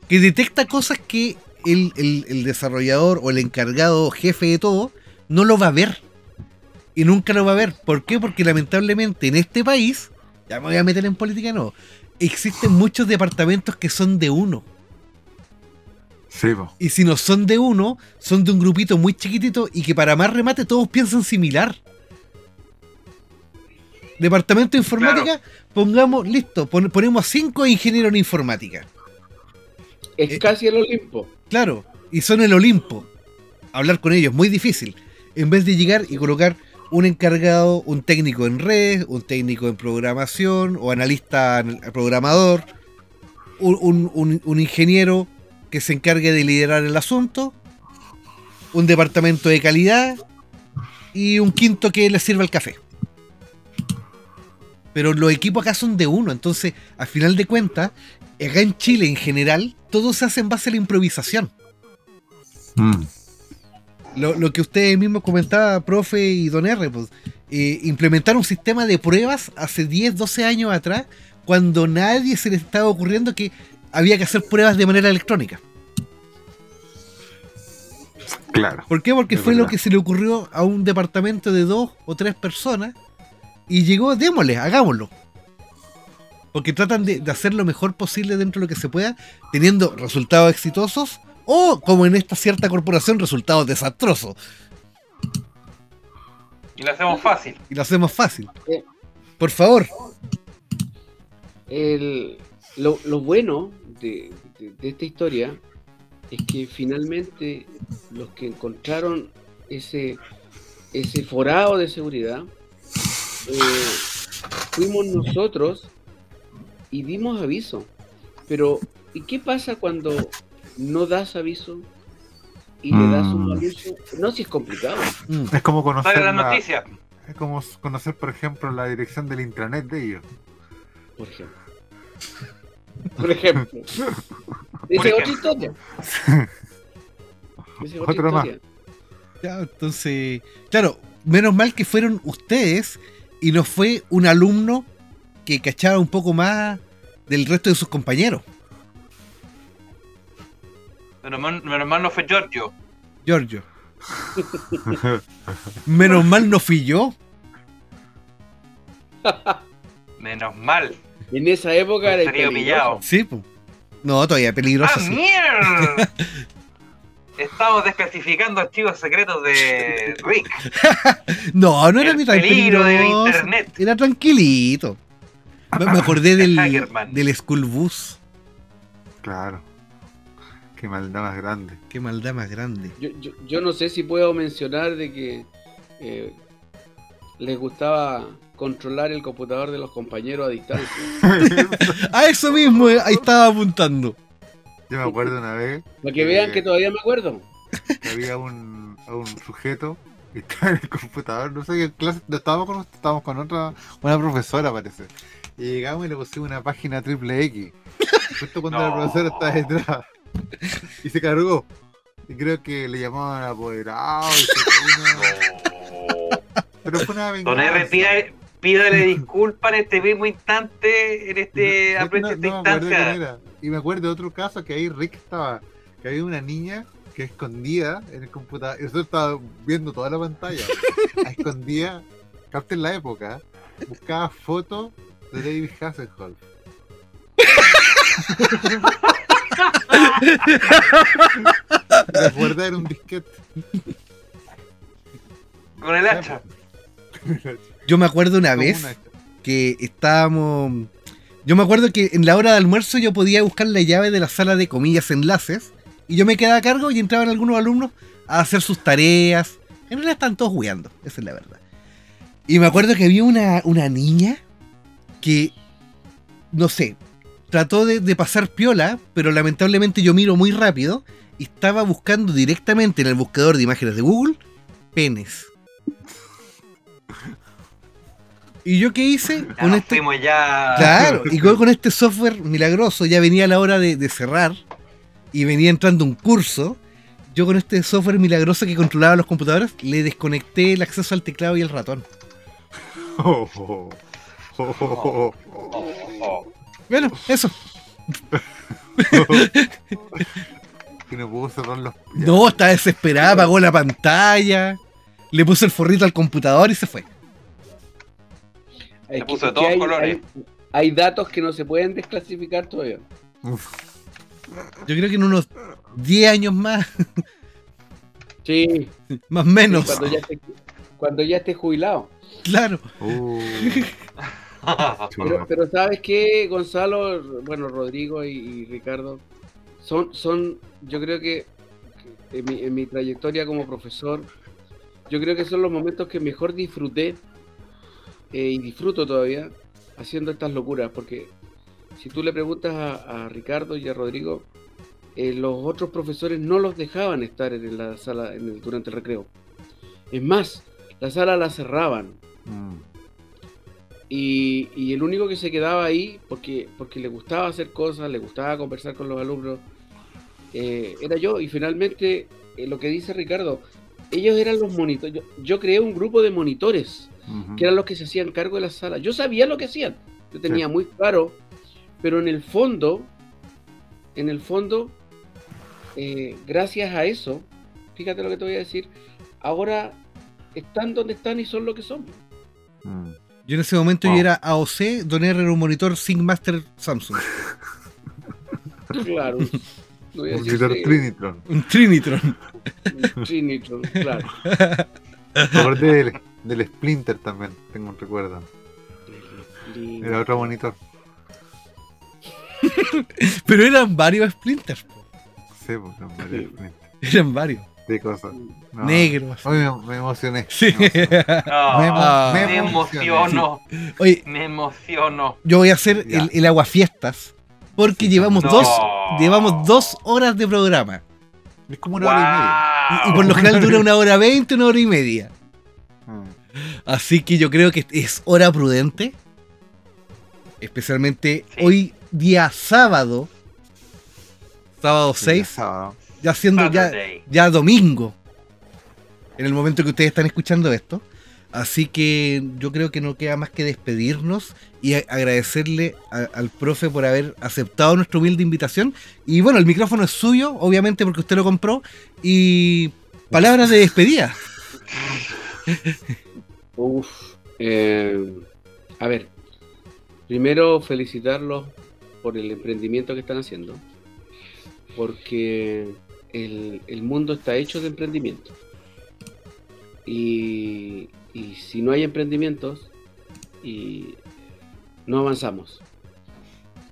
que detecta cosas que el, el- el desarrollador o el encargado jefe de todo no lo va a ver. Y nunca lo va a ver. ¿Por qué? Porque lamentablemente en este país, ya me voy a meter en política, no, existen muchos departamentos que son de uno. Sí. Y si no son de uno, son de un grupito muy chiquitito y que para más remate todos piensan similar. Departamento de informática, pongamos, listo, pon- ponemos cinco ingenieros en informática. Es Eh, casi el Olimpo. Claro, y son el Olimpo. Hablar con ellos, muy difícil. En vez de llegar y colocar un encargado, un técnico en red, un técnico en programación o analista programador, un- un ingeniero que se encargue de liderar el asunto, un departamento de calidad y un quinto que le sirva el café. Pero los equipos acá son de uno, entonces, al final de cuentas, acá en Chile en general, todo se hace en base a la improvisación. Mm. Lo, lo que usted mismo comentaba, profe y don R, pues, eh, implementar un sistema de pruebas hace 10, 12 años atrás, cuando nadie se le estaba ocurriendo que había que hacer pruebas de manera electrónica. Claro. ¿Por qué? Porque fue lo que se le ocurrió a un departamento de dos o tres personas y llegó, démosle, hagámoslo. Porque tratan de, de hacer lo mejor posible dentro de lo que se pueda, teniendo resultados exitosos o, como en esta cierta corporación, resultados desastrosos. Y lo hacemos fácil. Y lo hacemos fácil. Eh. Por favor. El- lo, lo bueno de, de- de esta historia es que finalmente los que encontraron ese, ese forado de seguridad eh, fuimos nosotros y dimos aviso. Pero, ¿y qué pasa cuando no das aviso y le das un Mm. anuncio? No, si es complicado. Mm. Es como conocer Dale la la- noticia. es como conocer, por ejemplo, la dirección del intranet de ellos. por ejemplo. Por ejemplo. Esa es otra historia. Esa es otra Otra más. Ya, entonces, claro, menos mal que fueron ustedes y no fue un alumno que cachaba un poco más del resto de sus compañeros. Menos mal, menos mal no fue Giorgio. Giorgio. Menos mal no fui yo. Menos mal. En esa época era Estaría pillado. Sí, pues. No, todavía peligroso. ¡Ah, sí. mierda! Estamos desclasificando archivos secretos de Rick. No, no era El ni tan peligro de peligroso. internet. Era tranquilito. Me, acordé del, del school bus. Claro. Qué maldad más grande. Qué maldad más grande. Yo, yo, yo no sé si puedo mencionar de que eh, les gustaba controlar el computador de los compañeros a distancia. A eso mismo, eh, ahí estaba apuntando. Yo me acuerdo una vez Para que vean que todavía me acuerdo. que había un, un sujeto que estaba en el computador, no sé qué clase, no estábamos con, estábamos con otra, una profesora parece. Y llegamos y le pusimos una página triple X. Justo cuando la profesora estaba detrás. Y se cargó. Y creo que le llamaban apoderado. y se fue una- Pero fue una Don R, venganza. pídale disculpas en este mismo instante, en este, No, no, esta instancia. Y me acuerdo de otro caso que ahí Rick estaba, que había una niña que escondida en el computador, y nosotros estábamos viendo toda la pantalla, escondida, capten la época, buscaba fotos de David Hasselhoff. Recuerda era un disquete. Con el hacha. Yo me acuerdo una vez una- que estábamos. Yo me acuerdo que en la hora de almuerzo yo podía buscar la llave de la sala de comillas enlaces y yo me quedaba a cargo y entraban algunos alumnos a hacer sus tareas. En realidad están todos jugando, esa es la verdad. Y me acuerdo que había una, una niña que, no sé, trató de, de pasar piola, pero lamentablemente yo miro muy rápido y estaba buscando directamente en el buscador de imágenes de Google penes. ¿Y yo qué hice? Ya Con este, fuimos ya. Claro, y con, con este software milagroso ya venía la hora de, de cerrar y venía entrando un curso. Yo con este software milagroso que controlaba los computadores le desconecté el acceso al teclado y el ratón. Oh, oh, oh, oh, oh, Oh, oh. Bueno, eso. Y no pudo cerrar los. No, estaba desesperada, apagó la pantalla, le puso el forrito al computador y se fue. Es puso de todos hay, colores. hay- hay datos que no se pueden desclasificar todavía. Yo creo que en unos 10 años más, Sí, más o menos. cuando ya esté, cuando ya esté jubilado. Claro. Oh, Pero, pero sabes qué, Gonzalo, bueno, Rodrigo y, y Ricardo, son, son, yo creo que que en mi, en mi trayectoria como profesor, yo creo que son los momentos que mejor disfruté eh, y disfruto todavía haciendo estas locuras, porque si tú le preguntas a, a Ricardo y a Rodrigo, eh, los otros profesores no los dejaban estar en la sala en el- durante el recreo. Es más, la sala la cerraban. Mm. Y, y el único que se quedaba ahí, porque, porque le gustaba hacer cosas, le gustaba conversar con los alumnos, eh, era yo. Y finalmente, eh, lo que dice Ricardo, ellos eran los monitores. Yo, yo creé un grupo de monitores, que eran los que se hacían cargo de la sala. Yo sabía lo que hacían, yo tenía muy claro, pero en el fondo, en el fondo, eh, gracias a eso, fíjate lo que te voy a decir, ahora están donde están y son lo que son. Mm. Yo en ese momento Wow. yo era AOC, Don R era un monitor ThinkMaster Samsung. Claro. No Un que- Trinitron. Un Trinitron. un Trinitron, claro. Acordé del, del Splinter también, tengo un recuerdo. Era otro monitor. Pero eran varios splinters. po. Sí, pues, eran varios Sí. Splinter. Eran varios. De cosas. No. Negros. Hoy me, me emocioné. Sí. Me emocioné. No, Me emo- Ah. me emociono, Oye, me emociono. yo voy a hacer el, el aguafiestas. Porque llevamos, No. dos, llevamos dos horas de programa. Es como una hora y media. Y, y por lo general dura una hora veinte, una hora y media. Mm. Así que yo creo que es hora prudente. Especialmente Sí. hoy día sábado. Sábado 6. Sábado. Ya siendo ya, ya domingo. En el momento que ustedes están escuchando esto. Así que yo creo que no queda más que despedirnos y agradecerle a- al profe por haber aceptado nuestra humilde invitación. Y bueno, el micrófono es suyo, obviamente porque usted lo compró. Y palabras de despedida. Uf. eh, a ver, primero felicitarlos por el emprendimiento que están haciendo, porque el, mundo está hecho de emprendimiento. Y, y si no hay emprendimientos, y no avanzamos.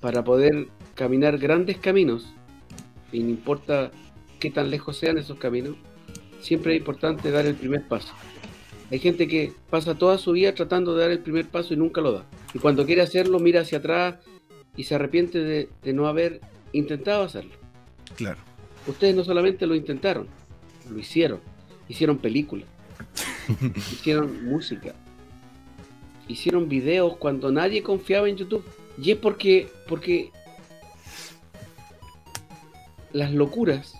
Para poder caminar grandes caminos, y no importa qué tan lejos sean esos caminos, siempre es importante dar el primer paso. Hay gente que pasa toda su vida tratando de dar el primer paso y nunca lo da. Y cuando quiere hacerlo, mira hacia atrás y se arrepiente de, de no haber intentado hacerlo. Claro. Ustedes no solamente lo intentaron, lo hicieron. Hicieron películas, hicieron música, hicieron videos cuando nadie confiaba en YouTube. Y es porque, porque las locuras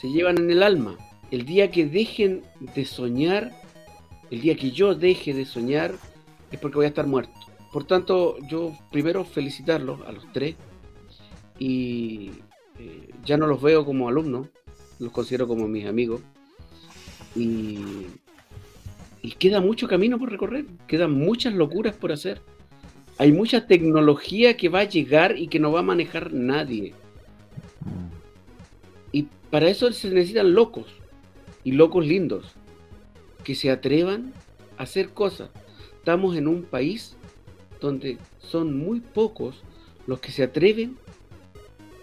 se llevan en el alma. El día que dejen de soñar, el día que yo deje de soñar, es porque voy a estar muerto. Por tanto, yo primero felicitarlos a los tres y ya no los veo como alumnos, los considero como mis amigos. Y, y queda mucho camino por recorrer, quedan muchas locuras por hacer. Hay mucha tecnología que va a llegar y que no va a manejar nadie. Y para eso se necesitan locos y locos lindos que se atrevan a hacer cosas. Estamos en un país donde son muy pocos los que se atreven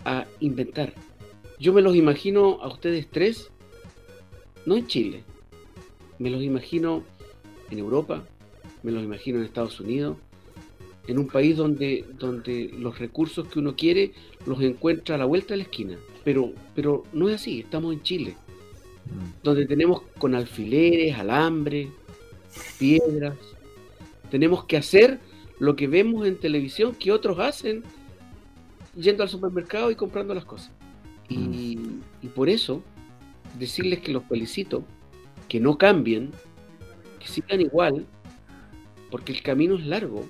a inventar. Yo me los imagino a ustedes tres, no en Chile, me los imagino en Europa, me los imagino en Estados Unidos, en un país donde, donde los recursos que uno quiere los encuentra a la vuelta de la esquina. Pero, pero no es así, estamos en Chile, donde tenemos con alfileres, alambre, piedras, tenemos que hacer lo que vemos en televisión que otros hacen yendo al supermercado y comprando las cosas. Y, y por eso, decirles que los felicito, que no cambien, que sigan igual, porque el camino es largo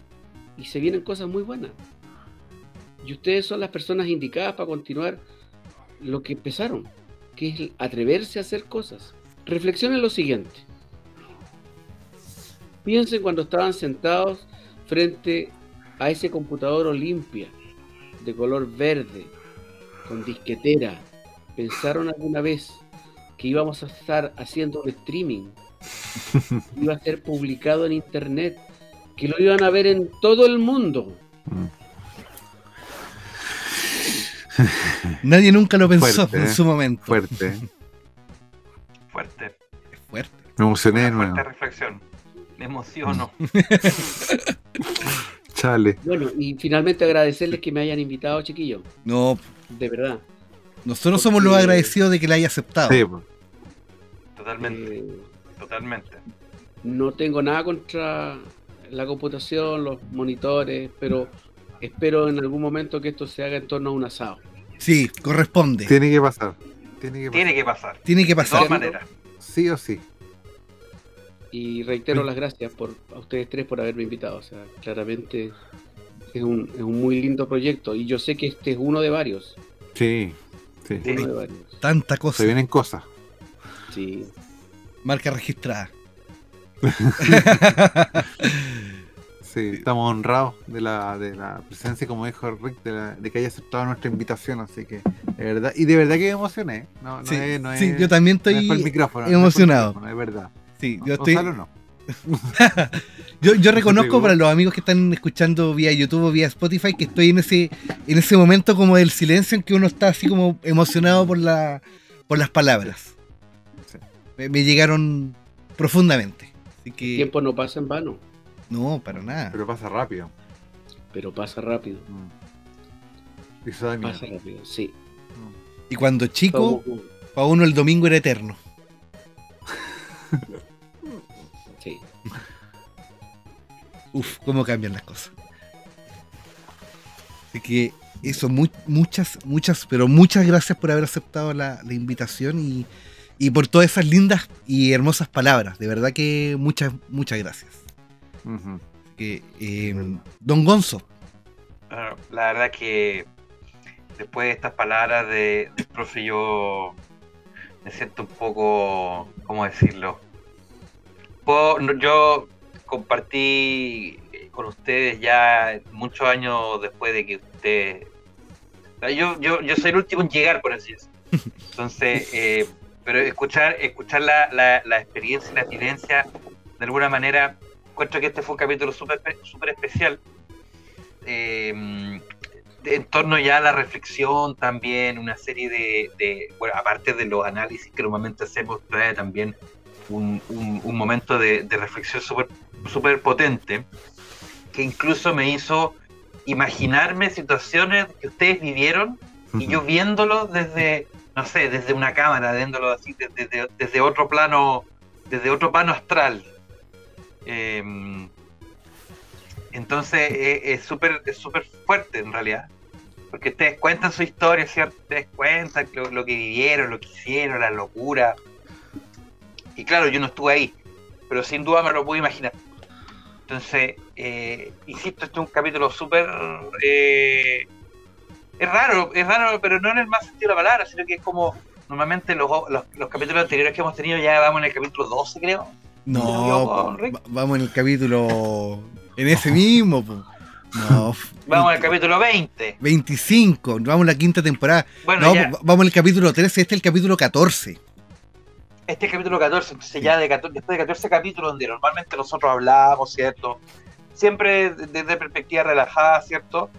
y se vienen cosas muy buenas. Y ustedes son las personas indicadas para continuar lo que empezaron, que es atreverse a hacer cosas. Reflexionen lo siguiente. Piensen cuando estaban sentados frente a ese computador Olimpia de color verde, con disquetera. ¿Pensaron alguna vez que íbamos a estar haciendo un streaming? Iba a ser publicado en internet, que lo iban a ver en todo el mundo. Nadie nunca lo pensó Fuerte, en ¿eh? su momento. Fuerte. Fuerte, Es fuerte. Me emocioné una fuerte reflexión. Me emociono. Chale. Bueno, y finalmente agradecerles que me hayan invitado, chiquillos. No, De verdad. nosotros somos los agradecidos de que la haya aceptado. Sí, pues. Totalmente, Eh, totalmente. no tengo nada contra la computación, los monitores, pero espero en algún momento que esto se haga en torno a un asado. Sí, corresponde. Tiene que pasar. Tiene que pasar. Tiene que pasar. Tiene que De pasar. todas maneras. Sí o sí. Y reitero las gracias por, a ustedes tres por haberme invitado. O sea, claramente es un, es un muy lindo proyecto. Y yo sé que este es uno de varios. Sí. Sí. Sí. Uno de varios. Tanta Se cosa. vienen cosas. Sí. Marca registrada. Sí, estamos honrados de la, de la presencia, como dijo Rick, de, la- de que haya aceptado nuestra invitación, así que de verdad, y de verdad que me emocioné. No, no Sí, es, no sí, es- yo también no es estoy por el micrófono, no es por el emocionado. micrófono, es verdad. Sí, yo estoy. Gonzalo no. Yo, yo reconozco para los amigos que están escuchando vía YouTube o vía Spotify que estoy en ese, en ese momento como del silencio en que uno está así como emocionado por la, por las palabras. Sí. Me, me llegaron profundamente. Así El tiempo no pasa en vano, no, para nada. Pero pasa rápido. pero pasa rápido. Mm. Y eso da miedo. Pasa rápido, sí. Y cuando chico, para uno el domingo era eterno. Uf, cómo cambian las cosas. Así que eso, mu- muchas, muchas, pero muchas gracias por haber aceptado la, la invitación y, y por todas esas lindas y hermosas palabras. De verdad que muchas, muchas gracias. Ujú. Que, eh, don Gonzo, Bueno, la verdad que después de estas palabras de, del profe yo me siento un poco, ¿cómo decirlo? Puedo- yo compartí con ustedes ya muchos años después de que o sea, Yo, yo, yo soy el último en llegar, por así decirlo. Entonces, eh, pero escuchar, escuchar la, la, la experiencia y la vivencia, de alguna manera, encuentro que este fue un capítulo súper súper especial eh, de- en torno ya a la reflexión también, una serie de, de- bueno, aparte de los análisis que normalmente hacemos, trae también un, un- un momento de, de reflexión súper súper potente, que incluso me hizo imaginarme situaciones que ustedes vivieron y yo viéndolo desde, no sé, desde una cámara, viéndolo así, desde, desde- desde otro plano, desde otro plano astral. Em, entonces eh, es súper es súper fuerte en realidad. Porque ustedes cuentan su historia, ¿cierto? Ustedes cuentan lo, lo que vivieron, lo que hicieron, la locura. Y claro, yo no estuve ahí, pero sin duda me lo puedo imaginar. Entonces, eh, insisto, este es un capítulo súper... eh, es raro, es raro, pero no en el más sentido de la palabra, sino que es como... Normalmente los, los, los capítulos anteriores que hemos tenido ya vamos en el capítulo 12, creo. no, Rick. va- vamos en el capítulo, en ese mismo, po. no, Vamos al capítulo 20. 25, vamos en la quinta temporada. Bueno, No, vamos el capítulo 13, este es el capítulo 14. Este es el capítulo 14, entonces ya de 14 después de 14 capítulos donde normalmente nosotros hablamos, ¿cierto? Siempre desde perspectiva relajada, ¿cierto?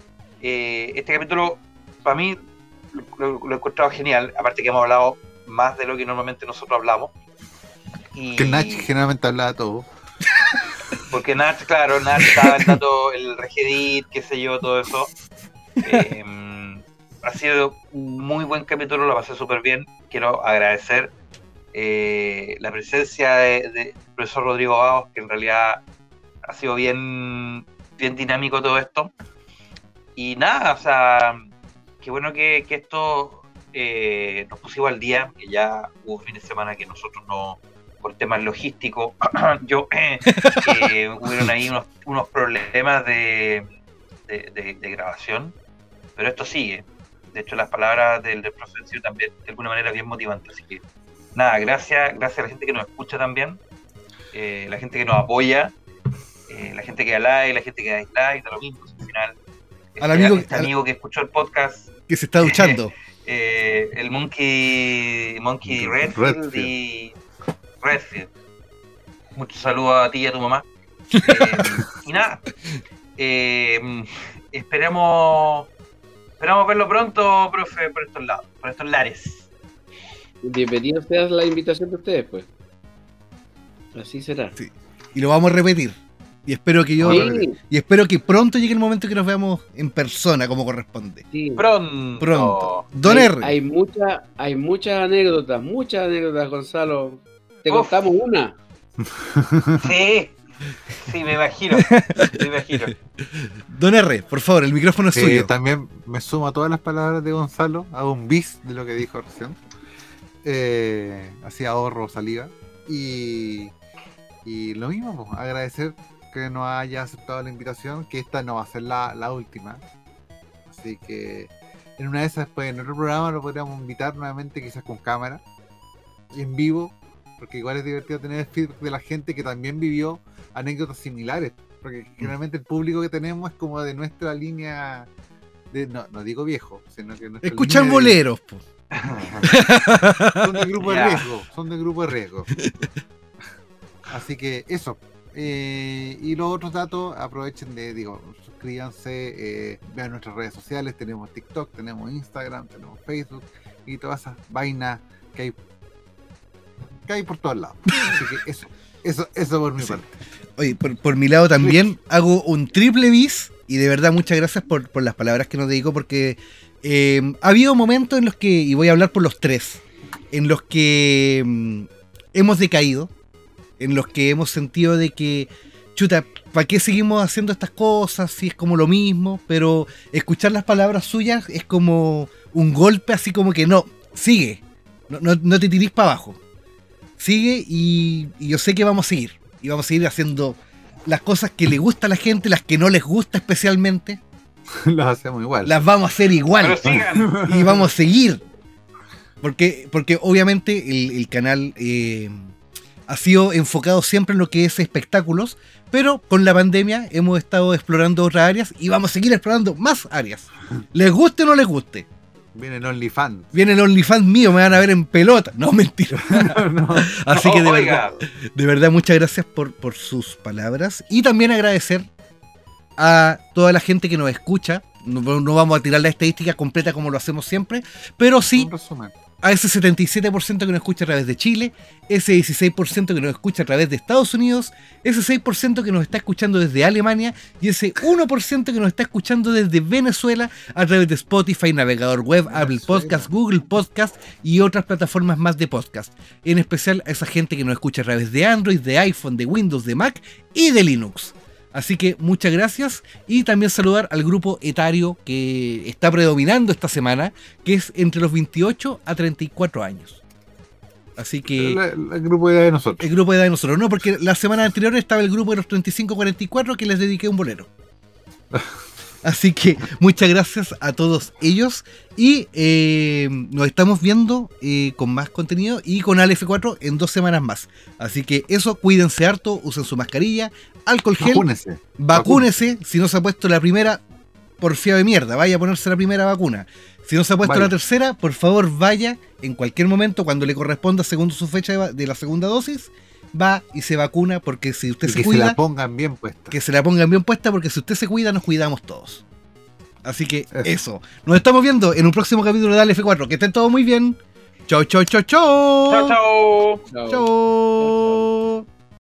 Eh, este capítulo, para mí, lo, lo he encontrado genial, aparte que hemos hablado más de lo que normalmente nosotros hablamos. Y, Que Nach generalmente habla de todo. Porque Nach, claro, Nach estaba dato, el Regedit, qué sé yo, todo eso. Eh, ha sido un muy buen capítulo, lo pasé súper bien. Quiero agradecer eh, la presencia de- de- del profesor Rodrigo Baos, que en realidad ha sido bien, bien dinámico todo esto. Y nada, o sea, qué bueno que, esto eh, nos pusimos al día, que ya hubo fin de semana que nosotros no, por temas logísticos, yo eh, hubieron ahí unos, unos problemas de, de, grabación, pero esto sigue. De hecho, las palabras del, del profesor también de alguna manera bien motivantes. Así que, nada, gracias, gracias a la gente que nos escucha también, eh, la gente que nos apoya, eh, la gente que da like, la gente que da dislike, da lo mismo. Al final, Al este- amigo- este al- amigo que escuchó el podcast Que se está duchando. eh, el Monkey, Monkey Redfield, Redfield. y Redfield. Muchos saludos a ti y a tu mamá. Eh, y nada, eh, esperamos, esperamos verlo pronto, profe, por estos lados, por estos lares. Bienvenido sea la invitación de ustedes, pues. Así será. Y lo vamos a repetir. Y espero que yo. Sí, Y espero que pronto llegue el momento que nos veamos en persona, como corresponde. sí. Pronto. Pronto. Don hay, R. hay mucha- hay muchas anécdotas, muchas anécdotas, Gonzalo. Te Uf. contamos una. Sí, sí, me imagino, me imagino. Don R, por favor, el micrófono es Sí, suyo. también me sumo a todas las palabras de Gonzalo, hago un bis de lo que dijo recién. Eh, así ahorro saliva. Y, y lo mismo, pues, agradecer que nos haya aceptado la invitación, que esta no va a ser la, la última. Así que en una de esas, después en otro programa lo podríamos invitar nuevamente, quizás con cámara, en vivo, porque igual es divertido tener el feedback de la gente que también vivió anécdotas similares. Porque generalmente el público que tenemos es como de nuestra línea, de, no, no digo viejo, sino que de- boleros, po. Son de grupo de riesgo, son de grupo de riesgo. Así que eso. Eh, y los otros datos, aprovechen de, digo, suscríbanse, eh, vean nuestras redes sociales, tenemos TikTok, tenemos Instagram, tenemos Facebook y todas esas vainas que hay, que hay por todos lados. Así que eso, eso, eso por mi Sí. parte. Oye, por, por mi lado también hago un triple bis y de verdad muchas gracias por, por las palabras que nos dedicó porque eh, ha habido momentos en los que, y voy a hablar por los tres, en los que mm, hemos decaído, en los que hemos sentido de que, chuta, ¿para qué seguimos haciendo estas cosas si es como lo mismo? Pero escuchar las palabras suyas es como un golpe así como que no, sigue, no, no, no te tirís para abajo. sigue y, y yo sé que vamos a seguir. Y vamos a seguir haciendo las cosas que le gusta a la gente, las que no les gusta especialmente, Los hacemos igual. las vamos a hacer igual. Pero sigan. y vamos a seguir. Porque, porque obviamente el, el canal eh, ha sido enfocado siempre en lo que es espectáculos, pero con la pandemia hemos estado explorando otras áreas y vamos a seguir explorando más áreas. Les guste o no les guste. Viene el OnlyFans. Viene el OnlyFans mío, me van a ver en pelota. No, mentira. No. Así que de Oiga, verdad, de verdad, muchas gracias por, por sus palabras. Y también agradecer a toda la gente que nos escucha. No, no vamos a tirar la estadística completa como lo hacemos siempre, pero sí a ese 77% que nos escucha a través de Chile, ese 16% que nos escucha a través de Estados Unidos, ese 6% que nos está escuchando desde Alemania y ese 1% que nos está escuchando desde Venezuela a través de Spotify, navegador web, Apple. Podcast, Google Podcast y otras plataformas más de podcast. En especial a esa gente que nos escucha a través de Android, de iPhone, de Windows, de Mac y de Linux. Así que muchas gracias y también saludar al grupo etario que está predominando esta semana, que es entre los 28 a 34 años. Así que El, el grupo de nosotros. el grupo de edad de nosotros, no, porque la semana anterior estaba el grupo de los 35-44 que les dediqué un bolero. Así que muchas gracias a todos ellos y eh, nos estamos viendo eh, con más contenido y con ALF4 en dos semanas más. Así que eso, cuídense harto, usen su mascarilla, alcohol gel, Vacúnese. vacúnese, si no se ha puesto la primera, porfiado de mierda, vaya a ponerse la primera vacuna. Si no se ha puesto la tercera, por favor vaya en cualquier momento, cuando le corresponda según su fecha de la segunda dosis, va y se vacuna, porque si usted Y se que se cuida, la pongan bien puesta. que se la pongan bien puesta, porque si usted se cuida, nos cuidamos todos. Así que Eso. eso. Nos estamos viendo en un próximo capítulo de Alf 4 Que estén todos muy bien. Chau, chau, chau, chau. Chao, chao. Chao. Chau.